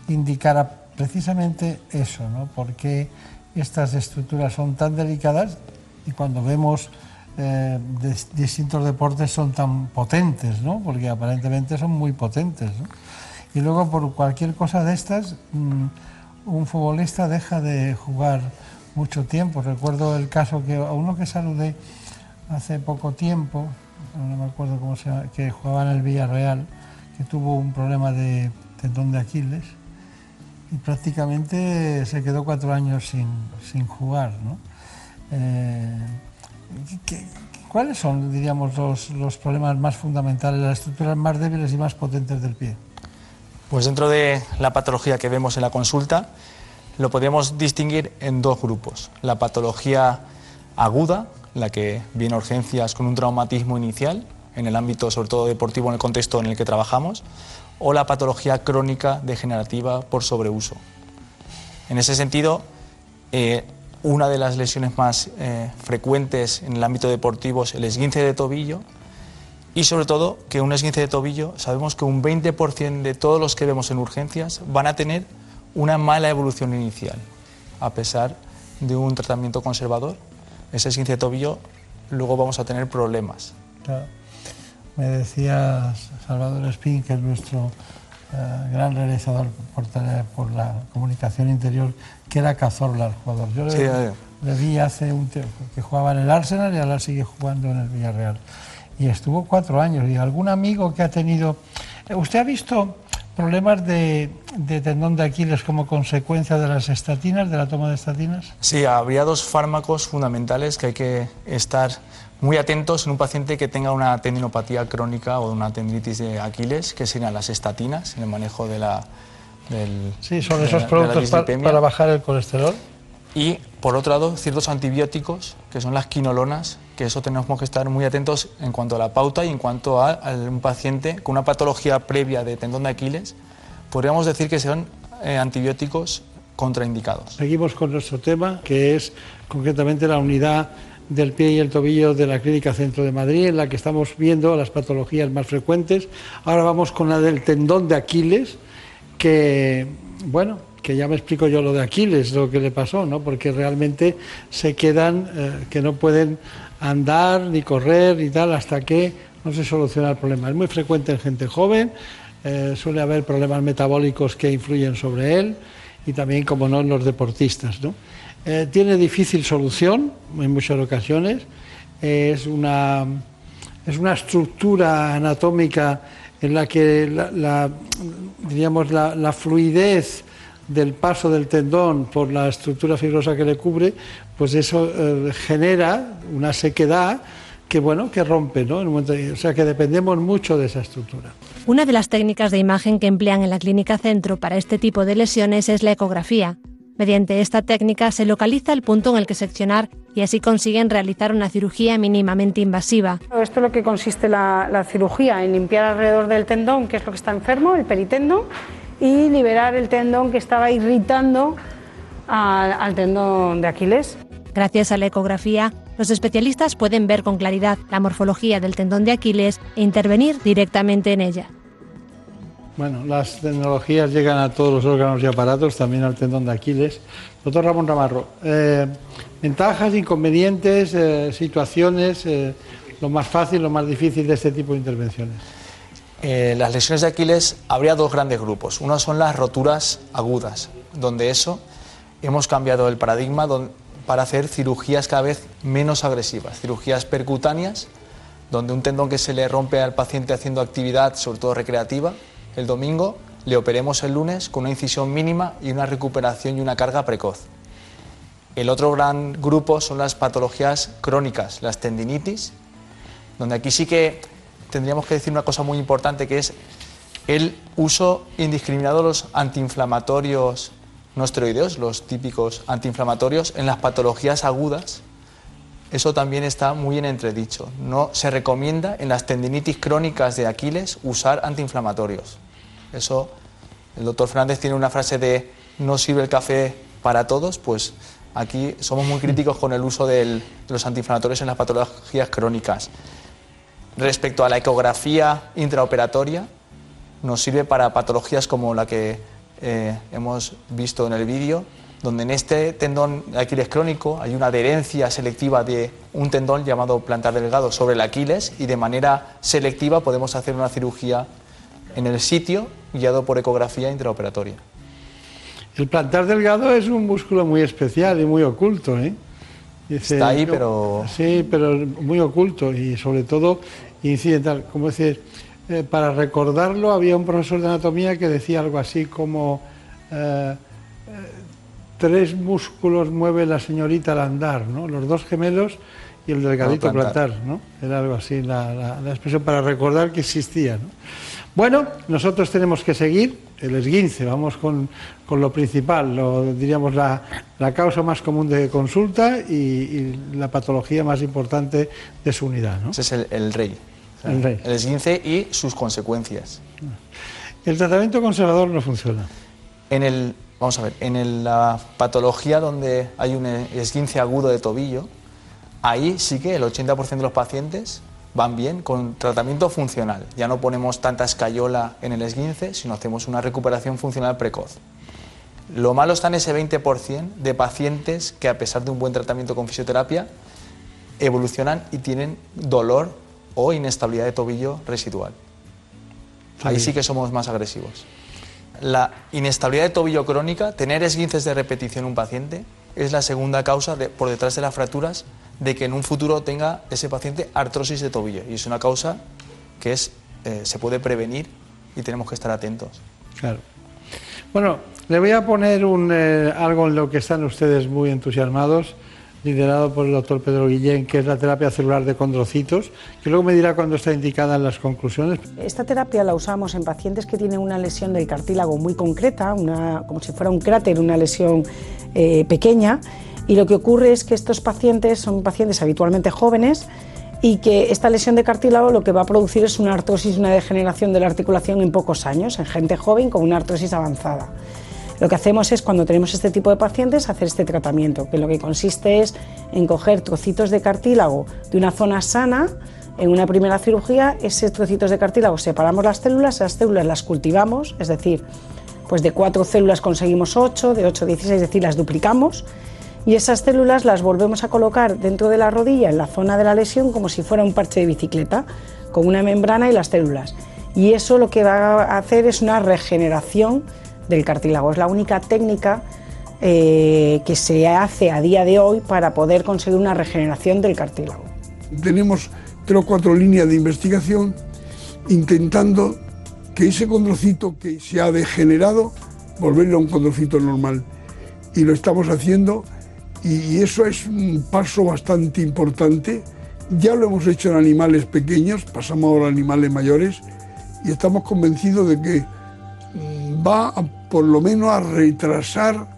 indicara precisamente eso, ¿no? Por qué estas estructuras son tan delicadas y cuando vemos eh, dis- distintos deportes son tan potentes, ¿no? Porque aparentemente son muy potentes, ¿no? Y luego por cualquier cosa de estas, mm, un futbolista deja de jugar mucho tiempo. Recuerdo el caso que a uno que saludé hace poco tiempo, no me acuerdo cómo se llama, que jugaba en el Villarreal, que tuvo un problema de tendón de Aquiles y prácticamente se quedó cuatro años sin, sin jugar. ¿no? Eh, ¿qué- qué- ¿Cuáles son, diríamos, los, los problemas más fundamentales, las estructuras más débiles y más potentes del pie? Pues dentro de la patología que vemos en la consulta, lo podemos distinguir en dos grupos. La patología aguda, la que viene a urgencias con un traumatismo inicial, en el ámbito sobre todo deportivo, en el contexto en el que trabajamos, o la patología crónica degenerativa por sobreuso. En ese sentido, eh, una de las lesiones más eh, frecuentes en el ámbito deportivo es el esguince de tobillo y sobre todo que un esguince de tobillo, sabemos que un 20% de todos los que vemos en urgencias van a tener una mala evolución inicial, a pesar de un tratamiento conservador. Ese esguince de tobillo luego vamos a tener problemas. Me decía Salvador Espín, que es nuestro eh, gran realizador por, por, la comunicación interior, que era Cazorla el jugador. Yo le, le, vi hace un tiempo que jugaba en el Arsenal y ahora sigue jugando en el Villarreal. Y estuvo cuatro años. Y algún amigo que ha tenido... Eh, ¿Usted ha visto problemas de, de, tendón de Aquiles como consecuencia de las estatinas, de la toma de estatinas? Sí, habría dos fármacos fundamentales que hay que estar muy atentos en un paciente que tenga una tendinopatía crónica o una tendinitis de Aquiles, que serían las estatinas en el manejo de la. Del, sí, son esos productos para, bajar el colesterol. Y por otro lado, ciertos antibióticos, que son las quinolonas, que eso tenemos que estar muy atentos en cuanto a la pauta y en cuanto a, un paciente con una patología previa de tendón de Aquiles, podríamos decir que son eh, antibióticos contraindicados. Seguimos con nuestro tema, que es concretamente la unidad del pie y el tobillo de la Clínica Centro de Madrid, en la que estamos viendo las patologías más frecuentes. Ahora vamos con la del tendón de Aquiles, que, bueno, que ya me explico yo lo de Aquiles, lo que le pasó, ¿no? Porque realmente se quedan, eh, que no pueden andar ni correr ni tal hasta que no se soluciona el problema. Es muy frecuente en gente joven, eh, suele haber problemas metabólicos que influyen sobre él y también, como no, en los deportistas, ¿no? Eh, tiene difícil solución en muchas ocasiones. es, una, es una estructura anatómica en la que la, diríamos, la, fluidez del paso del tendón por la estructura fibrosa que le cubre, pues eso eh, genera una sequedad que bueno, que rompe, ¿no? o sea que dependemos mucho de esa estructura. Una de las técnicas de imagen que emplean en la clínica centro para este tipo de lesiones es la ecografía. Mediante esta técnica se localiza el punto en el que seccionar y así consiguen realizar una cirugía mínimamente invasiva. Esto es lo que consiste la, cirugía, en limpiar alrededor del tendón, que es lo que está enfermo, el peritendón, y liberar el tendón que estaba irritando al tendón de Aquiles. Gracias a la ecografía, los especialistas pueden ver con claridad la morfología del tendón de Aquiles e intervenir directamente en ella. Bueno, las tecnologías llegan a todos los órganos y aparatos, también al tendón de Aquiles. Doctor Ramón Ramarro, eh, ventajas, inconvenientes, eh, situaciones, eh, lo más fácil, lo más difícil de este tipo de intervenciones. Las lesiones de Aquiles habría dos grandes grupos. Uno son las roturas agudas, donde eso hemos cambiado el paradigma para hacer cirugías cada vez menos agresivas, cirugías percutáneas, donde un tendón que se le rompe al paciente haciendo actividad, sobre todo recreativa, el domingo, le operemos el lunes con una incisión mínima y una recuperación y una carga precoz. El otro gran grupo son las patologías crónicas, las tendinitis, donde aquí sí que tendríamos que decir una cosa muy importante que es el uso indiscriminado de los antiinflamatorios no esteroideos, los típicos antiinflamatorios, en las patologías agudas. Eso también está muy en entredicho. No se recomienda en las tendinitis crónicas de Aquiles usar antiinflamatorios. Eso, el doctor Fernández tiene una frase de no sirve el café para todos, pues aquí somos muy críticos con el uso de los antiinflamatorios en las patologías crónicas. Respecto a la ecografía intraoperatoria, nos sirve para patologías como la que eh, hemos visto en el vídeo, donde en este tendón de Aquiles crónico hay una adherencia selectiva de un tendón llamado plantar delgado sobre el Aquiles y de manera selectiva podemos hacer una cirugía en el sitio guiado por ecografía intraoperatoria. El plantar delgado es un músculo muy especial y muy oculto. ¿eh? Está ahí, pero... Sí, pero muy oculto y sobre todo incidental. Como decir, eh, para recordarlo había un profesor de anatomía que decía algo así como... Eh, eh, tres músculos mueve la señorita al andar, ¿no? Los dos gemelos y el delgadito plantar. ¿no? Era algo así la, la expresión para recordar que existía, ¿no? Bueno, nosotros tenemos que seguir el esguince, vamos con, lo principal, lo, diríamos la, causa más común de consulta y, la patología más importante de su unidad. ¿no? Ese es el, rey. el rey. El esguince y sus consecuencias. El tratamiento conservador no funciona. En el Vamos a ver, en la patología donde hay un esguince agudo de tobillo, ahí sí que el 80% de los pacientes van bien con tratamiento funcional. Ya no ponemos tanta escayola en el esguince, sino hacemos una recuperación funcional precoz. Lo malo está en ese 20% de pacientes que a pesar de un buen tratamiento con fisioterapia evolucionan y tienen dolor o inestabilidad de tobillo residual. Ahí sí que somos más agresivos. La inestabilidad de tobillo crónica, tener esguinces de repetición en un paciente, es la segunda causa por detrás de las fracturas de que en un futuro tenga ese paciente artrosis de tobillo. Y es una causa que es, eh, se puede prevenir y tenemos que estar atentos. Claro. Bueno, le voy a poner un, eh, algo en lo que están ustedes muy entusiasmados, liderado por el doctor Pedro Guillén, que es la terapia celular de condrocitos, que luego me dirá cuándo está indicada en las conclusiones. Esta terapia la usamos en pacientes que tienen una lesión del cartílago muy concreta, una, como si fuera un cráter, una lesión eh, pequeña, y lo que ocurre es que estos pacientes son pacientes habitualmente jóvenes y que esta lesión de cartílago lo que va a producir es una artrosis, una degeneración de la articulación en pocos años, en gente joven con una artrosis avanzada. Lo que hacemos es, cuando tenemos este tipo de pacientes, hacer este tratamiento, que lo que consiste es en coger trocitos de cartílago de una zona sana, en una primera cirugía, esos trocitos de cartílago separamos las células, las células las cultivamos, es decir, pues de cuatro células conseguimos ocho, de ocho 16, es decir, las duplicamos y esas células las volvemos a colocar dentro de la rodilla, en la zona de la lesión, como si fuera un parche de bicicleta, con una membrana y las células. Y eso lo que va a hacer es una regeneración del cartílago. Es la única técnica eh, que se hace a día de hoy para poder conseguir una regeneración del cartílago. Tenemos tres o cuatro líneas de investigación intentando que ese condrocito que se ha degenerado, volverlo a un condrocito normal. Y lo estamos haciendo y eso es un paso bastante importante. Ya lo hemos hecho en animales pequeños, pasamos ahora a animales mayores y estamos convencidos de que mm, va por lo menos a retrasar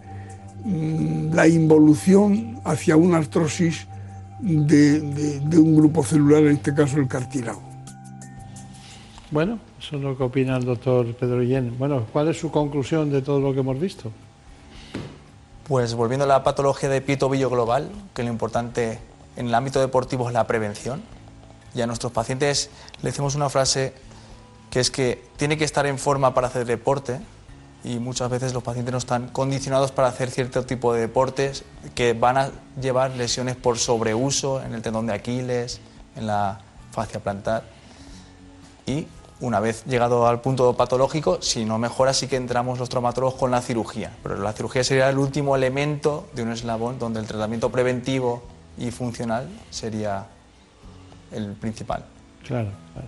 mm, la involución hacia una artrosis de, un grupo celular, en este caso el cartílago. Bueno, eso es lo que opina el doctor Pedro Guillén. Bueno, ¿cuál es su conclusión de todo lo que hemos visto? Pues volviendo a la patología de pie tobillo global, que lo importante en el ámbito deportivo es la prevención. Y a nuestros pacientes le decimos una frase que es que tiene que estar en forma para hacer deporte y muchas veces los pacientes no están condicionados para hacer cierto tipo de deportes que van a llevar lesiones por sobreuso en el tendón de Aquiles, en la fascia plantar y una vez llegado al punto patológico, si no mejora, sí que entramos los traumatólogos con la cirugía. Pero la cirugía sería el último elemento de un eslabón donde el tratamiento preventivo y funcional sería el principal. Claro, claro.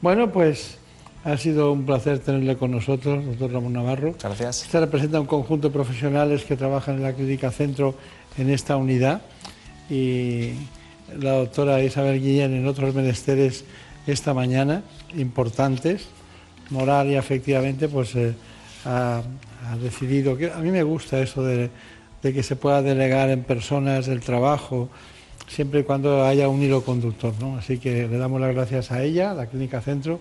Bueno, pues ha sido un placer tenerle con nosotros, doctor Ramón Navarro. Muchas gracias. Usted representa un conjunto de profesionales que trabajan en la Clínica Centro en esta unidad y la doctora Isabel Guillén en otros menesteres esta mañana importantes, moral y afectivamente, pues eh, ha, decidido que a mí me gusta eso de, que se pueda delegar en personas el trabajo, siempre y cuando haya un hilo conductor. ¿no? Así que le damos las gracias a ella, a la Clínica Centro,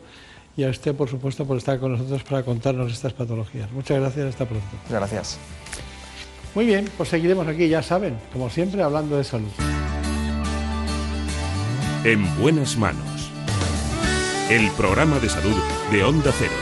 y a usted, por supuesto, por estar con nosotros para contarnos estas patologías. Muchas gracias, hasta pronto. Gracias. Muy bien, pues seguiremos aquí, ya saben, como siempre, hablando de salud. En buenas manos el programa de salud de Onda Cero.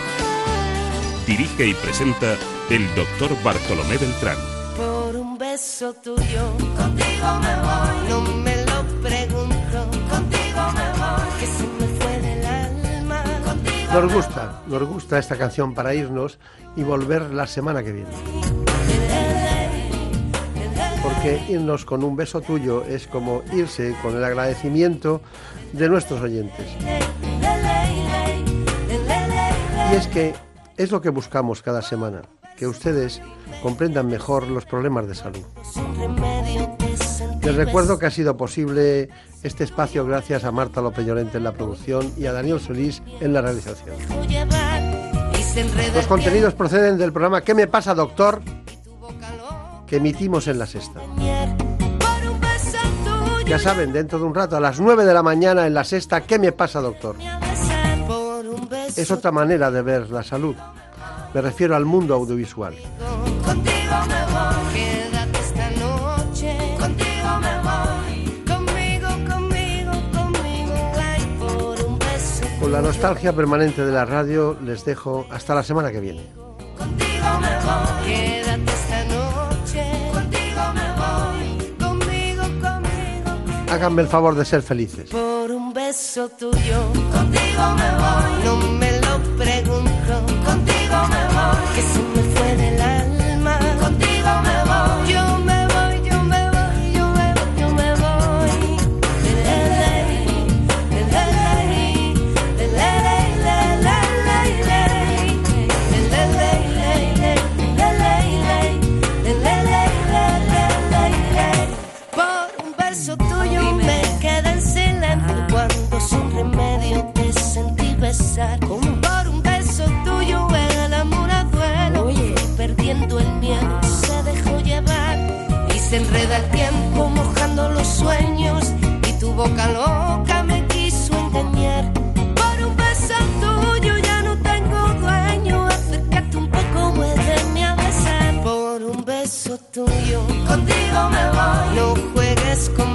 Dirige y presenta el doctor Bartolomé Beltrán. Por un beso tuyo, contigo me voy. No me lo pregunto, contigo me voy. Que se me fue del alma. Contigo nos gusta, nos gusta esta canción para irnos y volver la semana que viene. Porque irnos con un beso tuyo es como irse con el agradecimiento de nuestros oyentes. Y es que es lo que buscamos cada semana, que ustedes comprendan mejor los problemas de salud. Les recuerdo que ha sido posible este espacio gracias a Marta López Llorente en la producción y a Daniel Solís en la realización. Los contenidos proceden del programa ¿Qué me pasa, doctor? que emitimos en la sexta. Ya saben, dentro de un rato, a las 9 de la mañana en la sexta, ¿qué me pasa, doctor? es otra manera de ver la salud. Me refiero al mundo audiovisual. Con la nostalgia permanente de la radio les dejo hasta la semana que viene. háganme el favor de ser felices. Por un beso tuyo, contigo me voy. No me los sueños y tu boca loca me quiso engañar. Por un beso tuyo ya no tengo dueño, acércate un poco, vuélveme a besar. Por un beso tuyo, contigo me voy, no juegues conmigo.